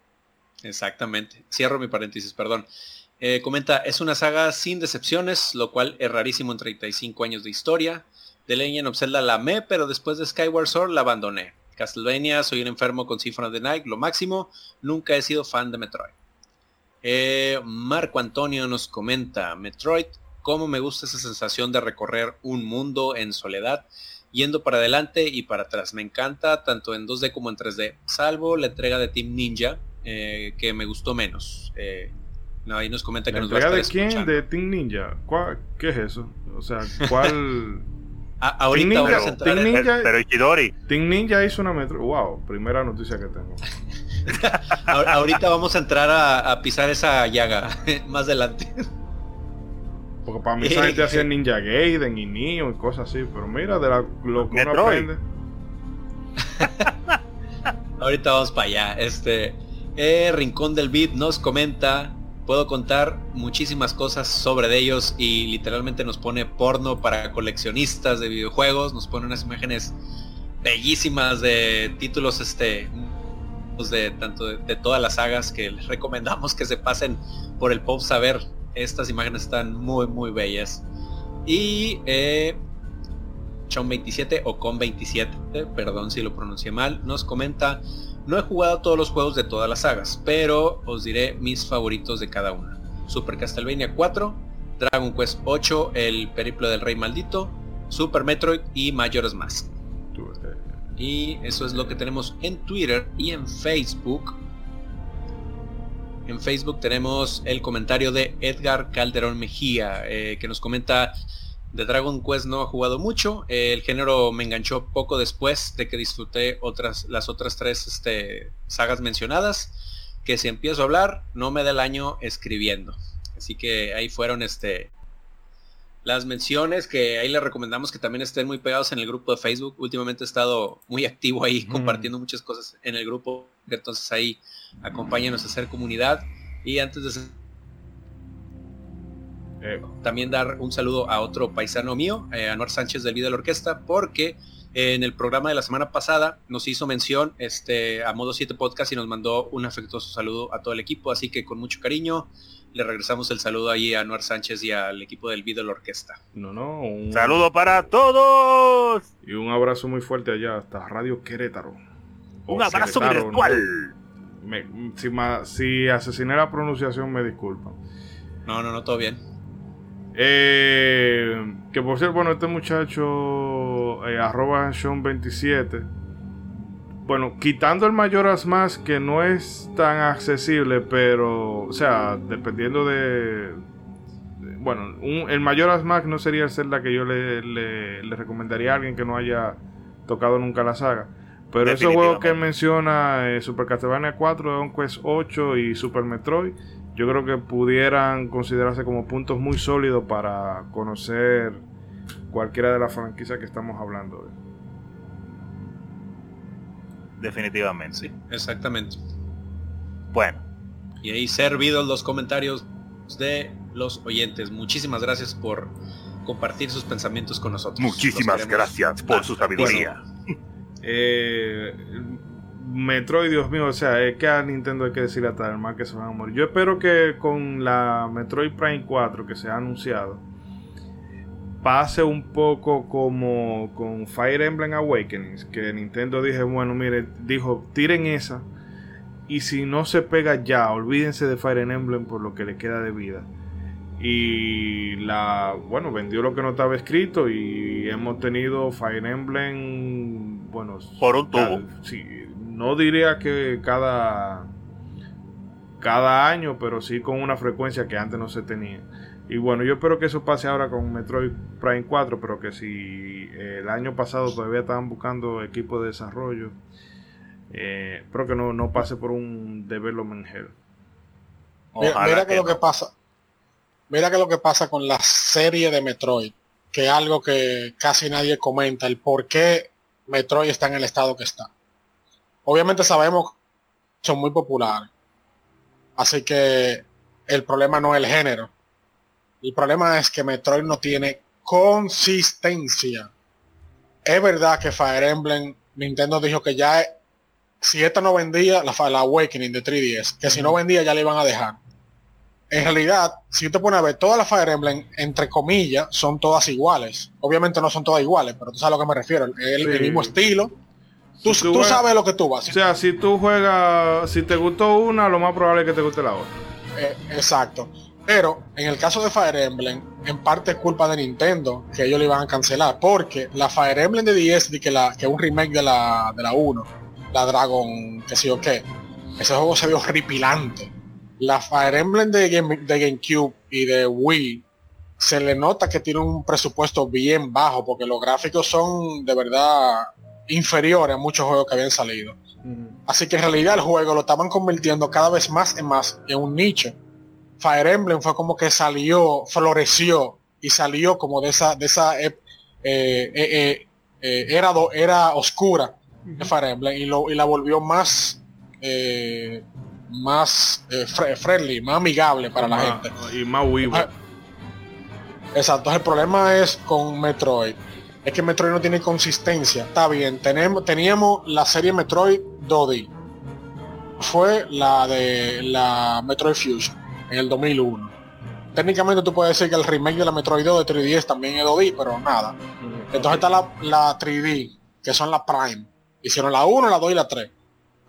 Exactamente. Cierro mi paréntesis, perdón. Eh, comenta, es una saga sin decepciones, lo cual es rarísimo en 35 años de historia. The Legend of Zelda la amé, pero después de Skyward Sword la abandoné. Castlevania, soy un enfermo con Symphony of the Night, lo máximo. Nunca he sido fan de Metroid. Eh, Marco Antonio nos comenta, Metroid, cómo me gusta esa sensación de recorrer un mundo en soledad, yendo para adelante y para atrás. Me encanta tanto en 2D como en 3D, salvo la entrega de Team Ninja, eh, que me gustó menos. Eh, ahí nos comenta que ¿La nos va a estar de quién? escuchando. ¿De Team Ninja? ¿Cuál- ¿Qué es eso? O sea, ¿cuál...? [LAUGHS] A- ahorita Team vamos a Ninja, entrar Team Ninja- Pero, pero Ishidori, Team Ninja hizo una metro... Wow, primera noticia que tengo. [LAUGHS] ahorita vamos a entrar a, a pisar esa llaga [LAUGHS] más adelante. Porque para mí esa gente hacía Ninja Gaiden y Neo y cosas así, pero mira, de la, lo que uno aprende. Ahorita vamos para allá. Este eh, Rincón del Beat nos comenta. Puedo contar muchísimas cosas sobre de ellos y literalmente nos pone porno para coleccionistas de videojuegos. Nos pone unas imágenes bellísimas de títulos este pues, de tanto de, todas las sagas que les recomendamos que se pasen por el pop saber. Estas imágenes están muy muy bellas. Y eh, Chon 27 o Con 27, perdón si lo pronuncié mal, nos comenta, no he jugado todos los juegos de todas las sagas, pero os diré mis favoritos de cada una. Super Castlevania 4, Dragon Quest 8, El Periplo del Rey Maldito, Super Metroid y Majora's Mask. Y eso es lo que tenemos en Twitter y en Facebook. En Facebook tenemos el comentario de Edgar Calderón Mejía, eh, que nos comenta, de Dragon Quest no ha jugado mucho, eh, el género me enganchó poco después de que disfruté otras, las otras tres este, sagas mencionadas, que si empiezo a hablar no me da el año escribiendo. Así que ahí fueron este, las menciones que ahí les recomendamos que también estén muy pegados en el grupo de Facebook. Últimamente he estado muy activo ahí Mm. compartiendo muchas cosas en el grupo. Entonces ahí acompáñenos a hacer comunidad. Y antes de eh, también dar un saludo a otro paisano mío, eh, Anuar Sánchez del Vida de la Orquesta, porque eh, en el programa de la semana pasada nos hizo mención este, a Modo 7 Podcast y nos mandó un afectuoso saludo a todo el equipo. Así que con mucho cariño le regresamos el saludo ahí a Anuar Sánchez y al equipo del Vida de la Orquesta. no, no, un, saludo para todos. y un abrazo muy fuerte allá hasta Radio Querétaro. O Un abrazo Querétaro, virtual. ¿no? Me- si, ma- si asesiné la pronunciación, me disculpan. No, no, no, todo bien. Eh, que por cierto, bueno, este muchacho, eh, arroba Sean27, bueno, quitando el Mayoras más, que no es tan accesible, pero, o sea, dependiendo de... de- bueno, un- el Mayoras más no sería el Zelda que yo le, le- le recomendaría a alguien que no haya tocado nunca la saga. Pero esos juegos que menciona, eh, Super Castlevania 4, Dragon Quest 8 y Super Metroid, yo creo que pudieran considerarse como puntos muy sólidos para conocer cualquiera de las franquicias que estamos hablando. de. Definitivamente. Sí, exactamente. Bueno, Y ahí servidos los comentarios de los oyentes. Muchísimas gracias por compartir sus pensamientos con nosotros. muchísimas gracias por su sabiduría. Eh, Metroid, Dios mío, o sea, es que a Nintendo hay que decirle hasta el mal que se van a morir. Yo espero que con la Metroid Prime 4 que se ha anunciado, pase un poco como con Fire Emblem Awakenings, que Nintendo dije, bueno, mire, dijo, tiren esa. Y si no se pega ya, olvídense de Fire Emblem por lo que le queda de vida. Y la, bueno, vendió lo que no estaba escrito y hemos tenido Fire Emblem, bueno, Por un tubo. sí, no diría que cada cada año, pero sí con una frecuencia que antes no se tenía. Y bueno, yo espero que eso pase ahora con Metroid Prime 4, pero que si eh, el año pasado todavía estaban buscando equipo de desarrollo, eh, espero que no, no pase por un development hell. Mira, Ojalá mira que, que lo no. que pasa. Mira que lo que pasa con la serie de Metroid, que es algo que casi nadie comenta, el por qué Metroid está en el estado que está. Obviamente sabemos que son muy populares. Así que el problema no es el género. El problema es que Metroid no tiene consistencia. Es verdad que Fire Emblem, Nintendo dijo que ya si esta no vendía, la, la Awakening de 3DS, que si no vendía ya le iban a dejar. en realidad, si te pones a ver, todas las Fire Emblem, entre comillas, son todas iguales. Obviamente no son todas iguales, pero tú sabes a lo que me refiero. El, mismo estilo. Tú, Si tú tú juegas- sabes lo que tú vas. O sea, si tú juegas, si te gustó una, lo más probable es que te guste la otra. Eh, exacto. Pero en el caso de Fire Emblem, en parte es culpa de Nintendo que ellos le iban a cancelar. Porque la Fire Emblem de 10, de que la que es un remake de la, de la 1, la Dragon, que sé yo qué, ese juego se vio horripilante. La Fire Emblem de, Game- de GameCube y de Wii se le nota que tiene un presupuesto bien bajo porque los gráficos son de verdad inferiores a muchos juegos que habían salido. Así que en realidad el juego lo estaban convirtiendo cada vez más en más en un nicho. Fire Emblem fue como que salió, floreció y salió como de esa, de esa eh, eh, eh, era, do- era oscura de Fire Emblem y, lo, y la volvió más más friendly, más amigable para la gente. Y más vivo. Exacto, el problema es con Metroid. Es que Metroid no tiene consistencia. Está bien, tenemos, teníamos la serie Metroid 2D. Fue la de la Metroid Fusion en el 2001. Técnicamente tú puedes decir que el remake de la Metroid 2 de 3DS también es 2D, pero nada. Entonces está la, la 3D, que son la Prime. Hicieron la 1, la 2 y la 3.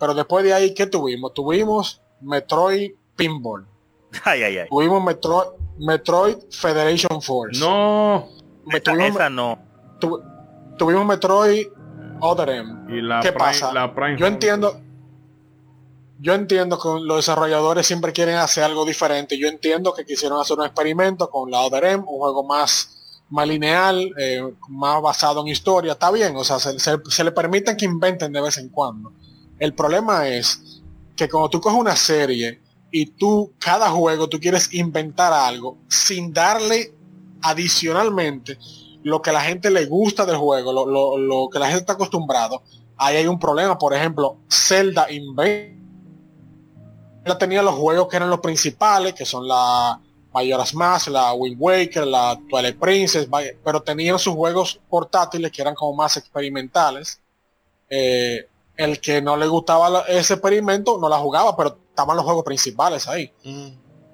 Pero después de ahí, ¿qué tuvimos? Tuvimos Metroid Pinball. Ay, ay, ay. Tuvimos Metroid, Metroid Federation Force. No. Tuvimos, esa no. Tu- tuvimos Metroid Other M. Y la ¿Qué Prime, pasa? La Prime Yo entiendo, yo entiendo que los desarrolladores siempre quieren hacer algo diferente. Yo entiendo que quisieron hacer un experimento con la Other M, un juego más, más lineal, eh, más basado en historia. Está bien, o sea, se, se- se le permiten que inventen de vez en cuando. El problema es que cuando tú coges una serie y tú, cada juego, tú quieres inventar algo sin darle adicionalmente lo que la gente le gusta del juego, lo, lo- lo que la gente está acostumbrado, ahí hay un problema. Por ejemplo, Zelda Invade tenía los juegos que eran los principales, que son la Majora's Mask, la Wind Waker, la Twilight Princess, pero tenían sus juegos portátiles que eran como más experimentales. Eh, el que no le gustaba ese experimento no la jugaba, pero estaban los juegos principales ahí.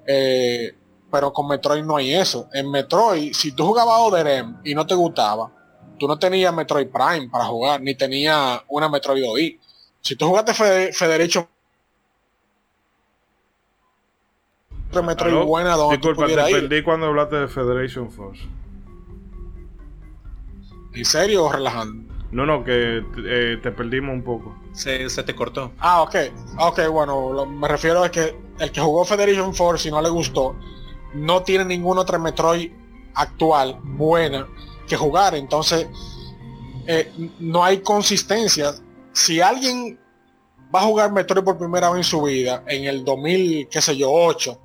Eh, pero con Metroid no hay eso. En Metroid, si tú jugabas Other M y no te gustaba, tú no tenías Metroid Prime para jugar, ni tenías una Metroid 2D. Si tú jugaste Fede- Federation otra Metroid ¿Aló? buena donde tú Disculpa, te perdí cuando hablaste de Federation Force. ¿En serio o relajando? No, no, que eh, te perdimos un poco. Se, se te cortó. Ah, ok. Ok, bueno, lo- me refiero a que el que jugó Federation Force y no le gustó, no tiene ninguna otra Metroid actual buena que jugar. Entonces, eh, no hay consistencia. Si alguien va a jugar Metroid por primera vez en su vida, en el 2000, qué sé yo, 8,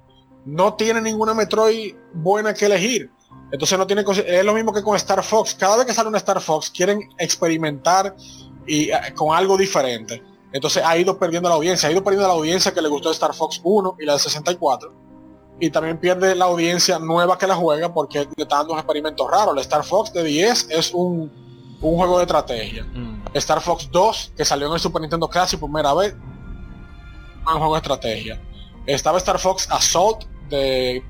no tiene ninguna Metroid buena que elegir. Entonces no tiene es lo mismo que con Star Fox. Cada vez que sale una Star Fox quieren experimentar y eh, con algo diferente. Entonces ha ido perdiendo la audiencia, ha ido perdiendo la audiencia que le gustó Star Fox 1 y la de 64. Y también pierde la audiencia nueva que la juega porque le está dando unos experimentos raros. La Star Fox de 10 es un, un juego de estrategia. Star Fox 2, que salió en el Super Nintendo Classic por primera vez, un juego de estrategia. Estaba Star Fox Assault de,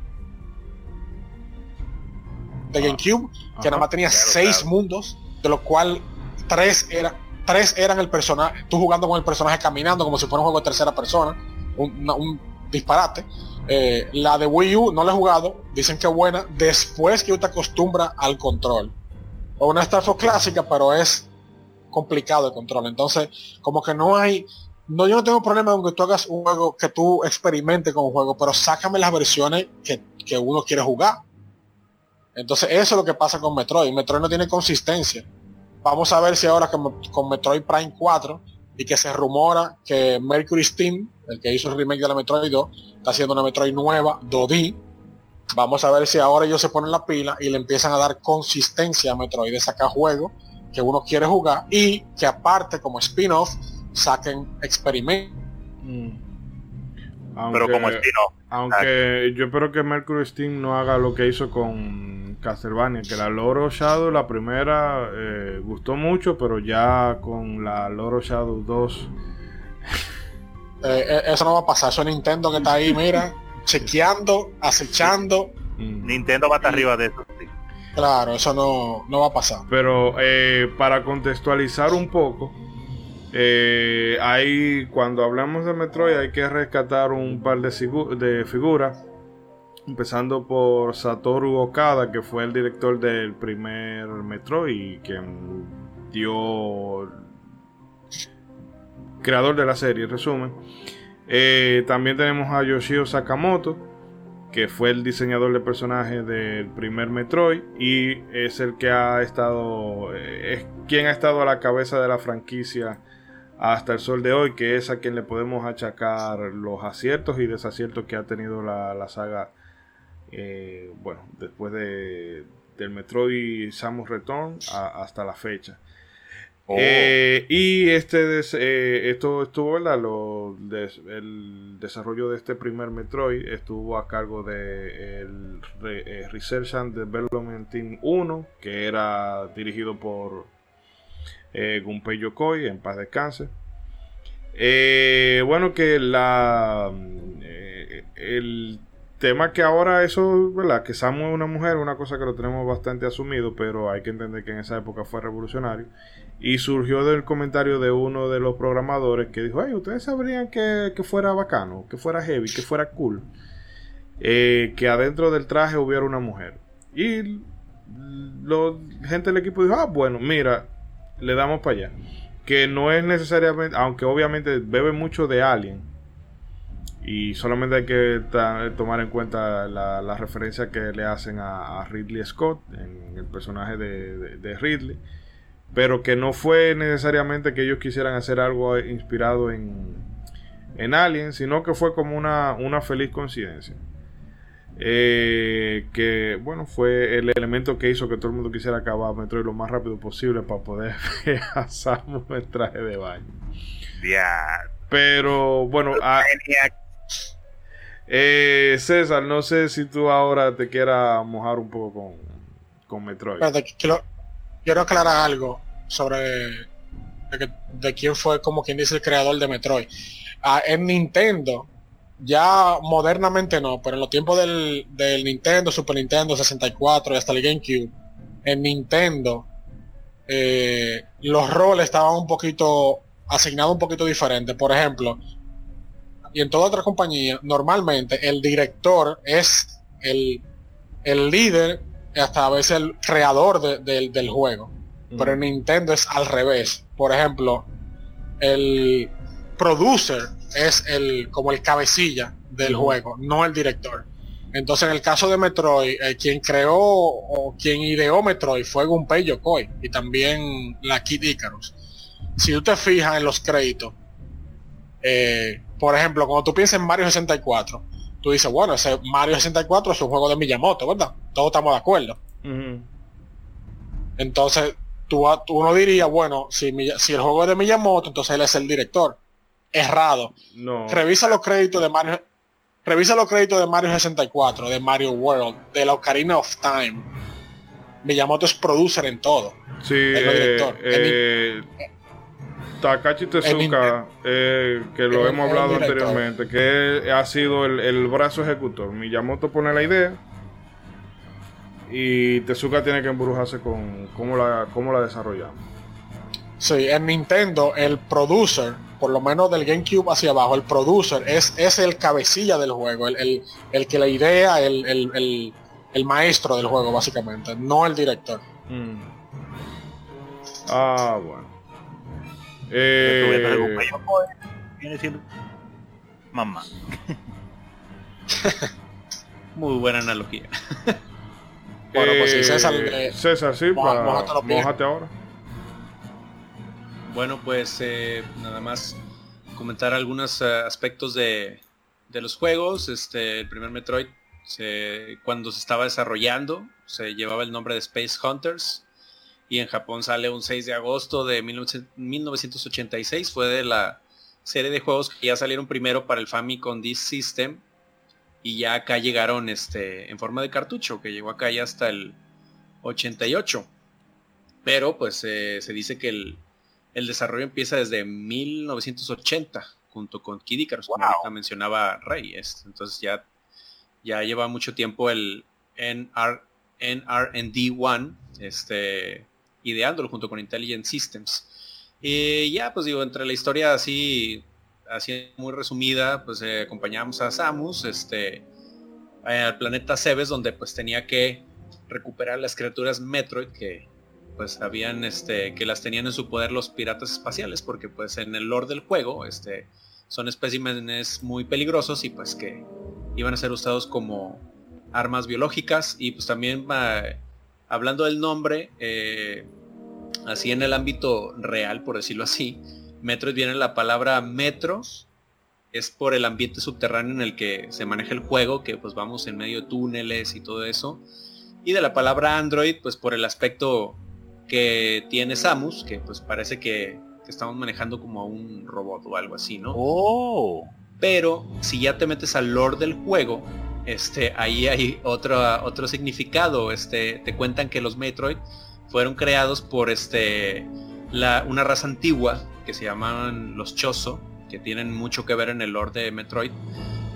de GameCube, que nada más tenía Claro, seis claro. mundos, de los cuales tres, era, tres eran el personaje, tú jugando con el personaje caminando como si fuera un juego de tercera persona, un, una- un disparate. Eh, la de Wii U no la he jugado, dicen que es buena, después que uno te acostumbra al control. O una Star clásica, pero es complicado el control. Entonces, como que no hay. No, yo no tengo problema con que tú hagas un juego, que tú experimentes con un juego, pero sácame las versiones que, que uno quiere jugar. Entonces, eso es lo que pasa con Metroid. Metroid no tiene consistencia. Vamos a ver si ahora con, con Metroid Prime 4 y que se rumora que Mercury Steam, el que hizo el remake de la Metroid 2, está haciendo una Metroid nueva, 2D. Vamos a ver si ahora ellos se ponen la pila y le empiezan a dar consistencia a Metroid de sacar juegos que uno quiere jugar y que aparte como spin-off saquen experimentos. Aunque, Pero como spin-off. aunque yo espero que Mercury Steam no haga lo que hizo con Castlevania, que la Loro Shadow, la primera, eh, gustó mucho, pero ya con la Loro Shadow 2, [LAUGHS] Eh, eh, eso no va a pasar, eso es Nintendo que está ahí, mira, [LAUGHS] chequeando, acechando. Mm. Nintendo va hasta arriba de eso. sí. Claro, eso no, no va a pasar. Pero eh, para contextualizar un poco, eh, ahí cuando hablamos de Metroid hay que rescatar un par de figuras. Empezando por Satoru Okada, que fue el director del primer Metroid y quien dio creador de la serie, en resumen. Eh, también tenemos a Yoshio Sakamoto, que fue el diseñador de personajes del primer Metroid y es el que ha estado, eh, es quien ha estado a la cabeza de la franquicia hasta el sol de hoy, que es a quien le podemos achacar los aciertos y desaciertos que ha tenido la, la saga, eh, bueno, después de, del Metroid Samus Return a- hasta la fecha. Oh. Eh, y este des- eh, esto estuvo, ¿verdad? Lo, des- el desarrollo de este primer Metroid estuvo a cargo de el re- Research and Development Team 1, que era dirigido por eh, Gunpei Yokoi, en paz descanse. Eh, bueno, que la eh, el tema que ahora eso, ¿verdad? Que Samu es una mujer, una cosa que lo tenemos bastante asumido, pero hay que entender que en esa época fue revolucionario. Y surgió del comentario de uno de los programadores que dijo, ay, ustedes sabrían que, que fuera bacano, que fuera heavy, que fuera cool, eh, que adentro del traje hubiera una mujer. Y la gente del equipo dijo, ah, bueno, mira, le damos para allá. Que no es necesariamente, aunque obviamente bebe mucho de Alien, y solamente hay que tomar en cuenta la, la referencia que le hacen a, Ridley Scott en el personaje de, de- de Ridley. Pero que no fue necesariamente que ellos quisieran hacer algo inspirado en, en Alien, sino que fue como una, una feliz coincidencia. Eh, que bueno, fue el elemento que hizo que todo el mundo quisiera acabar Metroid lo más rápido posible para poder ver a Samus en traje de baño. Ya. Pero bueno, a- eh, César, no sé si tú ahora te quieras mojar un poco con, con Metroid. Quiero, quiero aclarar algo sobre de quién fue, como quien dice, el creador de Metroid. Ah, en Nintendo, ya modernamente no, pero en los tiempos del, del Nintendo, Super Nintendo, 64 y hasta el GameCube, en Nintendo, eh, los roles estaban un poquito asignados un poquito diferentes. Por ejemplo, y en toda otra compañía, normalmente el director es el, el líder, hasta a veces el creador de- del juego. Pero en Nintendo es al revés. Por ejemplo, el producer es el como el cabecilla del juego, no el director. Entonces, en el caso de Metroid, eh, quien creó o quien ideó Metroid fue Gunpei Yokoi y también la Kid Icarus. Si tú te fijas en los créditos, eh, por ejemplo, cuando tú piensas en Mario 64, tú dices, bueno, ese Mario 64 es un juego de Miyamoto, ¿verdad? Todos estamos de acuerdo. Entonces, tú, uno diría, bueno, si el juego es de Miyamoto, entonces él es el director. Errado. No. Revisa los créditos de Mario. Revisa los créditos de Mario 64, de Mario World, de la Ocarina of Time. Miyamoto es producer en todo. Sí, eh, eh, Takashi Tezuka, eh, que lo El- hemos hablado anteriormente, que ha sido el, el brazo ejecutor. Miyamoto pone la idea y Tezuka tiene que embrujarse con cómo la, cómo la desarrollamos. Sí, en Nintendo, el producer, por lo menos del GameCube hacia abajo, el producer es, es el cabecilla del juego, el, el, el que la idea, el, el, el, el maestro del juego, básicamente, no el director. Mm. Ah, bueno. Eh, Viene siendo mamá. [LAUGHS] Muy buena analogía. Bueno, pues sí, eh, César, eh, César, sí, moja- para- mójate los pies. mójate ahora. Bueno, pues eh, nada más comentar algunos eh, aspectos de, de los juegos. Este, el primer Metroid, se- cuando se estaba desarrollando, se llevaba el nombre de Space Hunters. Y en Japón sale un 6 de agosto de 19- 1986. Fue de la serie de juegos que ya salieron primero para el Famicom Disk System. Y ya acá llegaron este, en forma de cartucho, que llegó acá ya hasta el 88. Pero pues eh, se dice que el, el desarrollo empieza desde 1980 junto con Kid Icarus, como Wow. ahorita mencionaba Rey. Entonces ya ya lleva mucho tiempo el NR, NRD One, este, ideándolo junto con Intelligent Systems. Y ya, pues digo, entre la historia así, así muy resumida, pues eh, acompañamos a Samus, este, al planeta Cebes, donde pues tenía que recuperar las criaturas Metroid que pues habían, este, que las tenían en su poder los piratas espaciales, porque pues en el lore del juego, este, son especímenes muy peligrosos y pues que iban a ser usados como armas biológicas y pues también hablando del nombre, eh, así en el ámbito real, por decirlo así, Metroid viene la palabra metros, es por el ambiente subterráneo en el que se maneja el juego, que pues vamos en medio de túneles y todo eso. Y de la palabra Android, pues por el aspecto que tiene Samus, que pues parece que, estamos manejando como a un robot o algo así, ¿no? Oh. Pero si ya te metes al lore del juego, este, ahí hay otro, otro significado. Este, te cuentan que los Metroid fueron creados por este, la, una raza antigua que se llamaban los Chozo, que tienen mucho que ver en el lore de Metroid.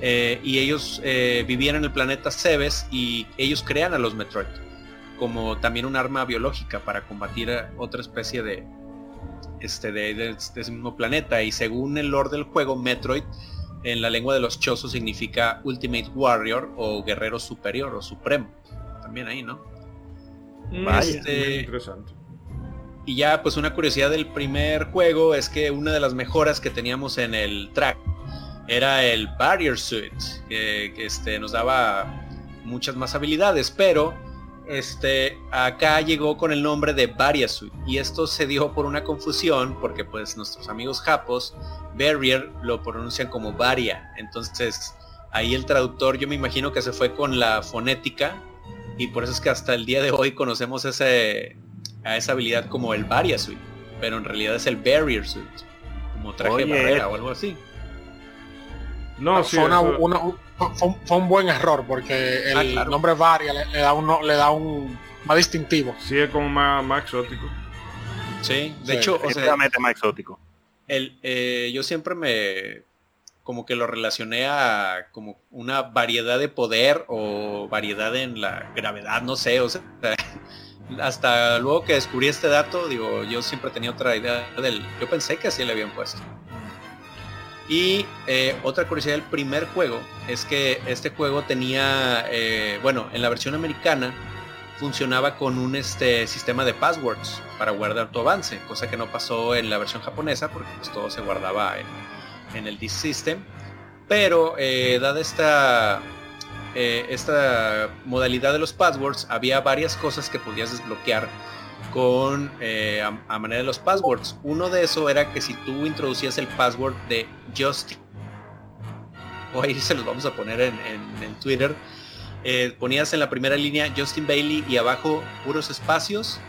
Eh, y ellos eh, vivían en el planeta Cebes y ellos crean a los Metroid como también un arma biológica para combatir a otra especie de este de, ese mismo planeta. Y según el lore del juego Metroid en la lengua de los chozos significa Ultimate Warrior o guerrero superior o supremo. También ahí no mm, este, interesante. y ya pues una curiosidad del primer juego es que una de las mejoras que teníamos en el track era el Barrier Suit, que, este, nos daba muchas más habilidades, pero este, acá llegó con el nombre de Barrier Suit y esto se dio por una confusión porque pues nuestros amigos japos Barrier lo pronuncian como Varia, entonces ahí el traductor yo me imagino que se fue con la fonética y por eso es que hasta el día de hoy conocemos ese, a esa habilidad como el Barrier Suit, pero en realidad es el Barrier Suit, como traje de barrera o algo así. No, fue, un, buen error porque el ah, nombre Varia le, da un le da un más distintivo. Sí, es como más, exótico. Sí, de hecho, o sea, más exótico. El, eh, yo siempre me como que lo relacioné a como una variedad de poder o variedad en la gravedad, no sé, o sea, [LAUGHS] hasta luego que descubrí este dato, digo, yo siempre tenía otra idea del, yo pensé que así le habían puesto. Y eh, otra curiosidad del primer juego es que este juego tenía, eh, bueno, en la versión americana funcionaba con un este, sistema de passwords para guardar tu avance, cosa que no pasó en la versión japonesa porque pues, todo se guardaba en, el disk system. Pero eh, dada esta, esta modalidad de los passwords, había varias cosas que podías desbloquear con eh, a, manera de los passwords. Uno de eso era que si tú introducías el password de Justin, o ahí se los vamos a poner en, Twitter, eh, ponías en la primera línea Justin Bailey y abajo puros espacios.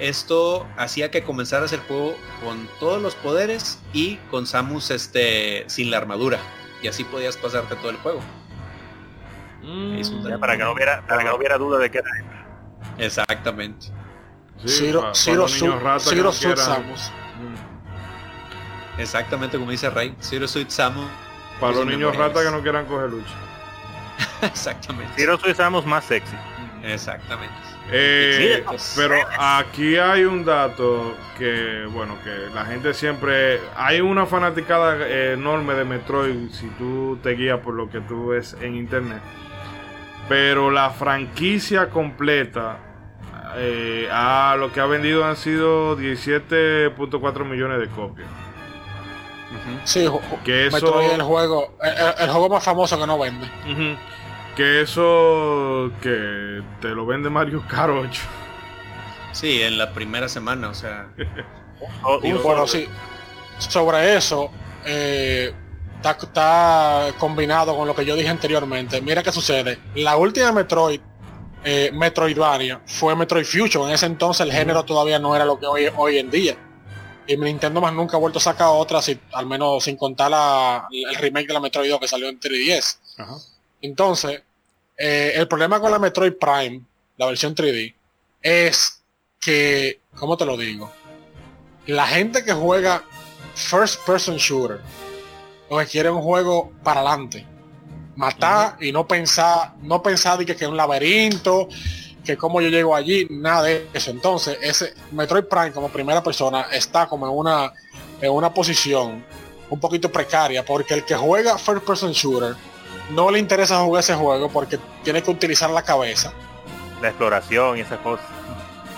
Esto hacía que comenzaras el juego con todos los poderes y con Samus este, sin la armadura. Y así podías pasarte todo el juego. Mm. para, que no hubiera, para que no hubiera duda de que era Exactamente. Ciro, Ciro, Samus. Mm. Exactamente como dice Rey. Ciro Suit Samus. Para los niños ratas que no quieran coger lucha. [LAUGHS] Exactamente. Ciro Suit Samus más sexy. Exactamente. Eh, pero aquí hay un dato que, bueno, que la gente siempre... Hay una fanaticada enorme de Metroid si tú te guías por lo que tú ves en internet. Pero la franquicia completa eh, ah, lo que ha vendido han sido 17.4 millones de copias. Sí, que eso, el juego, el, juego más famoso que no vende. Que eso que te lo vende Mario Kart 8. Sí, en la primera semana, o sea. [LAUGHS] Oh, bueno, sí. Sobre eso, eh, está combinado con lo que yo dije anteriormente. Mira qué sucede. La última Metroid eh, Metroidvania fue Metroid Fusion. En ese entonces el género todavía no era lo que hoy, hoy en día. Y Nintendo más nunca ha vuelto a sacar otra, al menos sin contar el remake de la Metroid 2 que salió en 3DS. Entonces, eh, el problema con la Metroid Prime, la versión 3D, es que, ¿cómo te lo digo? La gente que juega First Person Shooter, o que quiere un juego para adelante, matar y no pensar, no pensar de que, que es un laberinto, que cómo yo llego allí, nada de eso. Entonces, ese Metroid Prime como primera persona está como en una, en una posición un poquito precaria, porque el que juega First Person Shooter no le interesa jugar ese juego porque tiene que utilizar la cabeza. La exploración y esas cosas.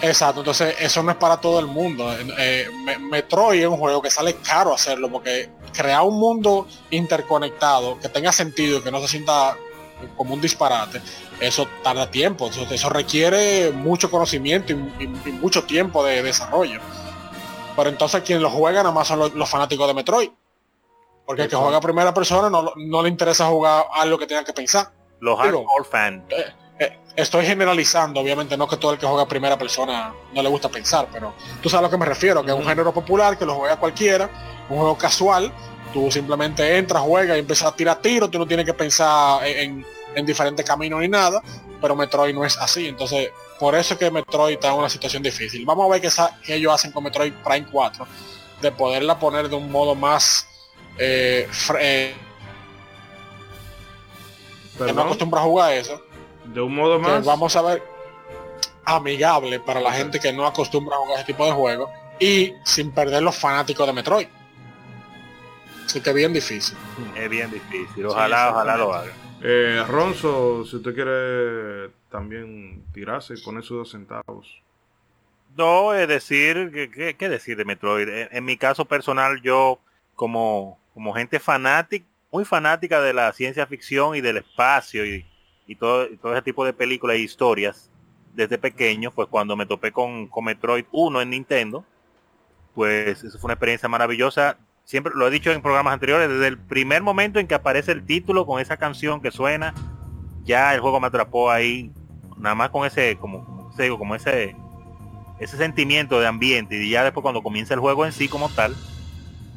Exacto, entonces eso no es para todo el mundo. Eh, Metroid es un juego que sale caro hacerlo porque crear un mundo interconectado que tenga sentido y que no se sienta como un disparate, eso tarda tiempo, eso, eso requiere mucho conocimiento y, mucho tiempo de desarrollo. Pero entonces quien lo juega nada más son los, fanáticos de Metroid. Porque el que juega a primera persona no, no, le interesa jugar algo que tenga que pensar. Los hardcore fans. Eh, eh, estoy generalizando, obviamente no que todo el que juega a primera persona no le gusta pensar, pero tú sabes a lo que me refiero, que es un género popular, que lo juega cualquiera, un juego casual, Tú simplemente entras, juegas y empiezas a tirar tiros, tú no tienes que pensar en, diferentes caminos ni nada, pero Metroid no es así. Entonces, por eso es que Metroid está en una situación difícil. Vamos a ver qué, ellos hacen con Metroid Prime 4, de poderla poner de un modo más... Eh, eh que no acostumbra a jugar eso. De un modo más... vamos a ver amigable para la gente que no acostumbra a jugar ese tipo de juegos y sin perder los fanáticos de Metroid. Así que bien difícil. Es bien difícil. Ojalá, ojalá lo haga. Eh, Ronzo, si usted quiere también tirarse y poner sus dos centavos. No, es decir, ¿qué, decir de Metroid? En, mi caso personal, yo como, como gente fanática, muy fanática de la ciencia ficción y del espacio y, todo, todo ese tipo de películas e historias, desde pequeño, pues cuando me topé con, con Metroid 1 en Nintendo, pues eso fue una experiencia maravillosa siempre lo he dicho en programas anteriores, desde el primer momento en que aparece el título con esa canción que suena, ya el juego me atrapó ahí, nada más con ese, como, como digo, como ese, ese sentimiento de ambiente y ya después cuando comienza el juego en sí como tal,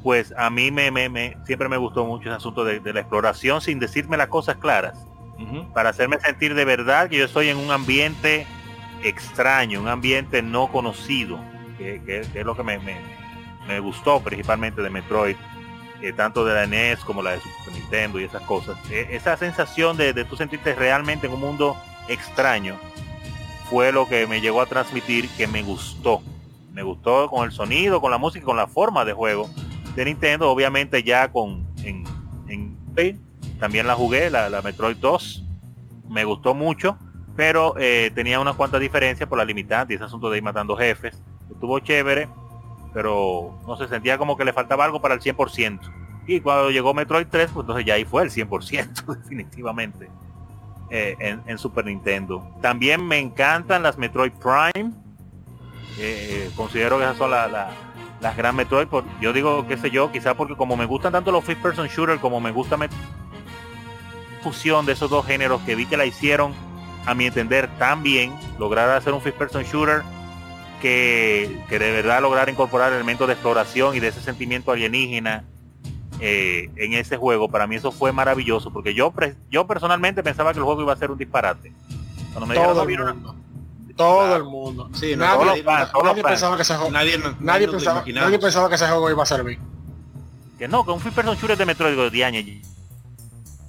pues a mí me, me, siempre me gustó mucho ese asunto de, la exploración sin decirme las cosas claras, para hacerme sentir de verdad que yo estoy en un ambiente extraño, un ambiente no conocido, que, es lo que me, me gustó principalmente de Metroid, eh, tanto de la NES como la de Super Nintendo y esas cosas. E, esa sensación de, de tú sentirte realmente en un mundo extraño fue lo que me llegó a transmitir que me gustó. Me gustó con el sonido, con la música, con la forma de juego de Nintendo. Obviamente ya con en, en también la jugué, la, la, Metroid 2. Me gustó mucho, pero eh, tenía unas cuantas diferencias por la limitante y ese asunto de ir matando jefes. Estuvo chévere pero no se sentía como que le faltaba algo para el 100%. Y cuando llegó Metroid 3, pues entonces ya ahí fue el 100% [LAUGHS] definitivamente eh, en, Super Nintendo. También me encantan las Metroid Prime. Eh, considero que esas son las gran Metroid. yo digo, qué sé yo, quizás porque como me gustan tanto los First Person Shooter como me gusta la fusión de esos dos géneros que vi que la hicieron, a mi entender, tan bien, lograr hacer un First Person Shooter que, de verdad lograr incorporar elementos de exploración y de ese sentimiento alienígena eh, en ese juego, para mí eso fue maravilloso, porque yo, yo personalmente pensaba que el juego iba a ser un disparate. Cuando me todo, el mundo. todo el mundo. nadie, pensaba que ese juego, nadie, nadie, pensaba, nadie pensaba que ese juego iba a servir. Que no, que un first person shooter de Metroid de 10 años.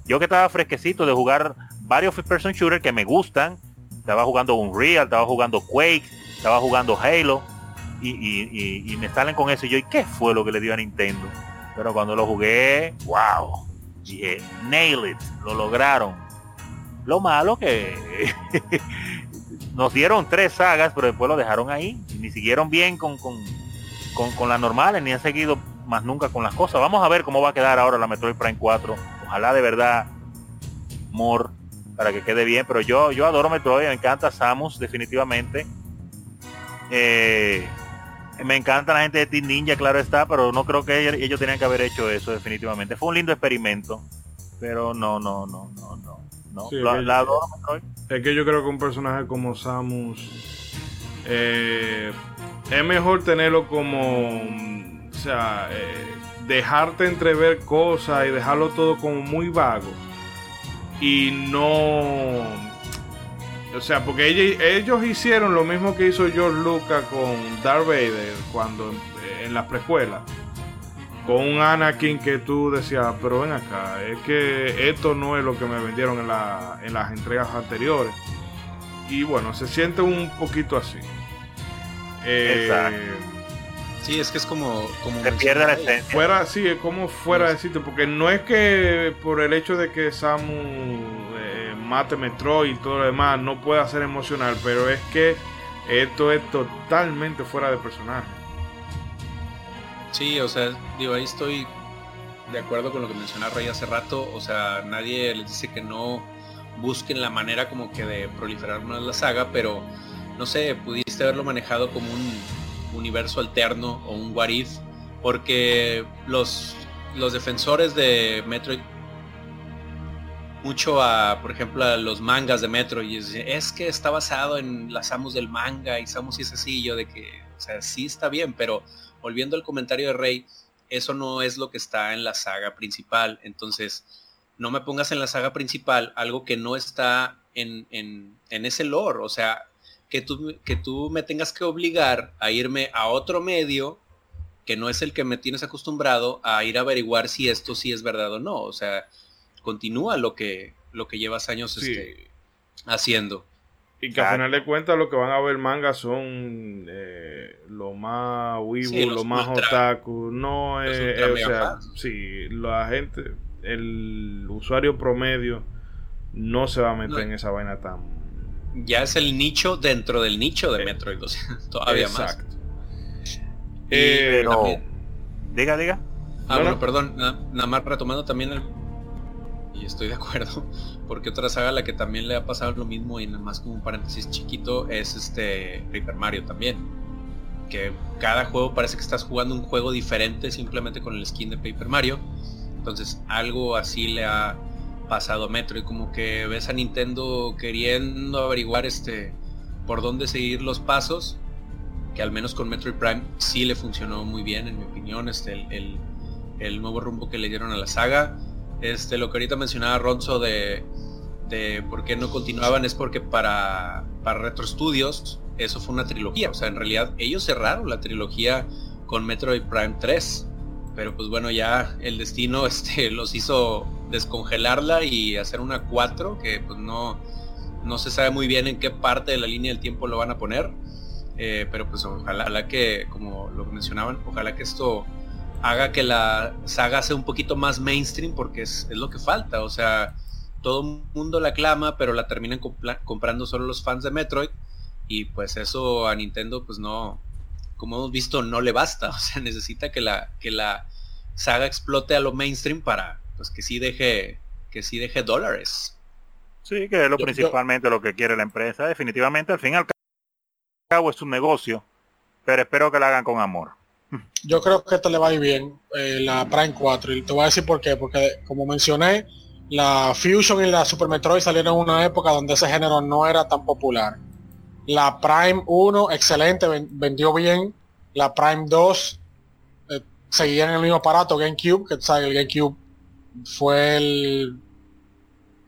Yo que estaba fresquecito de jugar varios first person shooters que me gustan, estaba jugando Unreal, estaba jugando Quake, estaba jugando Halo y, me salen con eso y yo, ¿y qué fue lo que le dio a Nintendo? Pero cuando lo jugué, wow, dije, nail it, lo lograron. Lo malo que [LAUGHS] nos dieron tres sagas, pero después lo dejaron ahí, ni siguieron bien con, con, con, las normales, ni han seguido más nunca con las cosas. Vamos a ver cómo va a quedar ahora la Metroid Prime 4. Ojalá de verdad, more, para que quede bien. Pero yo, yo adoro Metroid, me encanta Samus, definitivamente. Eh, me encanta la gente de Team Ninja, claro está, pero no creo que ellos, tenían que haber hecho eso definitivamente. Fue un lindo experimento, pero no, no, no, no, no. no. es que yo creo que un personaje como Samus eh, es mejor tenerlo como, o sea, eh, dejarte entrever cosas y dejarlo todo como muy vago y no o sea, porque ellos, hicieron lo mismo que hizo George Lucas con Darth Vader cuando en la precuela. con un Anakin que tú decías, pero ven acá, es que esto no es lo que me vendieron en, la, en las entregas anteriores. Y bueno, se siente un poquito así. Eh, Exacto. Sí, es que es como... como Se pierde la esencia. Fuera, sí, es como fuera de sitio, porque no es que por el hecho de que Samu mate Metroid y todo lo demás no pueda ser emocional, pero es que esto es totalmente fuera de personaje. Sí, o sea, digo, ahí estoy de acuerdo con lo que mencionaba Rey hace rato. O sea, nadie les dice que no busquen la manera como que de proliferar más la saga, pero no sé, pudiste haberlo manejado como un universo alterno o un what porque los, los defensores de Metroid mucho a, por ejemplo, a los mangas de Metroid y es, que está basado en las Samus del manga y Samus y es así, yo de que, o sea, sí está bien, pero volviendo al comentario de Rey, eso no es lo que está en la saga principal. Entonces, no me pongas en la saga principal algo que no está en, en, en ese lore. O sea, que tú, que tú me tengas que obligar a irme a otro medio que no es el que me tienes acostumbrado a ir a averiguar si esto sí es verdad o no. O sea, continúa lo que, lo que llevas años Sí. este, haciendo. Y que al Exacto. final de cuentas lo que van a ver manga son eh, lo más wibu, Sí, lo más ultra- otaku. No es, eh, o sea, sí, la gente, el usuario promedio no se va a meter No. en esa vaina tan... Ya es el nicho dentro del nicho de Eh, Metroid, o sea, [LAUGHS] todavía más. Exacto. Y Eh, Pero, también- diga, diga. Ah, No, bueno, no. perdón, na- nada más retomando también el... Y estoy de acuerdo, [LAUGHS] porque otra saga a la que también le ha pasado lo mismo y nada más como un paréntesis chiquito es este Paper Mario también. Que cada juego parece que estás jugando un juego diferente simplemente con el skin de Paper Mario. Entonces algo así le ha pasado a Metroid, como que ves a Nintendo queriendo averiguar este por dónde seguir los pasos, que al menos con Metroid Prime sí le funcionó muy bien, en mi opinión, este, el, el- el nuevo rumbo que le dieron a la saga. Este, lo que ahorita mencionaba Ronzo de, por qué no continuaban es porque para, para Retro Studios eso fue una trilogía. O sea, en realidad ellos cerraron la trilogía con Metroid Prime 3. Pero pues bueno, ya el destino [LAUGHS] este, los hizo descongelarla y hacer una 4 que pues no, no se sabe muy bien en qué parte de la línea del tiempo lo van a poner. Eh, pero pues ojalá, ojalá que, como lo mencionaban, ojalá que esto haga que la saga sea un poquito más mainstream porque es, es lo que falta. O sea, todo el mundo la clama, pero la terminan comprando solo los fans de Metroid. Y pues eso a Nintendo pues no, como hemos visto, no le basta. [LAUGHS] O sea, necesita que la, que la saga explote a lo mainstream para pues que sí deje, que sí deje dólares. Sí, que es lo Yo- yo- principalmente lo que quiere la empresa. Definitivamente, al fin y al cabo es un negocio, pero espero que lo hagan con amor. Yo creo que esto le va a ir bien, eh, la Prime 4, y te voy a decir por qué, porque como mencioné, la Fusion y la Super Metroid salieron en una época donde ese género no era tan popular. La Prime 1, excelente, ven- vendió bien. La Prime 2, eh, seguía en el mismo aparato, GameCube, que el GameCube fue el...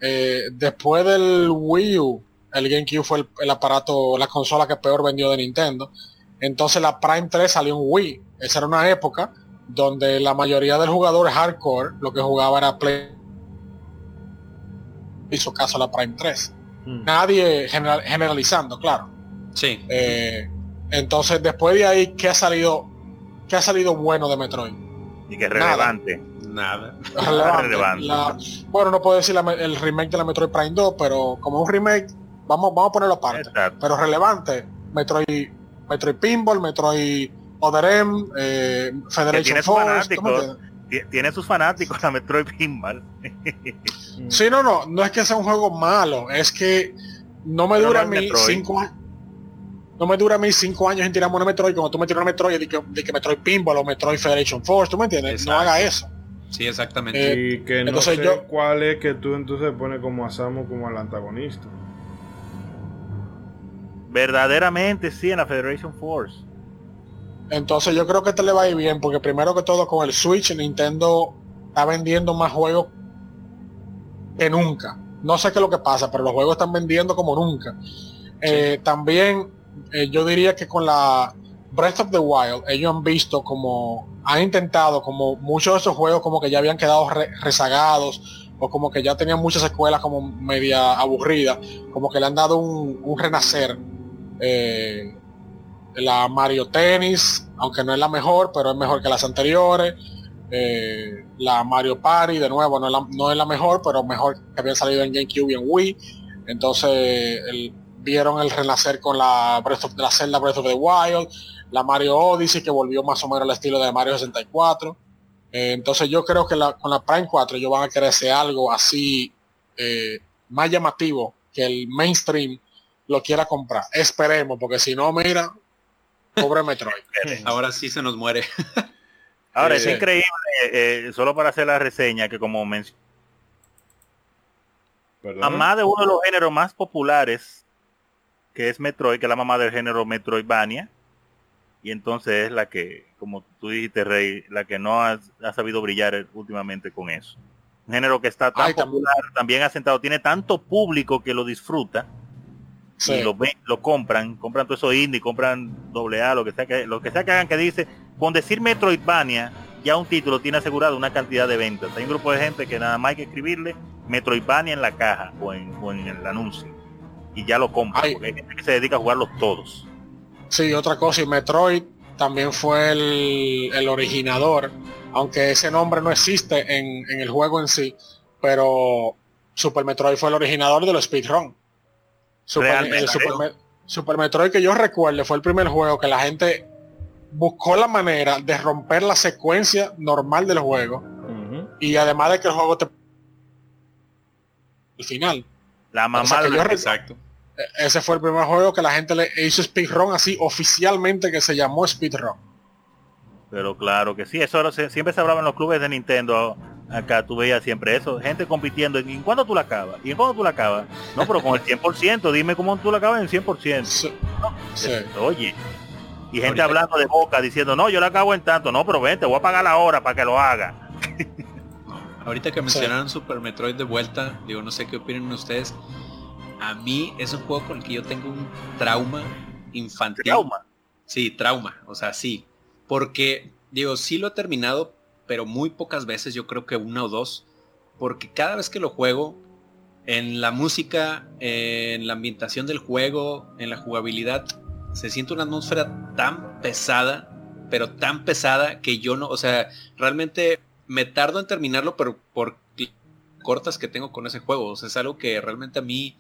eh, después del Wii U, el GameCube fue el, el aparato, la consola que peor vendió de Nintendo. Entonces la Prime 3 salió en Wii. Esa era una época donde la mayoría del jugador hardcore lo que jugaba era Play. Hizo caso a la Prime 3. Hmm. Nadie general- generalizando, claro. Sí. Eh, entonces después de ahí, ¿qué ha salido? ¿Qué ha salido bueno de Metroid? Y que es Nada. relevante. Nada. Relevante. relevante. La- bueno, no puedo decir la el remake de la Metroid Prime 2, pero como un remake, vamos, vamos a ponerlo aparte. Exacto. pero relevante. Metroid, Metroid Pinball, Metroid Other M, eh, Federation tiene su Force. ¿tú me fanático. entiendes? Ti- Tiene sus fanáticos la Metroid Pinball. [LAUGHS] Sí, no, no, no es que sea un juego malo, es que no me Pero dura no a es mí Metroid. cinco años. No me dura a mí cinco años en tirarme una Metroid, como tú me tiras una Metroid de que, de que Metroid Pinball o Metroid Federation Force, ¿tú me entiendes? Exacto. No haga eso. Sí, exactamente. Eh, Y que no entonces sé yo- cuál es que tú entonces pones como a Samu como al antagonista. Verdaderamente sí en la Federation Force. Entonces yo creo que te le va a ir bien, porque primero que todo con el Switch Nintendo está vendiendo más juegos que nunca. No sé qué es lo que pasa, pero los juegos están vendiendo como nunca. Eh, también eh, yo diría que con la Breath of the Wild ellos han visto como han intentado, como muchos de esos juegos como que ya habían quedado rezagados, o como que ya tenían muchas escuelas como media aburridas, como que le han dado un, renacer. Eh, la Mario Tennis, aunque no es la mejor, pero es mejor que las anteriores. Eh, la Mario Party, de nuevo, no es, la, la mejor, pero mejor que había salido en GameCube y en Wii. Entonces vieron el renacer con la, de la Zelda Breath of the Wild, la Mario Odyssey, que volvió más o menos al estilo de Mario 64. Eh, entonces yo creo que con la Prime 4 ellos van a querer hacer algo así más llamativo que el mainstream lo quiera comprar. Esperemos, porque si no, mira, pobre Metroid. [LAUGHS] Ahora sí se nos muere. [LAUGHS] Ahora es increíble, eh, solo para hacer la reseña, que como mencioné, mamá de uno de los géneros más populares, que es Metroid, que es la mamá del género Metroidvania, y entonces es la que, como tú dijiste, Rey, la que no ha, sabido brillar últimamente con eso. Un género que está tan popular, también asentado, tiene tanto público que lo disfruta, y lo, lo compran, compran todo eso indie, compran doble A, lo que sea que, lo que sea que hagan que dice, con decir Metroidvania, ya un título tiene asegurado una cantidad de ventas. Hay un grupo de gente que nada más hay que escribirle Metroidvania en la caja o en, el anuncio. Y ya lo compran, porque hay gente que se dedica a jugarlos todos. Sí, otra cosa, y Metroid también fue el, originador, aunque ese nombre no existe en, el juego en sí, pero Super Metroid fue el originador de los speedrun. Super, Super, Metroid que yo recuerdo fue el primer juego que la gente buscó la manera de romper la secuencia normal del juego. Y además de que el juego te... El final. La mamá de Exacto. E-, ese fue el primer juego que la gente le hizo speedrun así oficialmente que se llamó speedrun. Pero claro que sí, eso siempre se hablaba en los clubes de Nintendo. Acá tú veías siempre eso, gente compitiendo. ¿Y en cuándo tú la acabas? ¿Y en cuándo tú la acabas? No, pero con el 100%, dime cómo tú la acabas en 100%. Oye, y gente hablando de boca diciendo, no, yo la acabo en tanto. No, pero vente, voy a pagar la hora para que lo haga. [LAUGHS] Ahorita que mencionaron Super Metroid de vuelta, digo, no sé qué opinan ustedes. A mí es un juego con el que yo tengo un trauma infantil. ¿Trauma? Sí, trauma. O sea, sí. Porque, digo, sí lo he terminado, pero muy pocas veces, yo creo que una o dos. Porque cada vez que lo juego, en la música, en la ambientación del juego, en la jugabilidad, se siente una atmósfera tan pesada, pero tan pesada que yo no, o sea, realmente me tardo en terminarlo, pero por cortas que tengo con ese juego. O sea, es algo que realmente a mí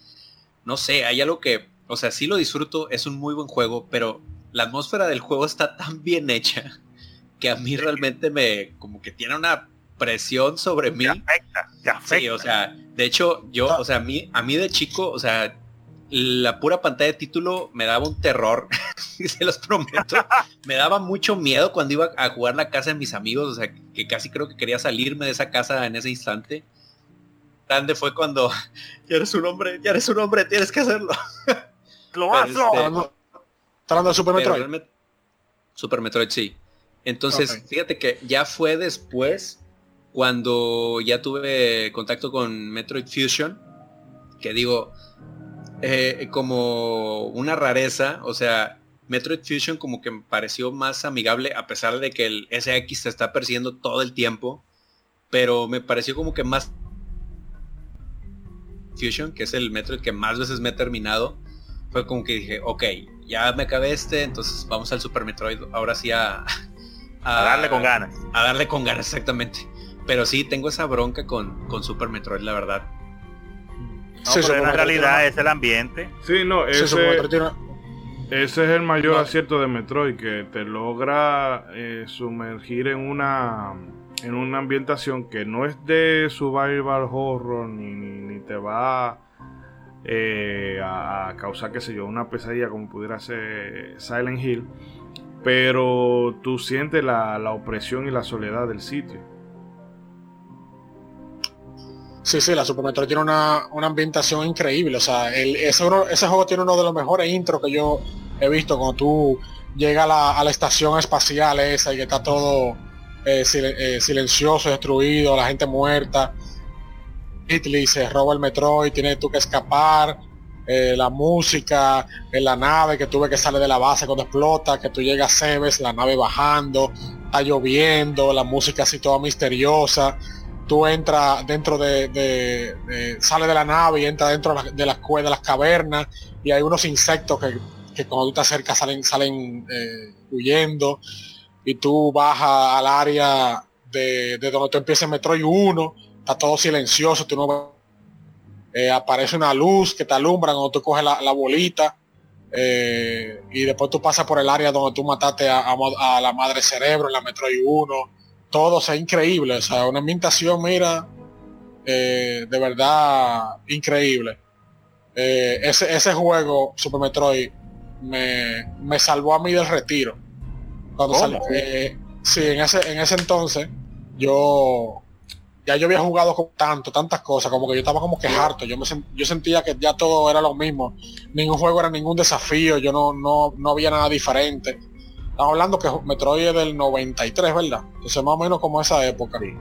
no sé, hay algo que, o sea, sí lo disfruto, es un muy buen juego, pero la atmósfera del juego está tan bien hecha que a mí realmente me, como que tiene una presión sobre mí. Afecta, te afecta. Sí, o sea, de hecho, yo, o sea, a mí, a mí de chico, o sea, la pura pantalla de título me daba un terror, [LAUGHS] se los prometo. me daba mucho miedo cuando iba a jugar la casa de mis amigos, o sea, que casi creo que quería salirme de esa casa en ese instante grande fue cuando ya eres un hombre, ya eres un hombre, tienes que hacerlo. Lo hago. Este, hablando de Super Metroid? Super Metroid, sí. Entonces, fíjate que ya fue después cuando ya tuve contacto con Metroid Fusion, que digo, eh, como una rareza, o sea, Metroid Fusion como que me pareció más amigable a pesar de que el SX se está persiguiendo todo el tiempo, pero me pareció como que más Fusion, que es el Metroid que más veces me he terminado, fue como que dije, ok, ya me acabé este, entonces vamos al Super Metroid, ahora sí a, a, darle con ganas. A darle con ganas, exactamente. Pero sí, tengo esa bronca con, con Super Metroid, la verdad. No, pero en realidad es el ambiente. Sí, no, ese, ese es el mayor acierto de Metroid, que te logra eh, sumergir en una en una ambientación que no es de survival horror ni, te va eh, a, causar, qué sé yo, una pesadilla como pudiera ser Silent Hill, pero tú sientes la, opresión y la soledad del sitio. Sí, sí, la Super Metroid tiene una, ambientación increíble. O sea, ese, juego tiene uno de los mejores intros que yo he visto cuando tú llegas a la, la estación espacial esa y que está todo eh, eh, silencioso, destruido, la gente muerta. Hitler se roba el metro y tiene tú que escapar. Eh, la música, en la nave que tuve que salir de la base cuando explota, que tú llegas a Cebes, la nave bajando, está lloviendo, la música así toda misteriosa. Tú entras dentro de, de, sale de la nave y entra dentro de las cuevas, de las cavernas y hay unos insectos que, que cuando tú te acercas salen, salen eh, huyendo y tú bajas al área de, de donde tú empiezas Metroid 1, está todo silencioso, tú no eh, aparece una luz que te alumbra cuando tú coges la, la bolita eh, y después tú pasas por el área donde tú mataste a, a, a la madre cerebro en la Metroid 1, todo o sea increíble, o sea, una ambientación, mira, eh, de verdad increíble. Ese, ese juego, Super Metroid, me, me salvó a mí del retiro. Cuando salió, eh, sí, en ese, en ese entonces, yo ya yo había jugado con tanto, tantas cosas, como que yo estaba como que harto, yo me yo sentía que ya todo era lo mismo, ningún juego era ningún desafío, yo no, no, no había nada diferente. Estamos hablando que Metroid es del 93, ¿verdad? Entonces más o menos como esa época. Sí.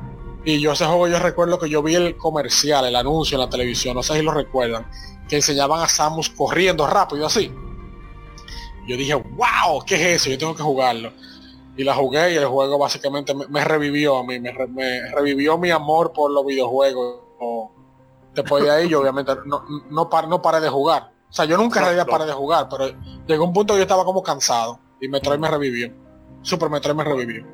Y yo ese juego yo recuerdo que yo vi el comercial, el anuncio en la televisión, no sé si lo recuerdan, que enseñaban a Samus corriendo rápido así. Yo dije, wow, ¿qué es eso? Yo tengo que jugarlo. Y la jugué y el juego básicamente me, me revivió a mí, me, re, me, revivió mi amor por los videojuegos. O, después de ahí yo obviamente no, no, par, no paré de jugar. O sea, yo nunca en realidad paré de jugar, pero llegó un punto que yo estaba como cansado y Metroid me revivió. Super Metroid me revivió.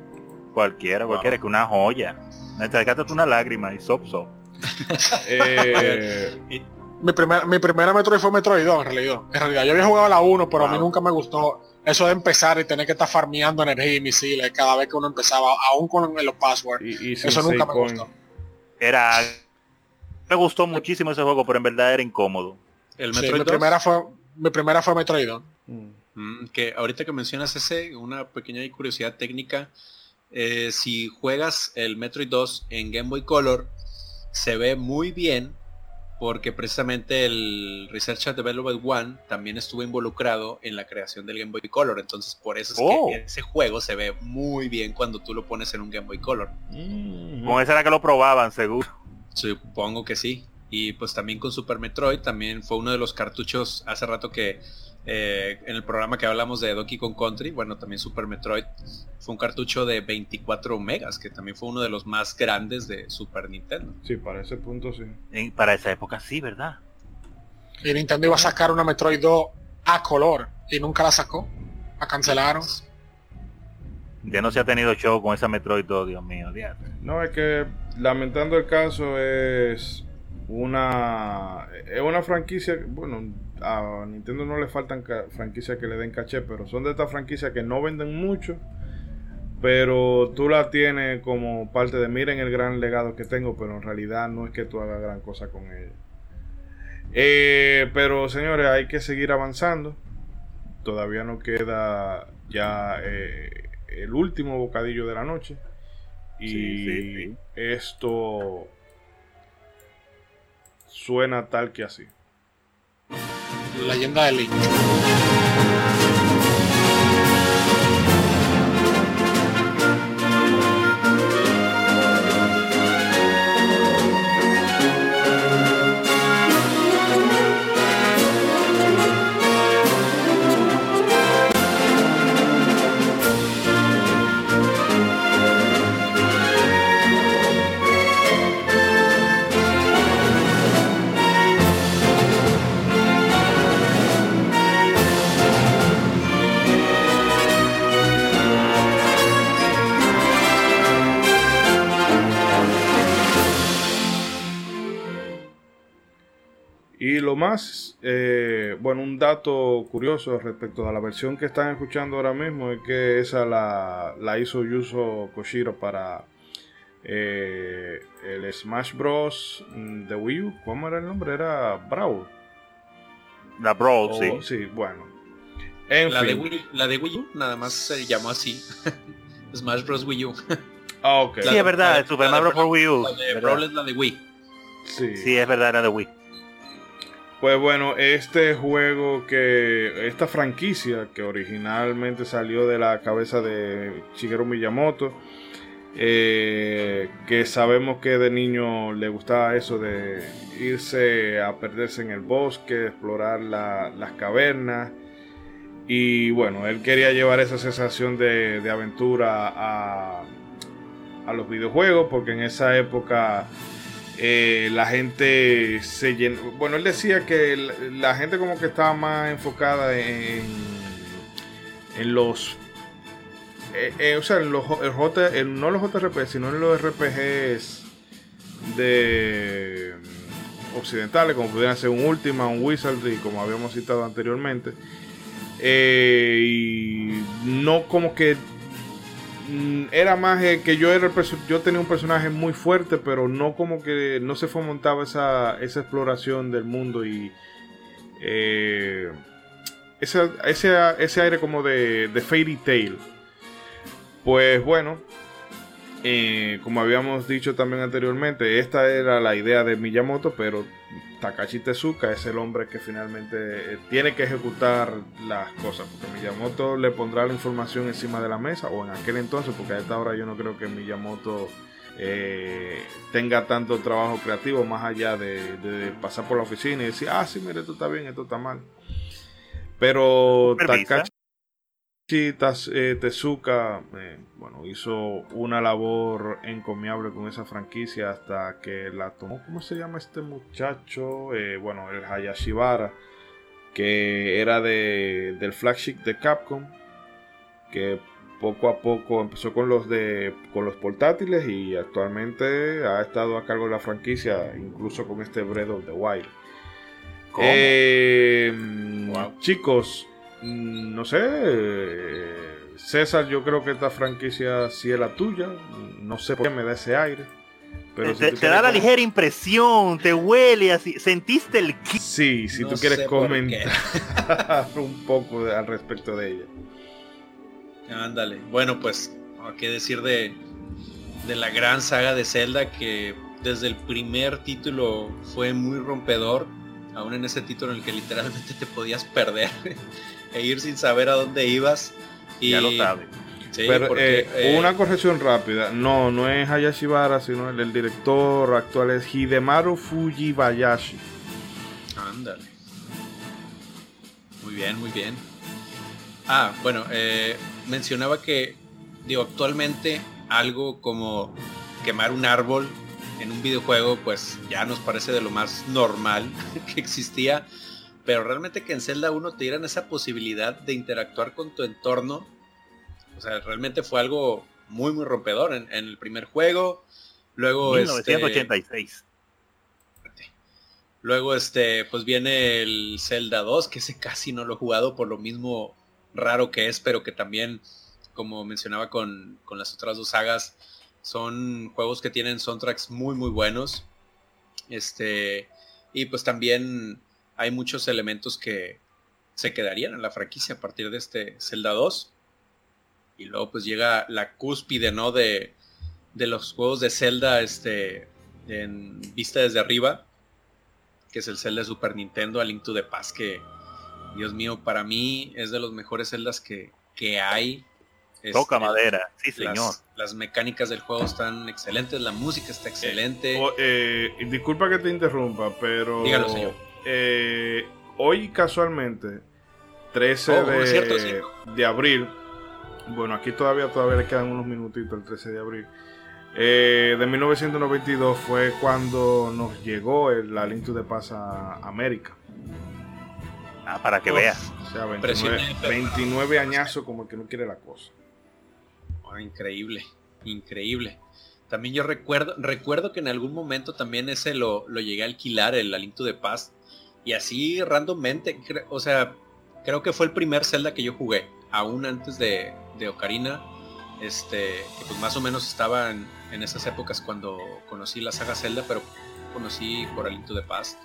Cualquiera, cualquiera, que una joya. Me sacaste una lágrima y sop sop. [LAUGHS] Eh, mi, primer, mi primera Metroid fue Metroid 2 en realidad. En realidad yo había jugado la 1, pero a mí nunca me gustó eso de empezar y tener que estar farmeando energía y misiles cada vez que uno empezaba, aún con los passwords. y, Eso nunca me gustó. Era... Me gustó muchísimo ese juego, pero en verdad era incómodo. El Sí, Metroid mi 2, primera fue mi primera fue Metroid 2. Mm. mm, que ahorita que mencionas ese, una pequeña curiosidad técnica, eh, si juegas el Metroid 2 en Game Boy Color, se ve muy bien porque precisamente el Research and Development One también estuvo involucrado en la creación del Game Boy Color. Entonces por eso es Oh. que ese juego se ve muy bien cuando tú lo pones en un Game Boy Color. Mm. Con esa era que lo probaban, seguro. Supongo que sí. Y pues también con Super Metroid, también fue uno de los cartuchos hace rato que eh, en el programa que hablamos de Donkey Kong Country, bueno, también Super Metroid fue un cartucho de 24 megas, que también fue uno de los más grandes de Super Nintendo. Sí, para ese punto sí. Para esa época sí, ¿verdad? Y Nintendo iba a sacar una Metroid 2 a color y nunca la sacó. La cancelaron. Ya no se ha tenido show con esa Metroid 2, Dios mío. diatre. No, es que lamentando el caso es una es una franquicia, bueno, a Nintendo no le faltan franquicias que le den caché, pero son de estas franquicias que no venden mucho, pero tú la tienes como parte de miren el gran legado que tengo, pero en realidad no es que tú hagas gran cosa con ella. Eh, pero señores, hay que seguir avanzando. Todavía no queda ya eh, el último bocadillo de la noche. Y Sí, sí, sí. esto suena tal que así. Leyenda de Link. Bueno, un dato curioso respecto a la versión que están escuchando ahora mismo es que esa la, la hizo Yuzo Koshiro para eh, el Smash Bros. de Wii U. ¿Cómo era el nombre? Era Brawl. La Brawl, O- sí. sí, bueno. En La de, fin. Wii, la de Wii U nada más se llamó así. [LAUGHS] Smash Bros. Wii U. Ah, ok. Sí, es verdad, la- el Super la de Mario por Wii U. La de. Brawl es la de Wii. Sí. Sí, es verdad, era de Wii. Pues bueno, este juego que. Esta franquicia que originalmente salió de la cabeza de Shigeru Miyamoto. eh, que sabemos que de niño le gustaba eso de irse a perderse en el bosque, explorar la- las cavernas. Y bueno, él quería llevar esa sensación de, de aventura a, a los videojuegos, porque en esa época eh, la gente se llenó. Bueno, él decía que la, gente como que estaba más enfocada en, en los. eh, eh, o sea, en los, el en- no los JRPG, sino en los RPGs de mm, occidentales, como pudieran ser un Ultima, un Wizardry, como habíamos citado anteriormente. Y no como que era más eh, que yo era yo tenía un personaje muy fuerte pero no como que no se fomentaba esa, esa exploración del mundo y eh, ese, ese, ese aire como de, de fairy tale. Pues bueno eh, como habíamos dicho también anteriormente esta era la idea de Miyamoto pero Takashi Tezuka es el hombre que finalmente eh, tiene que ejecutar las cosas, porque Miyamoto le pondrá la información encima de la mesa, o en aquel entonces, porque a esta hora yo no creo que Miyamoto eh, tenga tanto trabajo creativo más allá de, de pasar por la oficina y decir, ah, sí, mire, esto está bien, esto está mal. Pero. Takashi Tezuka eh, bueno, hizo una labor encomiable con esa franquicia hasta que la tomó. ¿Cómo se llama este muchacho? Eh, bueno, el Hayashibara, que era de, del flagship de Capcom, que poco a poco empezó con los de con los portátiles y actualmente ha estado a cargo de la franquicia, incluso con este Breath of the Wild. Eh, Wow. Chicos, no sé. eh, César, yo creo que esta franquicia sí es la tuya. No sé por qué me da ese aire. Pero te, si te- da la ligera impresión, te huele así, sentiste el ki- Sí, si No tú quieres comentar [LAUGHS] un poco de- al respecto de ella. Ándale. Bueno, pues, ¿a qué decir de, de la gran saga de Zelda que desde el primer título fue muy rompedor, aún en ese título en el que literalmente te podías perder e ir sin saber a dónde ibas. Y, ya lo sabes. Sí, Pero porque, eh, eh, una corrección rápida. No, no es Hayashibara, sino el, el director actual es Hidemaru Fujibayashi. Ándale. Muy bien, muy bien. Ah, bueno, eh, mencionaba que, digo, actualmente algo como quemar un árbol en un videojuego, pues ya nos parece de lo más normal [LAUGHS] que existía. Pero realmente que en Zelda 1 te dieran esa posibilidad de interactuar con tu entorno, o sea, realmente fue algo muy, muy rompedor en, en el primer juego. Luego, este, 1986. Luego, este, pues viene el Zelda 2, que ese casi no lo he jugado por lo mismo raro que es, pero que también, como mencionaba con, con las otras dos sagas, son juegos que tienen soundtracks muy, muy buenos. Este, y pues también hay muchos elementos que se quedarían en la franquicia a partir de este Zelda 2. Y luego pues llega la cúspide, ¿no? De, de los juegos de Zelda, este, en vista desde arriba que es el Zelda de Super Nintendo, A Link to the Past, que, Dios mío, para mí es de los mejores Zeldas que, que hay. Toca Este, madera, sí señor. las mecánicas del juego están excelentes, la música está excelente. O- eh, disculpa que te interrumpa, pero Dígalo, señor. Eh, hoy casualmente, 13 Oh, de, es cierto, sí. de abril, bueno, aquí todavía, todavía le quedan unos minutitos, el 13 de abril, eh, de 1992 fue cuando nos llegó el, la Link to the Past a América. Ah, para que Uf. veas. O sea, 29, Impresionante. 29 añazos como el que no quiere la cosa. Oh, increíble, increíble. También yo recuerdo, recuerdo que en algún momento también ese lo, lo llegué a alquilar, el Alinto de Paz. Y así randommente, o sea, creo que fue el primer Zelda que yo jugué, aún antes de, de Ocarina. Este, que pues más o menos estaba en, esas épocas cuando conocí la saga Zelda, pero conocí por Alinto de Paz.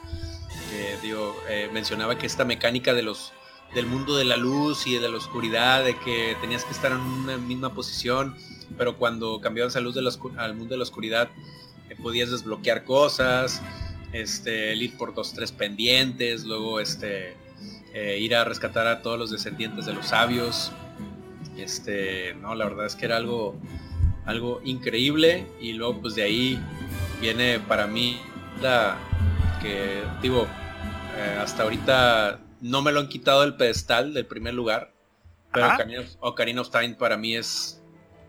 Que digo, eh, mencionaba que esta mecánica de los del mundo de la luz y de la oscuridad, de que tenías que estar en una misma posición, pero cuando cambiabas a luz de la al mundo de la oscuridad eh, podías desbloquear cosas, este, el ir por dos, tres pendientes, luego este, eh, ir a rescatar a todos los descendientes de los sabios. Este, no, la verdad es que era algo, algo increíble y luego pues de ahí viene para mí la que digo, eh, hasta ahorita no me lo han quitado del pedestal del primer lugar. Pero Ajá. Ocarina of, Ocarina of Time para mí es,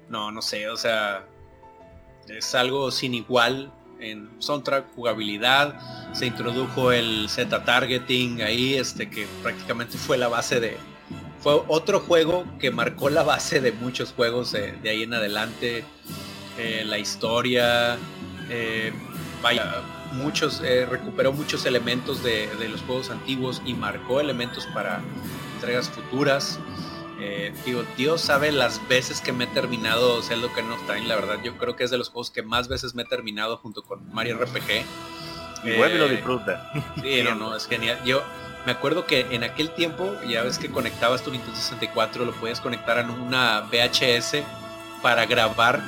no, no sé, o sea, es algo sin igual en soundtrack, jugabilidad. Se introdujo el Z targeting ahí, este que prácticamente fue la base de, fue otro juego que marcó la base de muchos juegos de, ahí en adelante. Eh, la historia, eh, vaya, muchos, eh, recuperó muchos elementos de, de los juegos antiguos y marcó elementos para entregas futuras. Eh, digo, Dios sabe las veces que me he terminado Zelda Ocarina of Time, la verdad, yo creo que es de los juegos que más veces me he terminado junto con Mario RPG. Y vuelve y lo Eh, disfruta. Sí, no, no, es genial. Yo me acuerdo que en aquel tiempo, ya ves que conectabas tu Nintendo 64, lo podías conectar a una VHS para grabar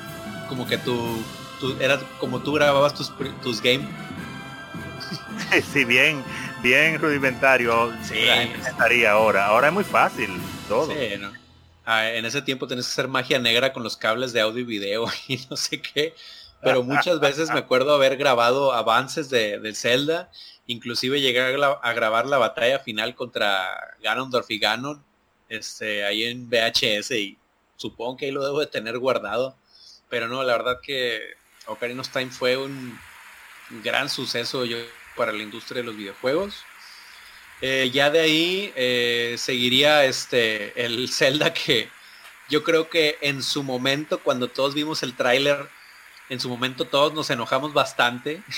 como que tu, tu- era como tú grababas tus, tus games. [LAUGHS] sí, bien, bien rudimentario. Sí. La gente pensaría ahora. Ahora es muy fácil Sí, ¿no? Ah, en ese tiempo tenés que hacer magia negra con los cables de audio y video [LAUGHS] y no sé qué. Pero muchas veces me acuerdo haber grabado avances de, de Zelda. Inclusive llegué a, a grabar la batalla final contra Ganondorf y Ganon. Este, ahí en VHS y supongo que ahí lo debo de tener guardado. Pero no, la verdad que Ocarina of Time fue un gran suceso yo, para la industria de los videojuegos. Eh, ya de ahí eh, seguiría este el [LAUGHS] Zelda que yo creo que en su momento, cuando todos vimos el tráiler, en su momento todos nos enojamos bastante. [LAUGHS]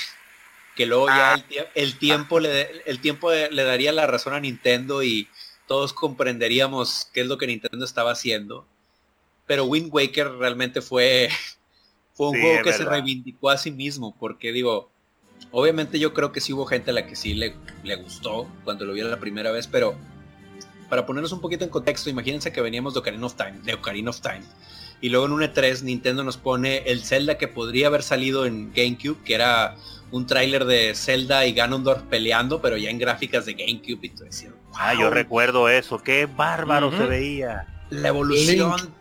Que luego ya Ah. el, tie- el tiempo le, el tiempo le daría la razón a Nintendo y todos comprenderíamos qué es lo que Nintendo estaba haciendo. Pero Wind Waker realmente fue, [LAUGHS] fue un Sí, juego que se reivindicó a sí mismo. Porque digo, obviamente yo creo que sí hubo gente a la que sí le, le gustó cuando lo vieron la primera vez, pero para ponernos un poquito en contexto, imagínense que veníamos de Ocarina of Time, de Ocarina of Time. Y luego en un E3 Nintendo nos pone el Zelda que podría haber salido en GameCube, que era un tráiler de Zelda y Ganondorf peleando, pero ya en gráficas de GameCube y tú decías, Ah, "Wow, yo recuerdo eso. Qué bárbaro se veía. la evolución.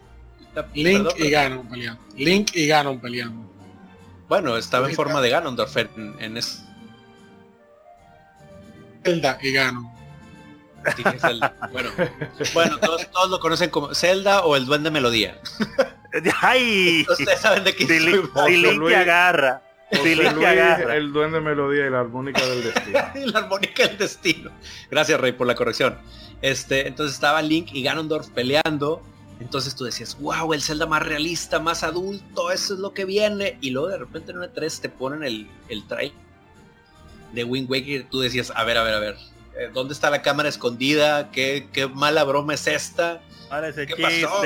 La- Link perdón, y Ganon peleando. Link y Ganon peleando. Bueno, estaba en forma de Ganondorf en, en ese Zelda y Ganon. Zelda. Bueno, bueno todos, todos lo conocen como Zelda o el Duende Melodía. [LAUGHS] ¡Ay! Ustedes saben de qué Luis. agarra. Luis, agarra. el duende melodía y la armónica del destino. [LAUGHS] la armónica del destino. Gracias, Rey, por la corrección. Este, entonces estaba Link y Ganondorf peleando. Entonces tú decías, wow, el Zelda más realista, más adulto, eso es lo que viene. Y luego de repente en una 3 te ponen el, el trailer de Wind Waker tú decías, a ver, a ver, a ver, eh, ¿dónde está la cámara escondida? ¿Qué, qué mala broma es esta? ¿Cuál es el ¿Qué pasó?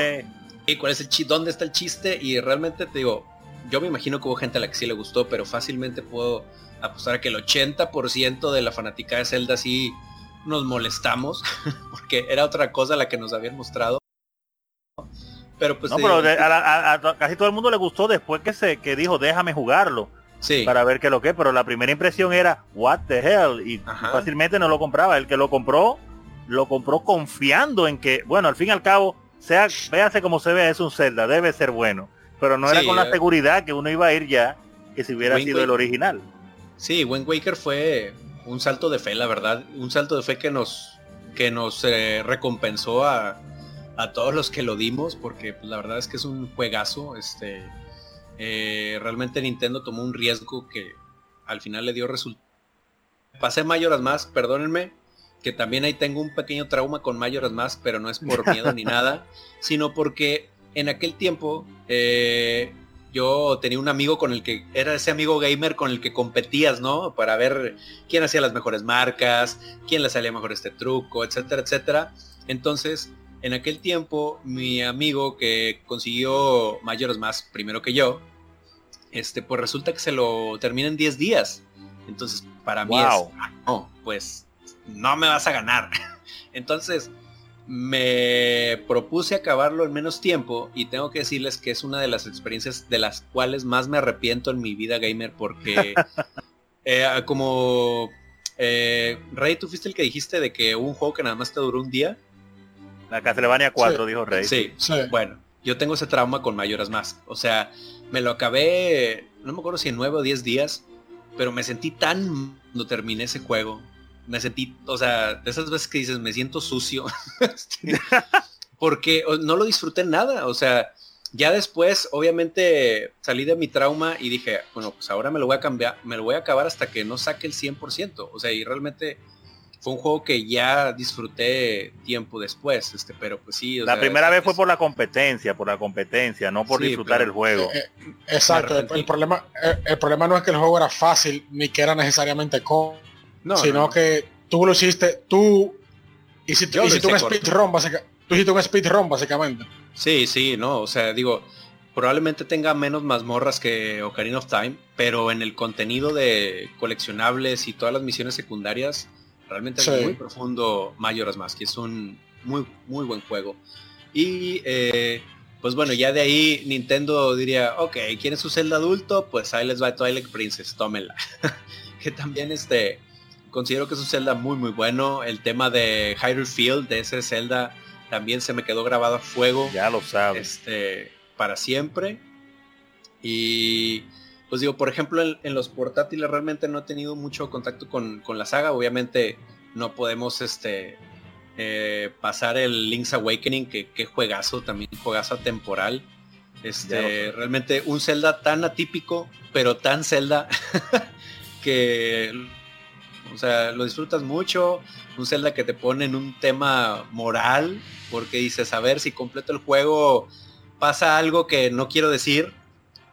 ¿Y cuál es el chiste? ¿Dónde está el chiste? Y realmente te digo, yo me imagino que hubo gente a la que sí le gustó, pero fácilmente puedo apostar a que el 80% de la fanática de Zelda sí nos molestamos, [LAUGHS] porque era otra cosa la que nos habían mostrado. Pero pues No, pero digo, de- a, la- a- a casi todo el mundo le gustó después que se que dijo déjame jugarlo sí, para ver qué lo que pero la primera impresión era what the hell y Ajá. fácilmente no lo compraba. El que lo compró, lo compró confiando en que, bueno, al fin y al cabo, sea, véase como se ve, es un Zelda, debe ser bueno. Pero no era con la eh. seguridad que uno iba a ir ya que si hubiera Wind sido el original. sí, Wind Waker fue un salto de fe, la verdad, un salto de fe que nos, que nos eh, recompensó a, a todos los que lo dimos, porque pues, la verdad es que es un juegazo, este, eh, realmente Nintendo tomó un riesgo que al final le dio resultado. Pasé Mayoras más, perdónenme, que también ahí tengo un pequeño trauma con Mayoras más, pero no es por [LAUGHS] miedo ni nada, sino porque en aquel tiempo eh, yo tenía un amigo con el que era ese amigo gamer con el que competías, ¿no? Para ver quién hacía las mejores marcas, quién le salía mejor este truco, etcétera, etcétera. Entonces, en aquel tiempo, mi amigo que consiguió mayores más primero que yo, este, pues resulta que se lo termina en 10 días. Entonces, para mí es, "Ah, no, pues no me vas a ganar. [LAUGHS] Entonces, me propuse acabarlo en menos tiempo y tengo que decirles que es una de las experiencias de las cuales más me arrepiento en mi vida gamer porque [LAUGHS] eh, como eh, Rey, tú fuiste el que dijiste de que un juego que nada más te duró un día. La Castlevania 4, dijo Rey. Sí, Sí. bueno, yo tengo ese trauma con Mayoras más. O sea, me lo acabé, no me acuerdo si en nueve o diez días, pero me sentí tan cuando terminé ese juego. me sentí, o sea, de esas veces que dices, me siento sucio. [LAUGHS] Este, porque no lo disfruté nada, o sea, ya después, obviamente, salí de mi trauma y dije, bueno, pues ahora me lo voy a cambiar, me lo voy a acabar hasta que no saque el 100%. O sea, y realmente fue un juego que ya disfruté tiempo después, este, pero pues sí. la primera vez fue por la competencia, por la competencia, no por disfrutar el juego. Eh, eh, exacto, el, problema, eh, el, problema no es que el juego era fácil ni que era necesariamente con, sino que tú lo hiciste, tú hiciste, hiciste un speedrun, básicamente. Tú hiciste un speedrun, básicamente. Sí, sí, no, o sea, digo, probablemente tenga menos mazmorras que Ocarina of Time, pero en el contenido de coleccionables y todas las misiones secundarias, realmente es muy profundo Majora's Mask, que es un muy, muy buen juego. Y eh, pues bueno, ya de ahí Nintendo diría, ok, ¿quieren su Zelda adulto? Pues ahí les va Twilight Princess, tómenla. [LAUGHS] que también este, considero que es un Zelda muy muy bueno. El tema de Hyrule Field, de ese Zelda, también se me quedó grabado a fuego. Ya lo sabes. Este, para siempre. Y pues digo, por ejemplo, en, los portátiles realmente no he tenido mucho contacto con, la saga. Obviamente no podemos este, eh, pasar el Link's Awakening, que, que juegazo, también juegazo temporal. Este, realmente un Zelda tan atípico, pero tan Zelda [LAUGHS] que o sea, lo disfrutas mucho. Un Zelda que te pone en un tema moral, porque dices, a ver si completo el juego pasa algo que no quiero decir,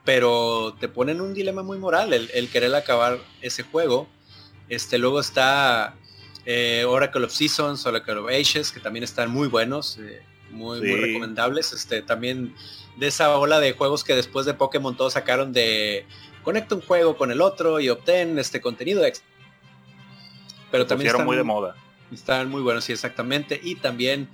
pero te pone en un dilema muy moral el, querer acabar ese juego. Este, luego está eh, Oracle of Seasons, Oracle of Ages, que también están muy buenos, eh, muy, muy recomendables. Este, también de esa ola de juegos que después de Pokémon todos sacaron de conecta un juego con el otro y obtén este contenido extra pero también están muy de moda. Están muy buenos, sí, exactamente. Y también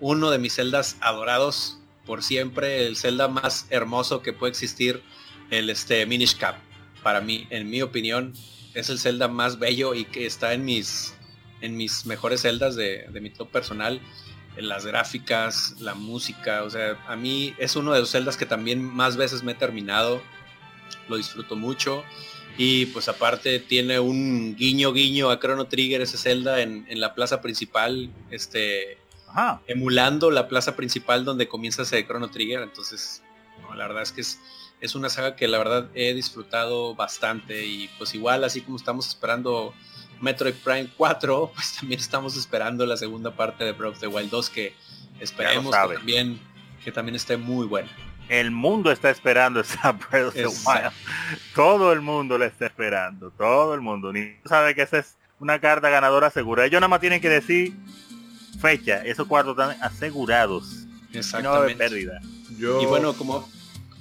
uno de mis celdas adorados por siempre, el celda más hermoso que puede existir, el este Minish Cap. Para mí, en mi opinión, es el celda más bello y que está en mis en mis mejores celdas de, de mi top personal. En las gráficas, la música, o sea, a mí es uno de los celdas que también más veces me he terminado. Lo disfruto mucho. Y pues aparte tiene un guiño guiño a Chrono Trigger ese Zelda en, la plaza principal, este emulando la plaza principal donde comienza ese Chrono Trigger. Entonces, la verdad es que es, es una saga que la verdad he disfrutado bastante. Y pues igual, así como estamos esperando Metroid Prime 4, [LAUGHS] pues también estamos esperando la segunda parte de Breath of the Wild 2 que esperemos también, que también esté muy buena. El mundo está esperando esa [LAUGHS] Breath Todo el mundo la está esperando. Todo el mundo. Ni sabe que esa es una carta ganadora segura. Ellos nada más tienen que decir fecha. Esos cuartos están asegurados. Exactamente. No pérdida. Y bueno, como...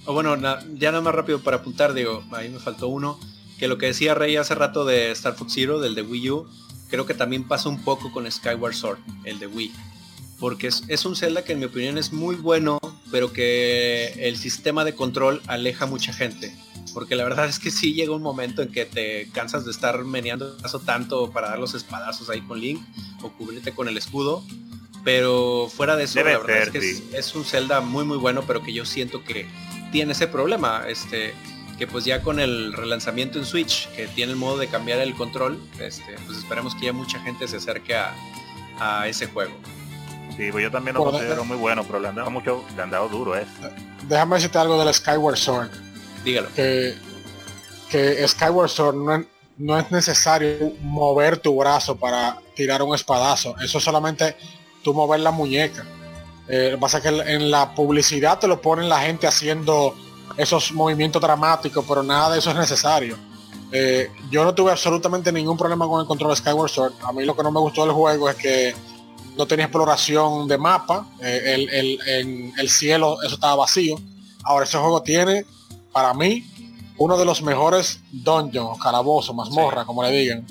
bueno, ya nada más rápido para apuntar, digo, ahí me faltó uno. Que lo que decía Rey hace rato de Star Fox Zero, del de Wii U, creo que también pasa un poco con Skyward Sword, el de Wii porque es, un Zelda que en mi opinión es muy bueno, pero que el sistema de control aleja mucha gente. Porque la verdad es que sí llega un momento en que te cansas de estar meneando el paso tanto para dar los espadazos ahí con Link o cubrirte con el escudo. Pero fuera de eso, la verdad es que es, un Zelda muy muy bueno, pero que yo siento que tiene ese problema. Este, que pues ya con el relanzamiento en Switch, que tiene el modo de cambiar el control, este, pues esperemos que ya mucha gente se acerque a ese juego. Sí, pues yo también lo considero muy bueno, pero le han dado mucho, le han dado duro ¿eh? Déjame decirte algo del Skyward Sword. Dígalo. Que, que Skyward Sword no es, necesario mover tu brazo para tirar un espadazo. Eso es solamente tú mover la muñeca. Eh, lo que pasa es que en la publicidad te lo ponen la gente haciendo esos movimientos dramáticos, pero nada de eso es necesario. Eh, yo no tuve absolutamente ningún problema con el control de Skyward Sword. A mí lo que no me gustó del juego es que no tenía exploración de mapa, eh, el, en el cielo eso estaba vacío. Ahora ese juego tiene, para mí, uno de los mejores dungeons, calabozos, mazmorra, como le digan.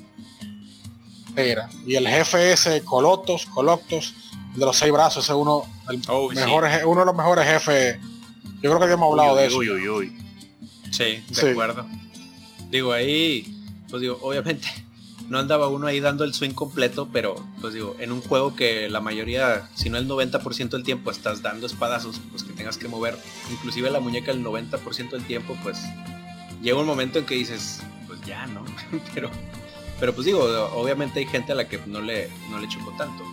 Era. Y el jefe ese, Colotos, Coloctos, de los seis brazos, es uno, el oh, uno de los mejores jefes. Yo creo que habíamos hablado de eso. Sí, de acuerdo. Digo, ahí, pues digo, obviamente no andaba uno ahí dando el swing completo, pero pues digo, en un juego que la mayoría, si no el 90% del tiempo estás dando espadazos, pues que tengas que mover inclusive la muñeca el 90% del tiempo, pues llega un momento en que dices, pues ya, ¿no? [LAUGHS] pero Pero pues digo, obviamente hay gente a la que no le, no le chocó tanto.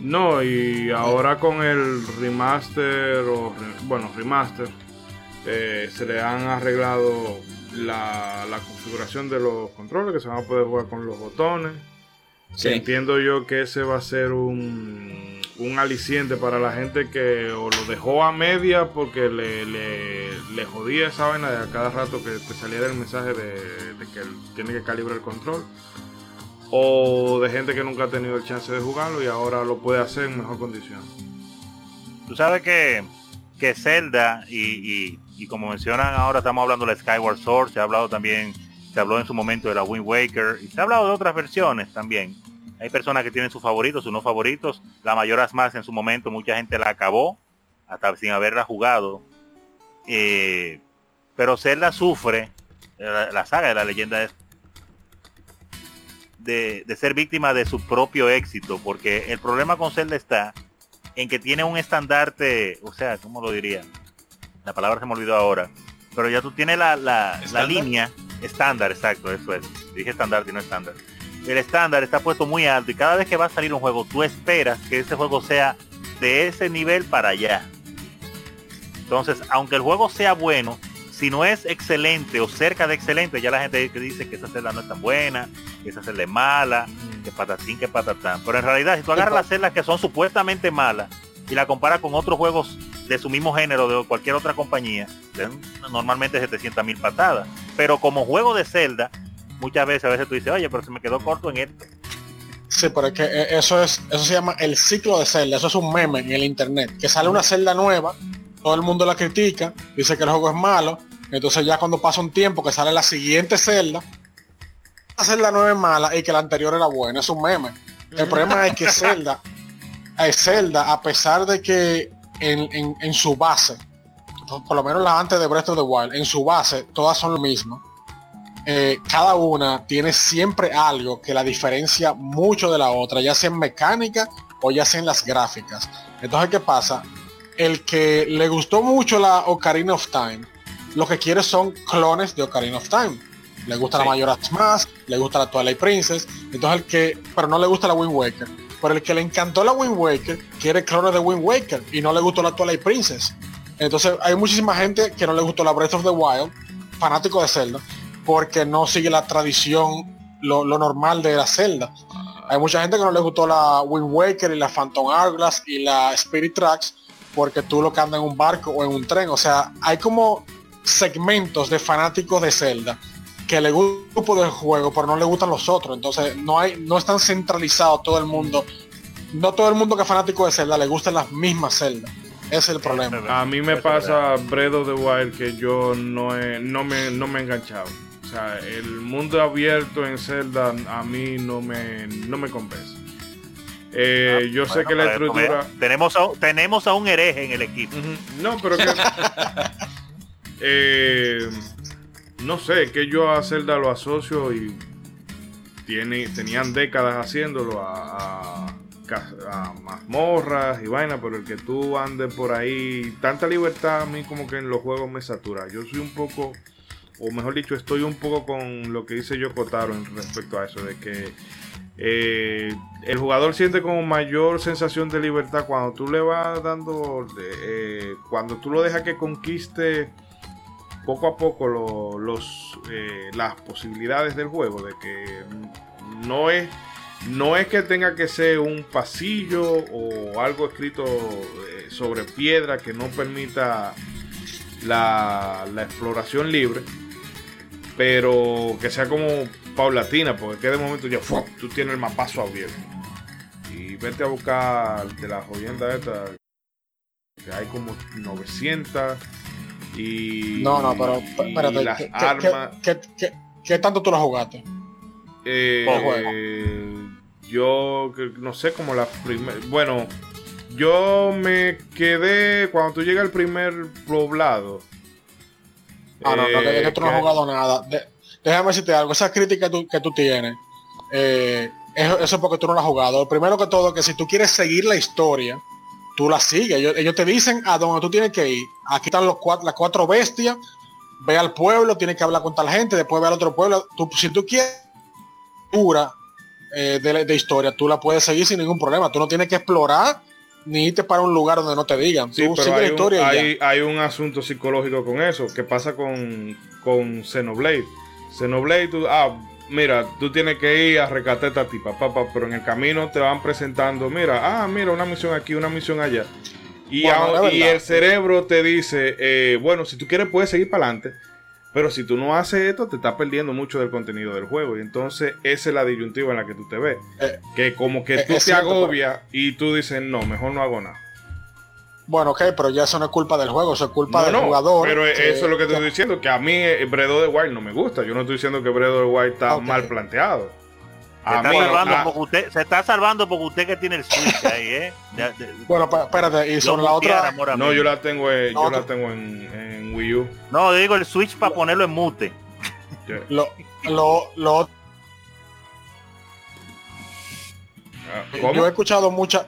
No, y ahora con el remaster, bueno, remaster, eh, se le han arreglado la, la, configuración de los controles, que se van a poder jugar con los botones. entiendo yo que ese va a ser un, un aliciente para la gente que o lo dejó a media porque le, le, jodía esa vaina de a cada rato que te saliera el mensaje de, de que tiene que calibrar el control o de gente que nunca ha tenido el chance de jugarlo y ahora lo puede hacer en mejor condición. Tú sabes que, que Zelda y, como mencionan ahora estamos hablando de Skyward Sword, se ha hablado también, se habló en su momento de la Wind Waker y se ha hablado de otras versiones también. Hay personas que tienen sus favoritos, sus no favoritos. La mayoras más en su momento, mucha gente la acabó hasta sin haberla jugado. Eh, pero Zelda sufre, la, la, saga de la leyenda de de, ser víctima de su propio éxito, porque el problema con Zelda está en que tiene un estandarte, o sea, ¿cómo lo diría? La palabra se me olvidó ahora, pero ya tú tienes la, la, línea estándar, exacto, eso es. Dije estándar y no estándar. El estándar está puesto muy alto y cada vez que va a salir un juego, tú esperas que ese juego sea de ese nivel para allá. Entonces, aunque el juego sea bueno, si no es excelente o cerca de excelente, ya la gente dice que esa celda no es tan buena, que esa celda es mala, que patatín, que patatán. Pero en realidad, si tú agarras las celdas que son supuestamente malas y la comparas con otros juegos de su mismo género de cualquier otra compañía, normalmente 700 mil patadas. Pero como juego de celda, muchas veces a veces tú dices, oye, pero se me quedó corto en esto. Sí, pero es que eh, eso es, eso se llama el ciclo de celda, eso es un meme en el internet, que sale una celda nueva, todo el mundo la critica, dice que el juego es malo, entonces ya cuando pasa un tiempo que sale la siguiente celda, la celda no es mala y que la anterior era buena, es un meme. El problema es que [LAUGHS] Zelda, es Zelda, a pesar de que en, su base, por, lo menos la antes de Breath of the Wild, en su base todas son lo mismo. Eh, cada una tiene siempre algo que la diferencia mucho de la otra, ya sea en mecánica o ya sea en las gráficas. Entonces, ¿qué pasa? El que le gustó mucho la Ocarina of Time, lo que quiere son clones de Ocarina of Time. Le gusta la Majora's Mask, le gusta la Twilight Princess, entonces el que, pero no le gusta la Wind Waker. Pero el que le encantó la Wind Waker quiere clones de Wind Waker y no le gustó la Twilight Princess. Entonces hay muchísima gente que no le gustó la Breath of the Wild, fanático de Zelda, porque no sigue la tradición, lo, normal de la Zelda. Hay mucha gente que no le gustó la Wind Waker y la Phantom Hourglass y la Spirit Tracks porque tú lo que andas en un barco o en un tren. O sea, hay como segmentos de fanáticos de Zelda que le gusta el grupo del juego, pero no le gustan los otros. Entonces no hay, no están centralizados todo el mundo. No todo el mundo que es fanático de Zelda le gustan las mismas Zelda. Ese es el problema. A mí me pasa of the Wild que yo no, no, me, no me he enganchado. O sea, el mundo abierto en Zelda a mí no me, no me convence. Eh, ah, yo sé que la estructura... Tenemos a, tenemos a un hereje en el equipo. No, pero que... [LAUGHS] Eh, no sé, que yo a Zelda lo asocio y tiene, tenían décadas haciéndolo a, mazmorras y vaina, pero el que tú andes por ahí, tanta libertad a mí como que en los juegos me satura. Yo soy un poco, o mejor dicho, estoy un poco con lo que dice yo Kotaro en respecto a eso, de que eh, el jugador siente como mayor sensación de libertad cuando tú le vas dando, eh, cuando tú lo dejas que conquiste poco a poco los, eh, las posibilidades del juego, de que no es, no es que tenga que ser un pasillo o algo escrito eh, sobre piedra que no permita la, exploración libre, pero que sea como paulatina, porque que de momento ya tú tienes el mapazo abierto. Y vete a buscar de la jodienda esta, que hay como 900 y no, no, pero espérate, las ¿qué, armas. ¿qué, tanto tú la jugaste? Eh, yo no sé, como la primera. Bueno, yo me quedé cuando tú llegas al primer poblado. Ah, no, no, que, tú no has eh, jugado nada. déjame decirte algo, esa crítica que tú, tienes, eh, eso, eso, es porque tú no la has jugado. Primero que todo, que si tú quieres seguir la historia, tú la sigues. Ellos, te dicen a dónde tú tienes que ir. Aquí están los cuatro, las cuatro bestias ve al pueblo, tienes que hablar con tal gente, después ve al otro pueblo. Tú, si tú quieres pura eh, de, de historia, tú la puedes seguir sin ningún problema. Tú no tienes que explorar ni irte para un lugar donde no te digan. Sí, tú pero sigue hay la un, historia hay, hay un asunto psicológico con eso. que pasa con, con Xenoblade? Xenoblade, tú, ah, mira, tú tienes que ir a rescatar a esta tipa, papá, pero en el camino te van presentando, mira, ah, mira, una misión aquí, una misión allá. Y, Bueno, a- y el cerebro te dice, eh, bueno, si tú quieres puedes seguir para adelante. Pero si tú no haces esto, te estás perdiendo mucho del contenido del juego. Y entonces esa es la disyuntiva en la que tú te ves. Eh, que como que eh, tú te agobias y tú dices, no, mejor no hago nada. Bueno, ok, pero ya eso no es culpa del juego, eso es culpa No, del no, jugador. pero que- eso es lo que estoy diciendo, que a mí eh, of the Wild no me gusta. Yo no estoy diciendo que of the Wild está mal planteado. Se está, mí, salvando a- porque usted, se está salvando porque usted que tiene el switch ahí, ¿eh? De- de- Bueno, espérate, y sobre la otra, no, yo la tengo, eh, yo la tengo en, en Wii U. No, digo el switch para ponerlo en mute. Lo, lo, lo- Ah, yo he ¿Cómo? escuchado muchas.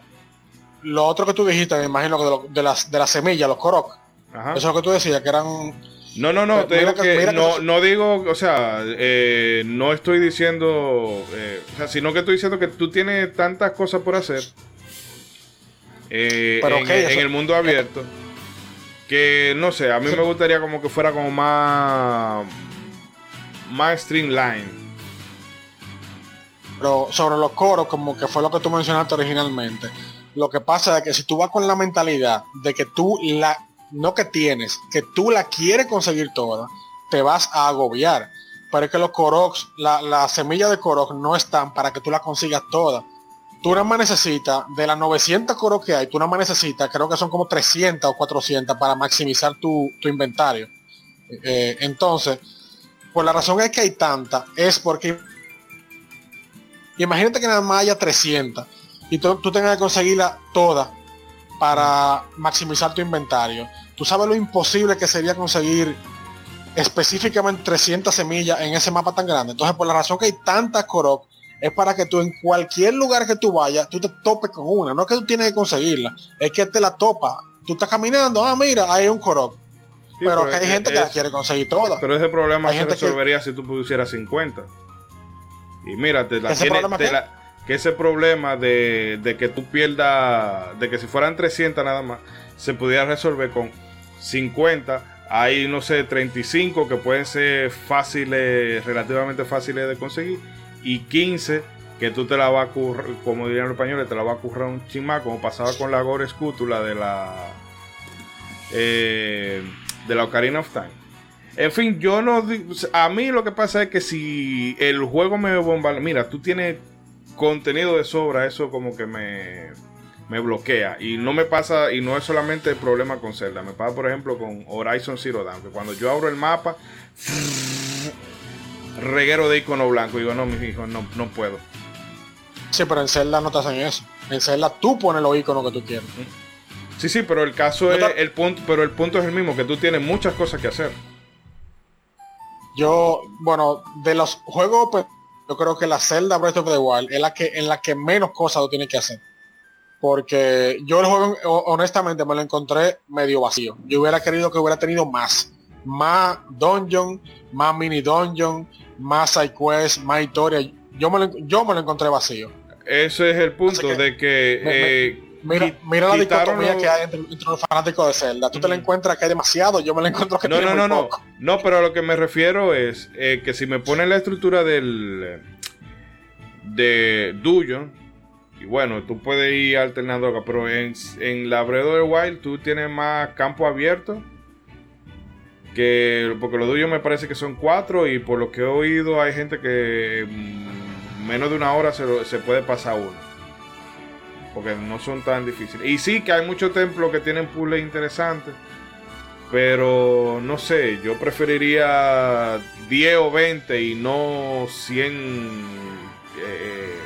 Lo otro que tú dijiste, me imagino que de, lo- de las de las semillas, los korok. Ajá. Eso es lo que tú decías, que eran. No, no, no, te digo que- no, digo, o sea, eh, no estoy diciendo, eh, o sea, sino que estoy diciendo que tú tienes tantas cosas por hacer eh, Pero en, en eso- el mundo abierto que, no sé, a mí me gustaría como que fuera como más, más streamline. Pero sobre los coros, como que fue lo que tú mencionaste originalmente. Lo que pasa es que si tú vas con la mentalidad de que tú la, no que tienes, que tú la quieres conseguir toda, te vas a agobiar. Pero es que los Koroks, la, la semilla de Korok no están para que tú la consigas toda. Tú nada más necesitas, de las 900 Korok que hay, tú nada más necesitas, creo que son como 300 o 400 para maximizar tu, tu inventario. Eh, entonces, por la razón es que hay tanta, es porque Imagínate que nada más haya 300 y tú, tú tengas que conseguirla toda para maximizar tu inventario. Tú sabes lo imposible que sería conseguir específicamente 300 semillas en ese mapa tan grande. Entonces, por la razón que hay tantas Korok, es para que tú en cualquier lugar que tú vayas, tú te topes con una. No es que tú tienes que conseguirla, es que te la topa. Tú estás caminando, ah, mira, hay un Korok. Sí, pero que hay es- gente que la quiere conseguir toda. Pero ese problema Hay se gente que- resolvería si tú pusieras 50. Y mira, te la ¿Ese tiene- te la- que ese problema de, de que tú pierdas, de que si fueran 300 nada más, se pudiera resolver con 50. Hay, no sé, 35 que pueden ser fáciles, relativamente fáciles de conseguir. Y 15 que tú te la vas a currar, como dirían los españoles, te la vas a currar un chin más, como pasaba con la Gore Scutula de la eh, de la Ocarina of Time. En fin, yo no. A mí lo que pasa es que si el juego me bombardea. Mira, tú tienes contenido de sobra, eso como que me, me bloquea. Y no me pasa, y no es solamente el problema con Zelda. Me pasa, por ejemplo, con Horizon Zero Dawn. Que cuando yo abro el mapa, reguero de icono blanco. Digo, no, mis hijos, no, no puedo. Sí, pero en Zelda no te hacen eso. En Zelda tú pones los iconos que tú quieres. Sí, sí, pero el caso No es el punto, pero el punto es el mismo, que tú tienes muchas cosas que hacer. Yo, bueno, de los juegos, pues, yo creo que la Zelda Breath of the Wild es la que en la que menos cosas tú tienes que hacer. Porque yo el juego, ho- honestamente, me lo encontré medio vacío. Yo hubiera querido que hubiera tenido más. Más dungeon, más mini dungeon, más side quest, más historia. Yo me lo, yo me lo encontré vacío. Ese es el punto que de que me- me- eh, Mira, mira la dicotomía que hay entre, entre los fanáticos de Zelda. Tú te la encuentras que hay demasiado, yo me la encuentro que No, tiene no, muy no, no. poco. No, pero a lo que me refiero es eh, que si me ponen la estructura del de Dungeon, y bueno, tú puedes ir alternando pero en, en la Breath of the Wild tú tienes más campo abierto. Que, porque los Dungeon me parece que son cuatro y por lo que he oído hay gente que mm, menos de una hora se, lo- se puede pasar uno. Porque no son tan difíciles. Y sí que hay muchos templos que tienen puzzles interesantes. Pero no sé, yo preferiría 10 o 20 y no 100 eh,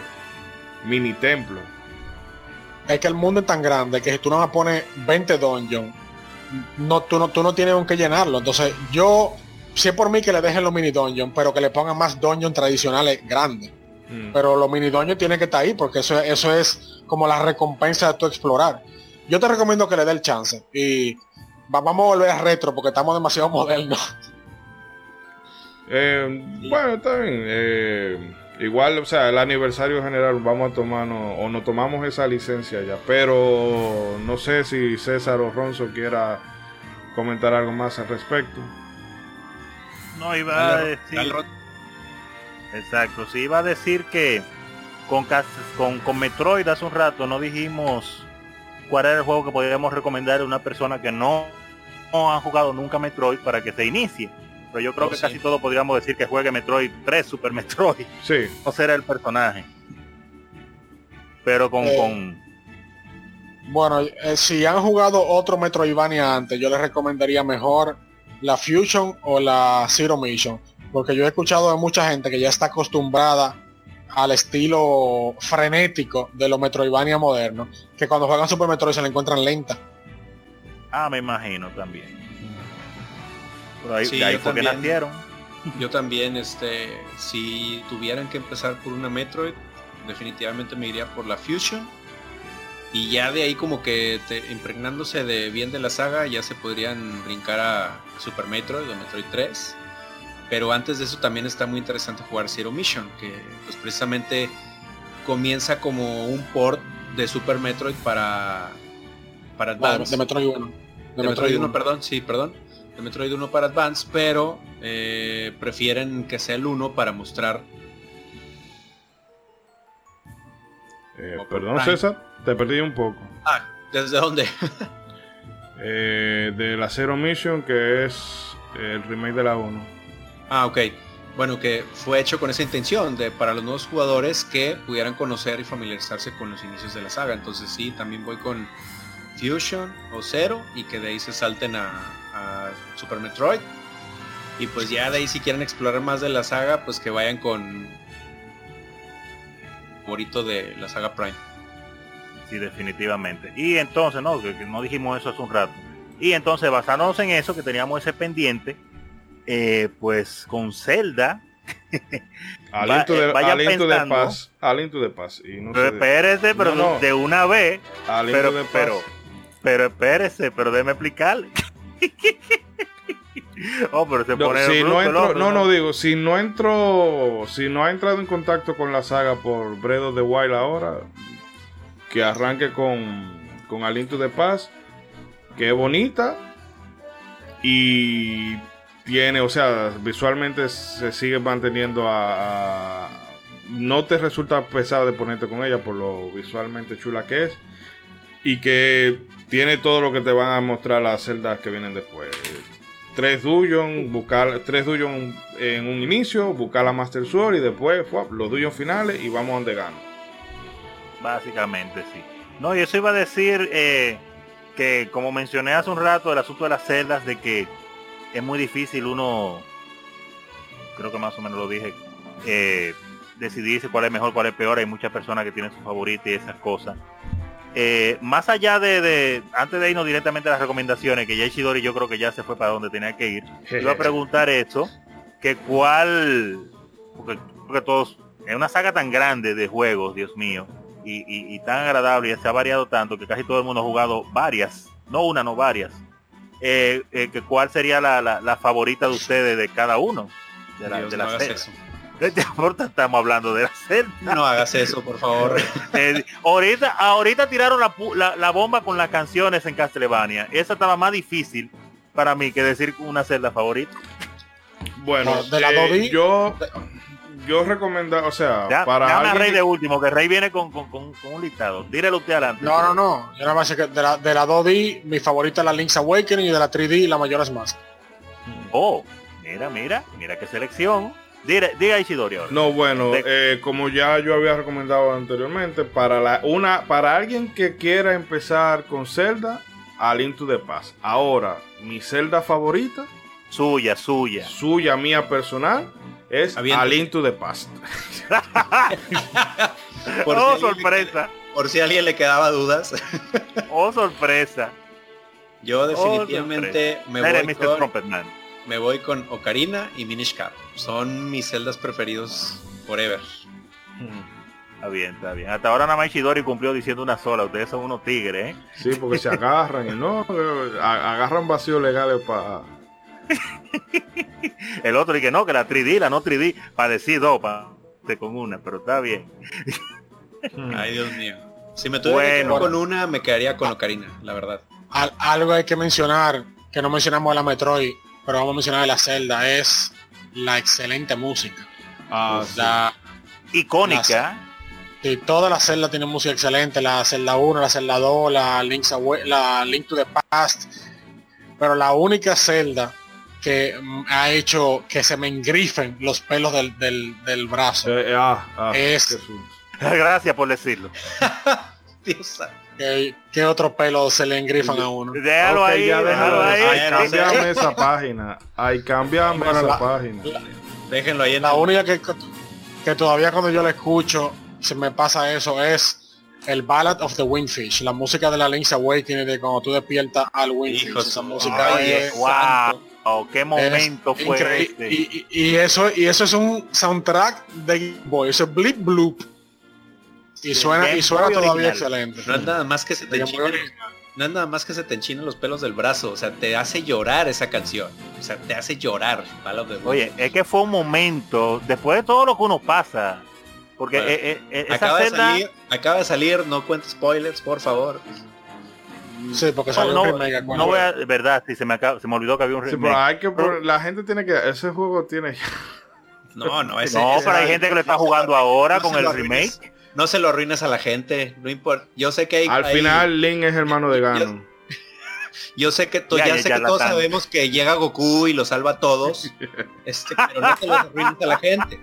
mini templos. Es que el mundo es tan grande que si tú no me pones 20 dungeons, no, tú, no, tú no tienes con qué llenarlo. Entonces, yo, si es por mí que le dejen los mini dungeons, pero que le pongan más dungeons tradicionales grandes. Mm. Pero los mini dungeons tienen que estar ahí porque eso, eso es como la recompensa de tu explorar. Yo te recomiendo que le dé el chance. Y va- vamos a volver a retro porque estamos demasiado [LAUGHS] modernos. Eh, bueno, está bien. Eh, igual, o sea, el aniversario general vamos a tomarnos o nos tomamos esa licencia ya. Pero no sé si César o Ronzo quiera comentar algo más al respecto. No, iba a decir... Exacto, sí, iba a decir que con, con, con Metroid hace un rato no dijimos cuál era el juego que podríamos recomendar a una persona que no, no ha jugado nunca Metroid para que se inicie. Pero yo creo Oh, que sí. casi todos podríamos decir que juegue Metroid 3, Super Metroid. Sí, No será el personaje. Pero con, Eh, con Bueno, eh, si han jugado otro Metroidvania antes, yo les recomendaría mejor la Fusion o la Zero Mission. Porque yo he escuchado de mucha gente que ya está acostumbrada al estilo frenético de los Metroidvania modernos, que cuando juegan Super Metroid se la encuentran lenta. Ah, me imagino también. Por ahí, Sí, de ahí yo fue que también. nacieron. Yo también, este, si tuvieran que empezar por una Metroid, definitivamente me iría por la Fusion. Y ya de ahí como que te- impregnándose de bien de la saga, ya se podrían brincar a Super Metroid o Metroid 3. Pero antes de eso también está muy interesante jugar Zero Mission, que pues precisamente comienza como un port de Super Metroid para, para Advance. de Metroid 1. De Metroid 1, perdón, sí, perdón. De Metroid 1 para Advance, pero eh, prefieren que sea el 1 para mostrar. Eh, perdón, Prime. César, te perdí un poco. Ah, ¿desde dónde? [LAUGHS] Eh, de la Zero Mission, que es el remake de la 1. Ah, ok. Bueno, que fue hecho con esa intención de para los nuevos jugadores que pudieran conocer y familiarizarse con los inicios de la saga. Entonces sí, también voy con Fusion o Zero y que de ahí se salten a, Super Metroid. Y pues ya de ahí si quieren explorar más de la saga, pues que vayan con favorito de la saga Prime. Sí, definitivamente. Y entonces, no, no dijimos eso hace un rato. Y entonces, basándonos en eso, que teníamos ese pendiente, eh, pues con Zelda, A Va- Link to eh, the- vayan a Link to the pensando. Past. A Link to the Past. Y no pero espérese, pero No, no. de una vez, pero, pero, pero espérese, pero déjeme explicarle. [LAUGHS] oh, pero se No, pone si no, entro, no, no digo, si no entro, si no ha entrado en contacto con la saga por of the Wild ahora, que arranque con, con A Link to the Past, que es bonita y tiene, o sea, visualmente se sigue manteniendo a, no te resulta pesado de ponerte con ella por lo visualmente chula que es y que tiene todo lo que te van a mostrar las celdas que vienen después tres dungeons, buscar tres dungeons en un inicio, buscar la Master Sword y después fuap, los dungeons finales y vamos donde gano. Básicamente, sí. No, y eso iba a decir eh, que, como mencioné hace un rato, el asunto de las celdas, de que es muy difícil uno, creo que más o menos lo dije, eh, decidirse cuál es mejor, cuál es peor. Hay muchas personas que tienen su favorita y esas cosas. Eh, más allá de, de- antes de irnos directamente a las recomendaciones, que ya Ishidori yo creo que ya se fue para donde tenía que ir, iba a preguntar eso, que cuál, porque, porque todos, es una saga tan grande de juegos, Dios mío, y, y- y tan agradable y se ha variado tanto que casi todo el mundo ha jugado varias, no una, no varias. Eh, eh, que cuál sería la, la- la favorita de ustedes de cada uno de la, Dios, de no la hagas celda. eso. [LAUGHS] ¿Qué te importa? Estamos hablando de la celda. No hagas eso, por favor. [LAUGHS] Eh, ahorita, ahorita tiraron la, pu- la- la bomba con las canciones en Castlevania. Esa estaba más difícil para mí que decir una celda favorita. Bueno, No, de la eh, 2D. yo yo recomiendo, o sea, Ya, para llama a alguien Rey de último, que Rey viene con, con- con- con un listado. Dírelo usted adelante. No, no, no. Yo nada más sé que de la, de la 2D, mi favorita es la Link's Awakening y de la 3D, la Majora's Mask. Oh, mira, mira, mira qué selección. Diga, diga Ishidori ahora. No, bueno, De- eh, como ya yo había recomendado anteriormente, para la una para alguien que quiera empezar con Zelda, a Link to the Past. Ahora, mi Zelda favorita, Suya, suya. suya mía personal, es Avienta. A Link to the Past. [LAUGHS] Por oh, si alguien- sorpresa. Por si a alguien le quedaba dudas, [LAUGHS] Oh, sorpresa. yo definitivamente me Eres voy, Mr. con, Trumpetman. me voy con Ocarina y Minish Cap. Son mis celdas preferidos forever. Está bien, está bien. Hasta ahora nada más Ishidori cumplió diciendo una sola. Ustedes son unos tigres, ¿eh? Sí, porque se [LAUGHS] agarran y no, eh, agarran vacíos legales para El otro dice que no, que la 3D, la no 3D, para decir dos, para con una, pero está bien. Ay, Dios mío. Si me tuviera que Bueno. quedar con una, me quedaría con Ocarina, la verdad. Al- algo hay que mencionar, que no mencionamos de la Metroid, pero vamos a mencionar de la Zelda, es la excelente música. Ah, sí. La, Icónica. y todas las celdas tienen música excelente, la Zelda 1, la Zelda 2, la Link's Awa- la Link to the Past, pero la única celda que mm, ha hecho que se me engrifen los pelos del, del- del brazo. Eh, eh, ah, ah, Es-. [LAUGHS] Gracias por decirlo. [LAUGHS] Dios. ¿Qué, qué otro pelo se le engrifan a uno? Déjalo Ok, ahí, ya déjalo déjalo. ahí. Ay, cámbiame esa página. Ay, cámbiame Bueno, esa la- página. Déjenlo ahí en La el- única que, que todavía cuando yo la escucho se me pasa eso es el Ballad of the Windfish, la música de la Link's Awakening de cuando tú despiertas al Windfish. Hijo esa música Ay, es Wow, oh, qué momento es fue este. Y, y- y eso y eso es un soundtrack de Game Boy, eso es Blip Bloop. Y suena, y suena todavía original. excelente. No es nada más que se te enchinen, no es nada más que se te enchinen los pelos del brazo, o sea, te hace llorar esa canción. O sea, te hace llorar. Oye, es que fue un momento, después de todo lo que uno pasa, porque Bueno, eh, eh, eh, esa acaba de celda, salir, acaba de salir, no cuentes spoilers, por favor. Sí, porque no, salió no, un remake, no acuérdate. voy a, verdad, sí, se me, acaba- se me olvidó que había un Sí, remake. pero hay que por- la gente tiene que ese juego tiene [LAUGHS] No, no, ese, no, ese- pero hay gente que lo está jugando ahora no con se el lo arruines. remake. No se lo arruines a la gente, no importa. Yo sé que hay, al hay- final Link es hermano de Ganon. [LAUGHS] yo sé que, to- Ya, ya, ya, sé que todos tan- sabemos que llega Goku y lo salva a todos, [LAUGHS] este, pero no te los arruines a la gente.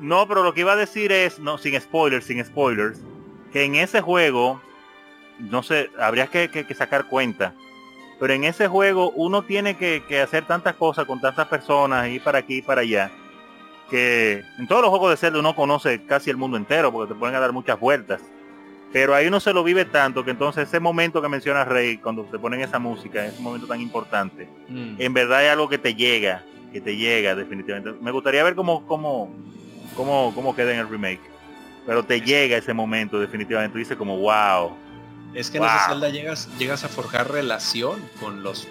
No, pero lo que iba a decir es, no, sin spoilers, sin spoilers, que en ese juego, no sé, habría que, que- que sacar cuenta, pero en ese juego uno tiene que, que hacer tantas cosas con tantas personas, ir para aquí y para allá, que en todos los juegos de Zelda uno conoce casi el mundo entero, porque te ponen a dar muchas vueltas. Pero ahí uno se lo vive tanto que entonces ese momento que menciona Rey, cuando te ponen esa música, ese momento tan importante, en verdad hay algo que te llega, que te llega definitivamente. Me gustaría ver cómo, cómo, cómo, cómo queda en el remake. Pero te llega ese momento definitivamente. Tú dices como, wow. Es que en Wow. esa celda llegas, llegas a forjar relación con los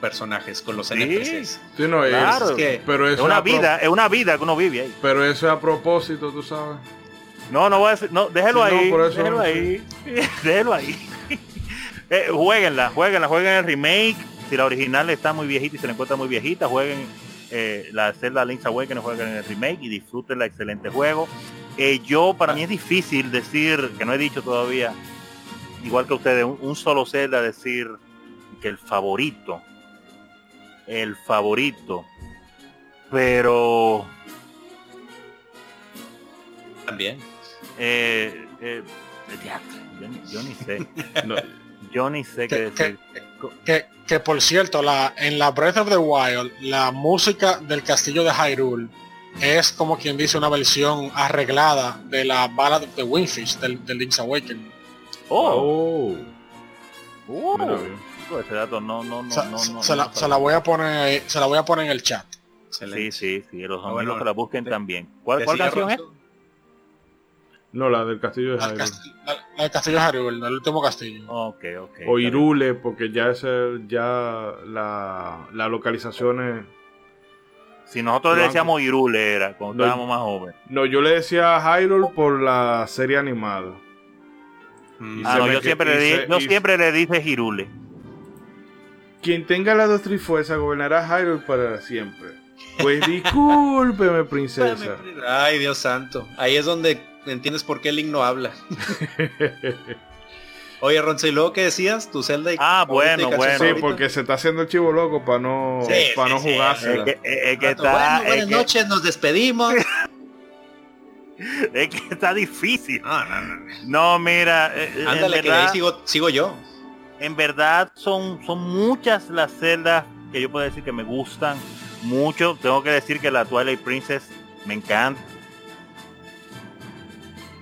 personajes, con los Sí. NPCs. Sí, no, es- Claro. Es que pero Es una vida, es una vida que uno vive ahí. pero eso es a propósito, tú sabes. No, no voy a decir, no, déjelo Sí, no, ahí, por eso déjelo no, ahí, [LAUGHS] déjelo ahí. [LAUGHS] Eh, jueguenla, jueguenla, jueguen el remake. Si la original está muy viejita y se la encuentra muy viejita, jueguen eh, la Zelda Link's Awakening, jueguen el remake y disfruten el excelente juego. Eh, yo, para mí es difícil decir, que no he dicho todavía, igual que ustedes, un, un solo Zelda decir que el favorito, el favorito, pero también. eh, eh, yo, ni- yo ni sé. [LAUGHS] No, Yo ni sé qué Que- decir. Que, que por cierto, la, en la Breath of the Wild, la música del castillo de Hyrule es como quien dice una versión arreglada de la Ballad of the Windfish del, del Link's Awakening. Oh, oh, oh, mira ese dato no, no, no, Se, no, no, se la, se la voy a poner se la voy a poner en el chat. Sí, Excelente. sí, sí, los amigos bueno, que la busquen también. ¿Cuál, cuál canción es? No, la del castillo de Hyrule. la- la del castillo de Hyrule, el último castillo. Ok, ok. O Irule, porque ya es el- ya la, la localización es... Si nosotros le decíamos Irule era, cuando No. estábamos más jóvenes. No, yo le decía Hyrule por la serie animada. Ah, no, yo que- siempre, le, se- yo siempre le dije Irule. Quien tenga las dos trifuerzas gobernará Hyrule para siempre. Pues discúlpeme, [LAUGHS] princesa. Ay, Dios santo. Ahí es donde entiendes por qué Link no habla. [LAUGHS] Oye, Ronzo, ¿y luego qué decías? ¿Tu celda y Ah, bueno, y bueno. Sí, porque se está haciendo el chivo loco para no, Sí, para sí, no sí. Es que, es- que está, bueno, es buenas que- noches, nos despedimos. [LAUGHS] es que está difícil. No, no, no. No, mira, eh, en Ándale, que ahí sigo, sigo yo. en verdad son, son muchas las celdas que yo puedo decir que me gustan mucho. Tengo que decir que la Twilight Princess me encanta.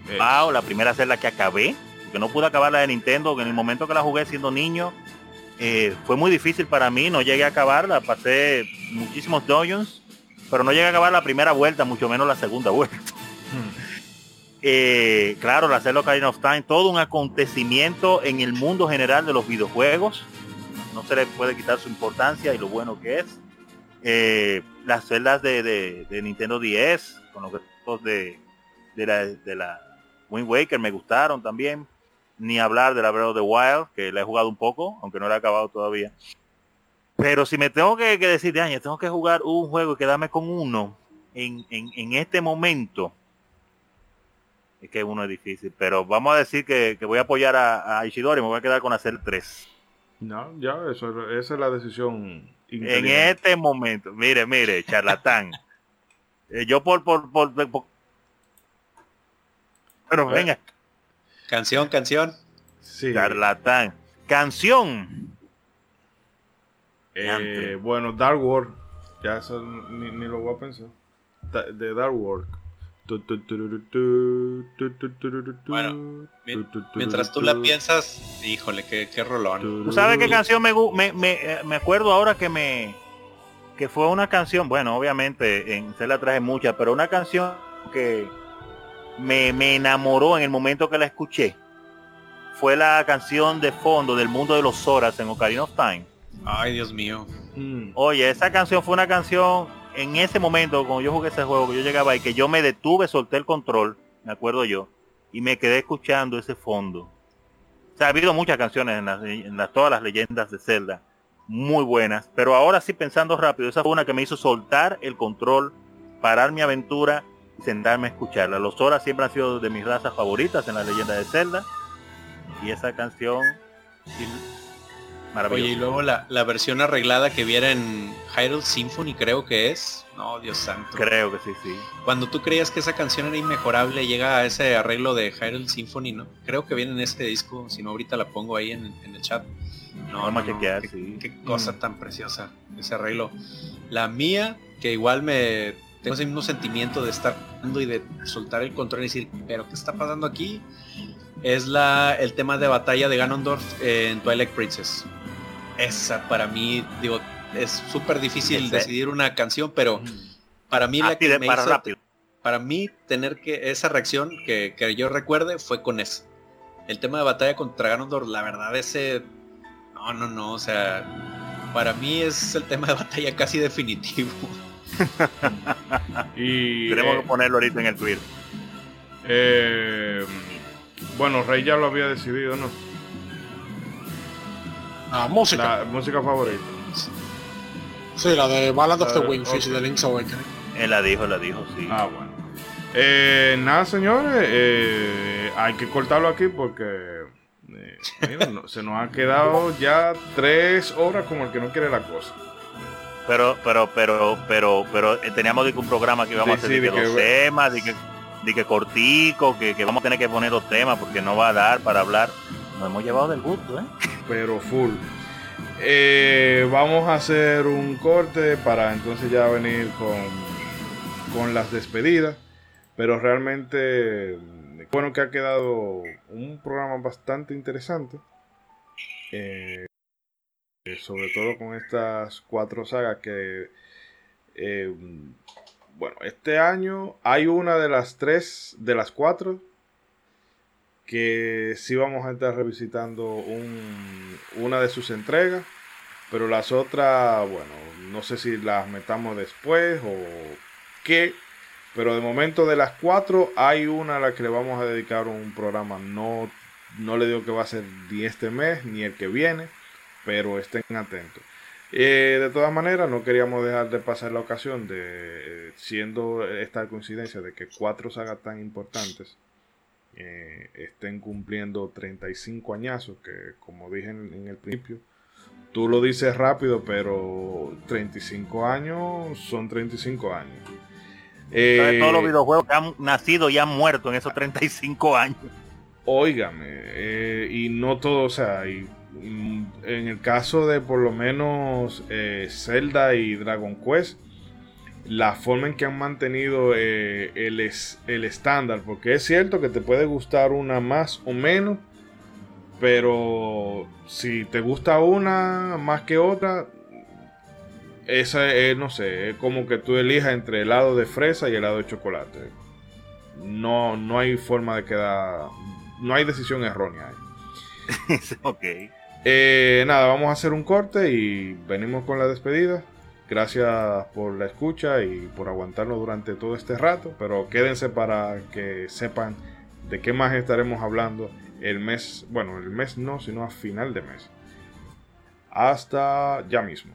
Eh, Wow, la primera celda que acabé, que no pude acabar la de Nintendo, que en el momento que la jugué siendo niño, eh, fue muy difícil para mí, no llegué a acabarla, pasé muchísimos dungeons, pero no llegué a acabar la primera vuelta, mucho menos la segunda vuelta. [LAUGHS] Eh, claro, la Zelda Ocarina of Time, todo un acontecimiento en el mundo general de los videojuegos. no se le puede quitar su importancia y lo bueno que es. Eh, las celdas de, Nintendo 10 con los de, la, de la Wind Waker me gustaron también. Ni hablar de la Breath of the Wild, que la he jugado un poco, aunque no la he acabado todavía. Pero si me tengo que, decir de año, tengo que jugar un juego y quedarme con uno en, este momento, es que uno es difícil. Pero vamos a decir que, que voy a apoyar a, a, Ishidori, me voy a quedar con hacer 3. No, ya, eso, esa es la decisión. En este momento, mire, mire, charlatán. [LAUGHS] eh, yo por, por, por, por pero venga. Canción, canción. Sí. Charlatán. Canción. Eh, bueno, Dark World. Ya eso ni, ni, lo voy a pensar. De Dark World. Bueno, mientras tú la piensas, híjole, qué, qué rolón. ¿Tú sabes qué canción me, me, me, me acuerdo ahora que me que fue una canción, bueno, obviamente en se la traje muchas, pero una canción que me, me enamoró en el momento que la escuché fue la canción de fondo del mundo de los Zoras en Ocarina of Time. Ay, Dios mío. Mm. Oye, esa canción fue una canción en ese momento, cuando yo jugué ese juego, que yo llegaba y que yo me detuve, solté el control, me acuerdo yo, y me quedé escuchando ese fondo. O sea, ha habido muchas canciones en, las, en las, todas las leyendas de Zelda, muy buenas, pero ahora sí pensando rápido, esa fue una que me hizo soltar el control, parar mi aventura y sentarme a escucharla. Los Zoras siempre han sido de mis razas favoritas en la leyenda de Zelda, y esa canción Oye, y luego la, la, versión arreglada que viera en Hyrule Symphony creo que es. No, Dios santo. Creo que sí, sí. Cuando tú creías que esa canción era inmejorable, llega a ese arreglo de Hyrule Symphony, ¿no? Creo que viene en este disco, si no ahorita la pongo ahí en, en el chat. No, no, qué, sí. qué, cosa mm. tan preciosa ese arreglo. La mía, que igual me tengo ese mismo sentimiento de estar y de soltar el control y decir, pero ¿qué está pasando aquí? Es la, el tema de batalla de Ganondorf en Twilight Princess esa para mí, digo, es súper difícil ¿Sí? decidir una canción, pero para mí la que me para hizo, rápido. para mí tener que esa reacción que, que, yo recuerde fue con esa. El tema de batalla contra Ganondorf, la verdad ese no, no, no, o sea, para mí es el tema de batalla casi definitivo. [LAUGHS] y tenemos eh, que ponerlo ahorita en el Twitter. Eh, bueno, Rey ya lo había decidido, ¿no? La música. La música favorita. Sí, la de Ballad of the Wingfish okay. de Link's Awakening. Él la dijo, la dijo, sí. Ah, bueno. Eh, nada, señores, eh, hay que cortarlo aquí porque eh, mira, no, se nos ha quedado ya tres horas como el que no quiere la cosa. Pero, pero, pero, pero, pero eh, teníamos un programa que íbamos sí, a hacer sí, de, de que dos que... temas, de que, de que cortico, que, que vamos a tener que poner dos temas porque no va a dar para hablar. Nos hemos llevado del gusto, ¿eh? Pero full. Eh, vamos a hacer un corte para entonces ya venir con, con las despedidas. Pero realmente, bueno que ha quedado un programa bastante interesante. Eh, sobre todo con estas cuatro sagas que, eh, bueno, este año hay una de las tres, de las cuatro que sí vamos a estar revisitando un, una de sus entregas, pero las otras, bueno, no sé si las metamos después o qué, pero de momento de las cuatro hay una a la que le vamos a dedicar un programa, no, no le digo que va a ser ni este mes ni el que viene, pero estén atentos. Eh, de todas maneras, no queríamos dejar de pasar la ocasión de, eh, siendo esta coincidencia de que cuatro sagas tan importantes eh, estén cumpliendo 35 añazos, que como dije en, en, el principio, tú lo dices rápido, pero 35 años son 35 años. Eh, todos los videojuegos que han nacido y han muerto en esos 35 años. Óigame, eh, y no todo, o sea, y, mm, en el caso de por lo menos Zelda y Dragon Quest, la forma en que han mantenido eh, el, es, el estándar, porque es cierto que te puede gustar una más o menos, pero si te gusta una más que otra, esa es, no sé, es como que tú elijas entre helado de fresa y helado de chocolate. No, no hay forma de quedar, no hay decisión errónea. [LAUGHS] ok. Eh, nada, vamos a hacer un corte y venimos con la despedida. Gracias por la escucha y por aguantarnos durante todo este rato, pero quédense para que sepan de qué más estaremos hablando el mes, bueno, el mes no, sino a final de mes. Hasta ya mismo.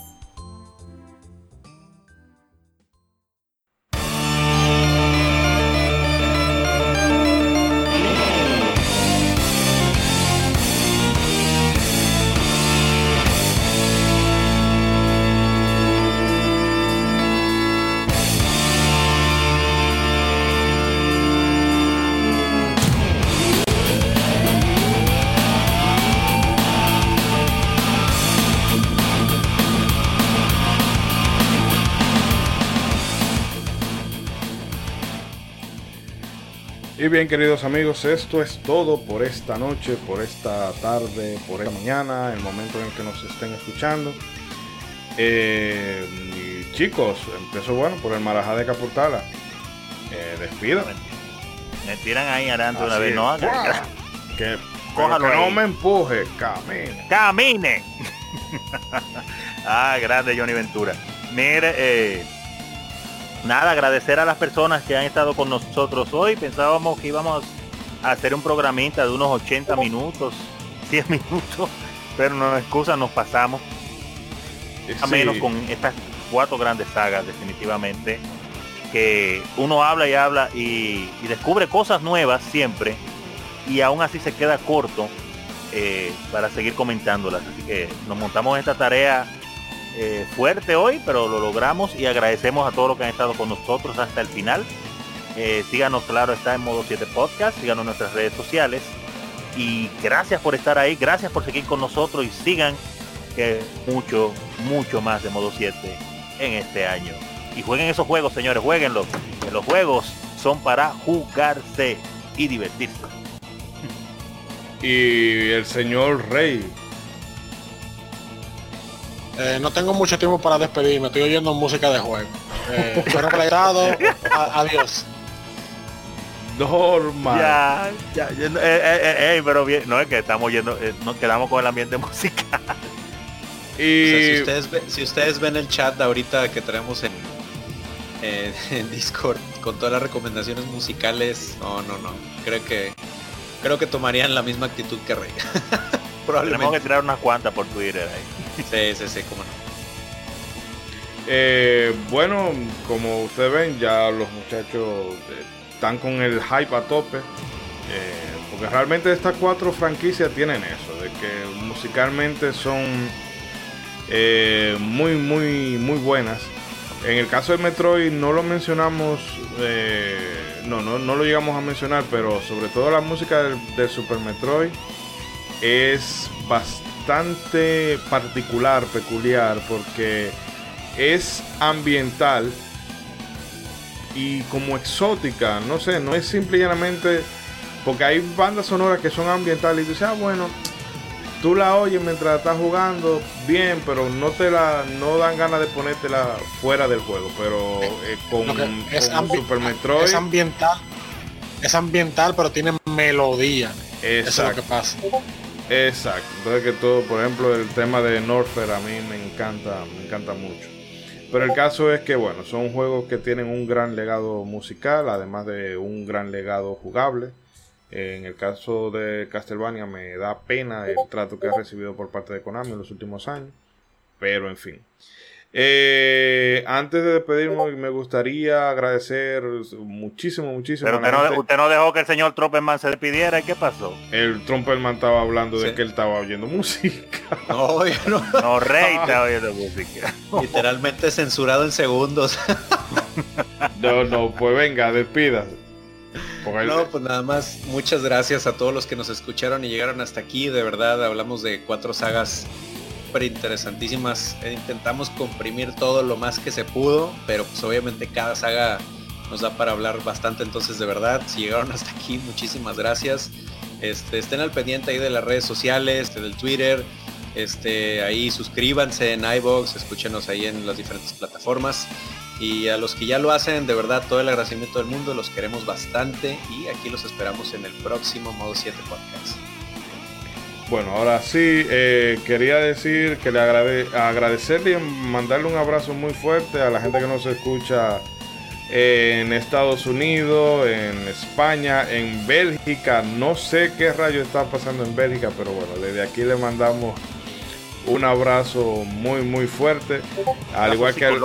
Y bien, queridos amigos, esto es todo por esta noche, por esta tarde, por esta mañana, el momento en el que nos estén escuchando. Eh, y chicos, empiezo bueno por el Marajá de Capurtala. Eh, despida. Me tiran ahí adelante una vez, no [LAUGHS] Que, Cójalo que no ahí. me empuje, camine. ¡Camine! [LAUGHS] ah, grande Johnny Ventura. Mire, eh, nada, agradecer a las personas que han estado con nosotros hoy. Pensábamos que íbamos a hacer un programita de unos 80 minutos, 100 minutos, pero no excusa, nos pasamos. A Sí. menos con estas cuatro grandes sagas, definitivamente. Que uno habla y habla y, y descubre cosas nuevas siempre y aún así se queda corto eh, para seguir comentándolas. Así que nos montamos esta tarea eh, fuerte hoy, pero lo logramos y agradecemos a todos los que han estado con nosotros hasta el final. Eh, síganos, claro, está en modo 7 podcast, síganos en nuestras redes sociales. Y gracias por estar ahí, gracias por seguir con nosotros y sigan que mucho, mucho más de modo 7 en este año. Y jueguen esos juegos, señores, jueguenlos. Los juegos son para jugarse y divertirse. Y el señor Rey. Eh, no tengo mucho tiempo para despedirme, estoy oyendo música de juego. Eh, [LAUGHS] adiós. Normal. Ya, ya, ya, eh, eh, eh, eh, pero bien, no es que estamos yendo, eh, nos quedamos con el ambiente [LAUGHS] musical. Y O sea, si, ustedes ve- si ustedes ven el chat ahorita que tenemos en, en, [LAUGHS] en Discord con todas las recomendaciones musicales, no, no, no. Creo que creo que tomarían la misma actitud que Rey. Tenemos que Probablemente. tirar unas cuantas por Twitter ahí. Sí, sí, sí, cómo no. Eh, bueno, como ustedes ven, ya los muchachos eh, están con el hype a tope. eh, porque realmente estas cuatro franquicias tienen eso, de que musicalmente son muy, muy, muy buenas. En el caso de Metroid no lo mencionamos, no, no, no lo llegamos a mencionar, pero sobre todo la música del Super Metroid es bastante particular, peculiar, porque es ambiental y como exótica, no sé, no es simple y llanamente porque hay bandas sonoras que son ambientales y tú dices, ah, bueno, tú la oyes mientras estás jugando bien, pero no te la no dan ganas de ponértela fuera del juego, pero eh, con, es, con Super Metroid es ambiental. Es ambiental, pero tiene melodía. Eso es lo que pasa. Exacto. Entonces que todo, por ejemplo, el tema de Norfair a mí me encanta, me encanta mucho. Pero el caso es que, bueno, son juegos que tienen un gran legado musical, además de un gran legado jugable. En el caso de Castlevania me da pena el trato que ha recibido por parte de Konami en los últimos años. Pero en fin. Eh, antes de despedirnos, me gustaría agradecer muchísimo, muchísimo. Pero a la usted no, gente. usted no dejó que el señor Tropperman se despidiera. ¿Y qué pasó? El Trumperman estaba hablando de que él estaba oyendo música. [LAUGHS] No, oiga, no. No, Rey está oyendo música. [LAUGHS] Literalmente censurado en segundos. No, no, pues venga. Porque No, pues nada más, muchas gracias a todos los que nos escucharon y llegaron hasta aquí. De verdad, hablamos de cuatro sagas interesantísimas. Eh, intentamos comprimir todo lo más que se pudo, pero pues obviamente cada saga nos da para hablar bastante. Entonces, de verdad, si llegaron hasta aquí, muchísimas gracias. Este, estén al pendiente ahí de las redes sociales, del Twitter. Este, ahí suscríbanse en iBox, escúchenos ahí en las diferentes plataformas. Y a los que ya lo hacen, de verdad, todo el agradecimiento del mundo, los queremos bastante y aquí los esperamos en el próximo Modo 7 Podcast. Bueno, ahora sí, eh, quería decir que le agrade- agradecerle y mandarle un abrazo muy fuerte a la gente que nos escucha en Estados Unidos, en España, en Bélgica. No sé qué rayo está pasando en Bélgica, pero bueno, desde aquí le mandamos un abrazo muy, muy fuerte. Al igual que al.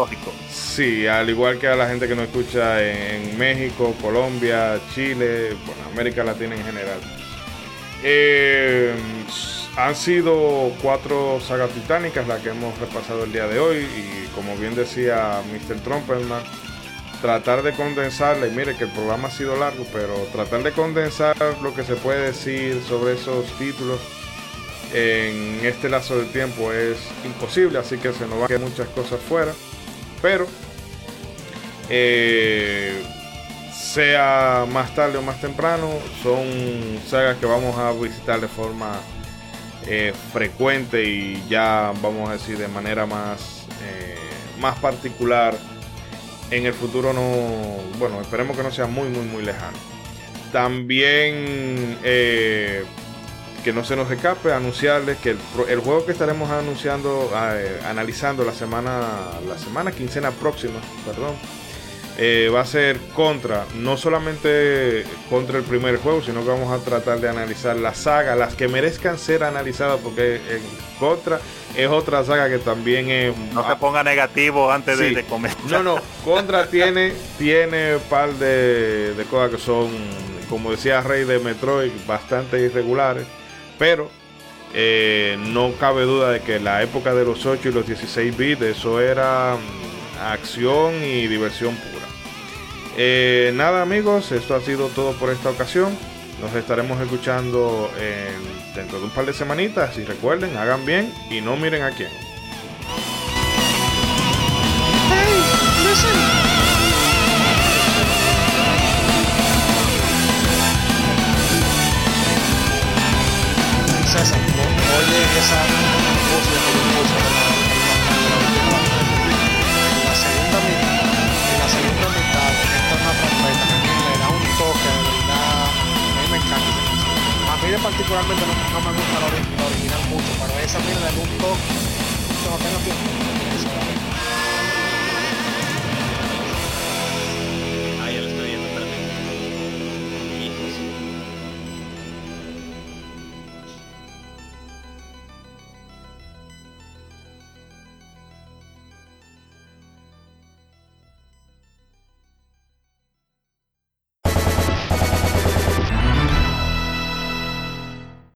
Sí, al igual que a la gente que nos escucha en, en México, Colombia, Chile, bueno, América Latina en general. Eh, han sido cuatro sagas titánicas las que hemos repasado el día de hoy y como bien decía Mr. Trumperman, tratar de condensarla, y mire que el programa ha sido largo, pero tratar de condensar lo que se puede decir sobre esos títulos en este lazo de tiempo es imposible, así que se nos van a quedar muchas cosas fuera. Pero, eh, sea más tarde o más temprano, son sagas que vamos a visitar de forma eh, frecuente y ya vamos a decir de manera más, eh, más particular. En el futuro no, bueno, esperemos que no sea muy, muy, muy lejano. También eh, que no se nos escape anunciarles que el, el juego que estaremos anunciando, analizando la semana, la semana quincena próxima, perdón, eh, va a ser contra, no solamente contra el primer juego, sino que vamos a tratar de analizar la saga, las que merezcan ser analizadas, porque en contra es otra saga que también es No se ponga negativo antes de, Sí. de comenzar. no, no, Contra tiene, tiene par de, de cosas que son, como decía Rey de Metroid, bastante irregulares, pero eh, no cabe duda de que la época de los 8 y los 16 bits, eso era mm, acción y diversión pura. Eh, nada amigos, esto ha sido todo por esta ocasión. Nos estaremos escuchando en- dentro de un par de semanitas. Y recuerden, hagan bien y no miren a quién.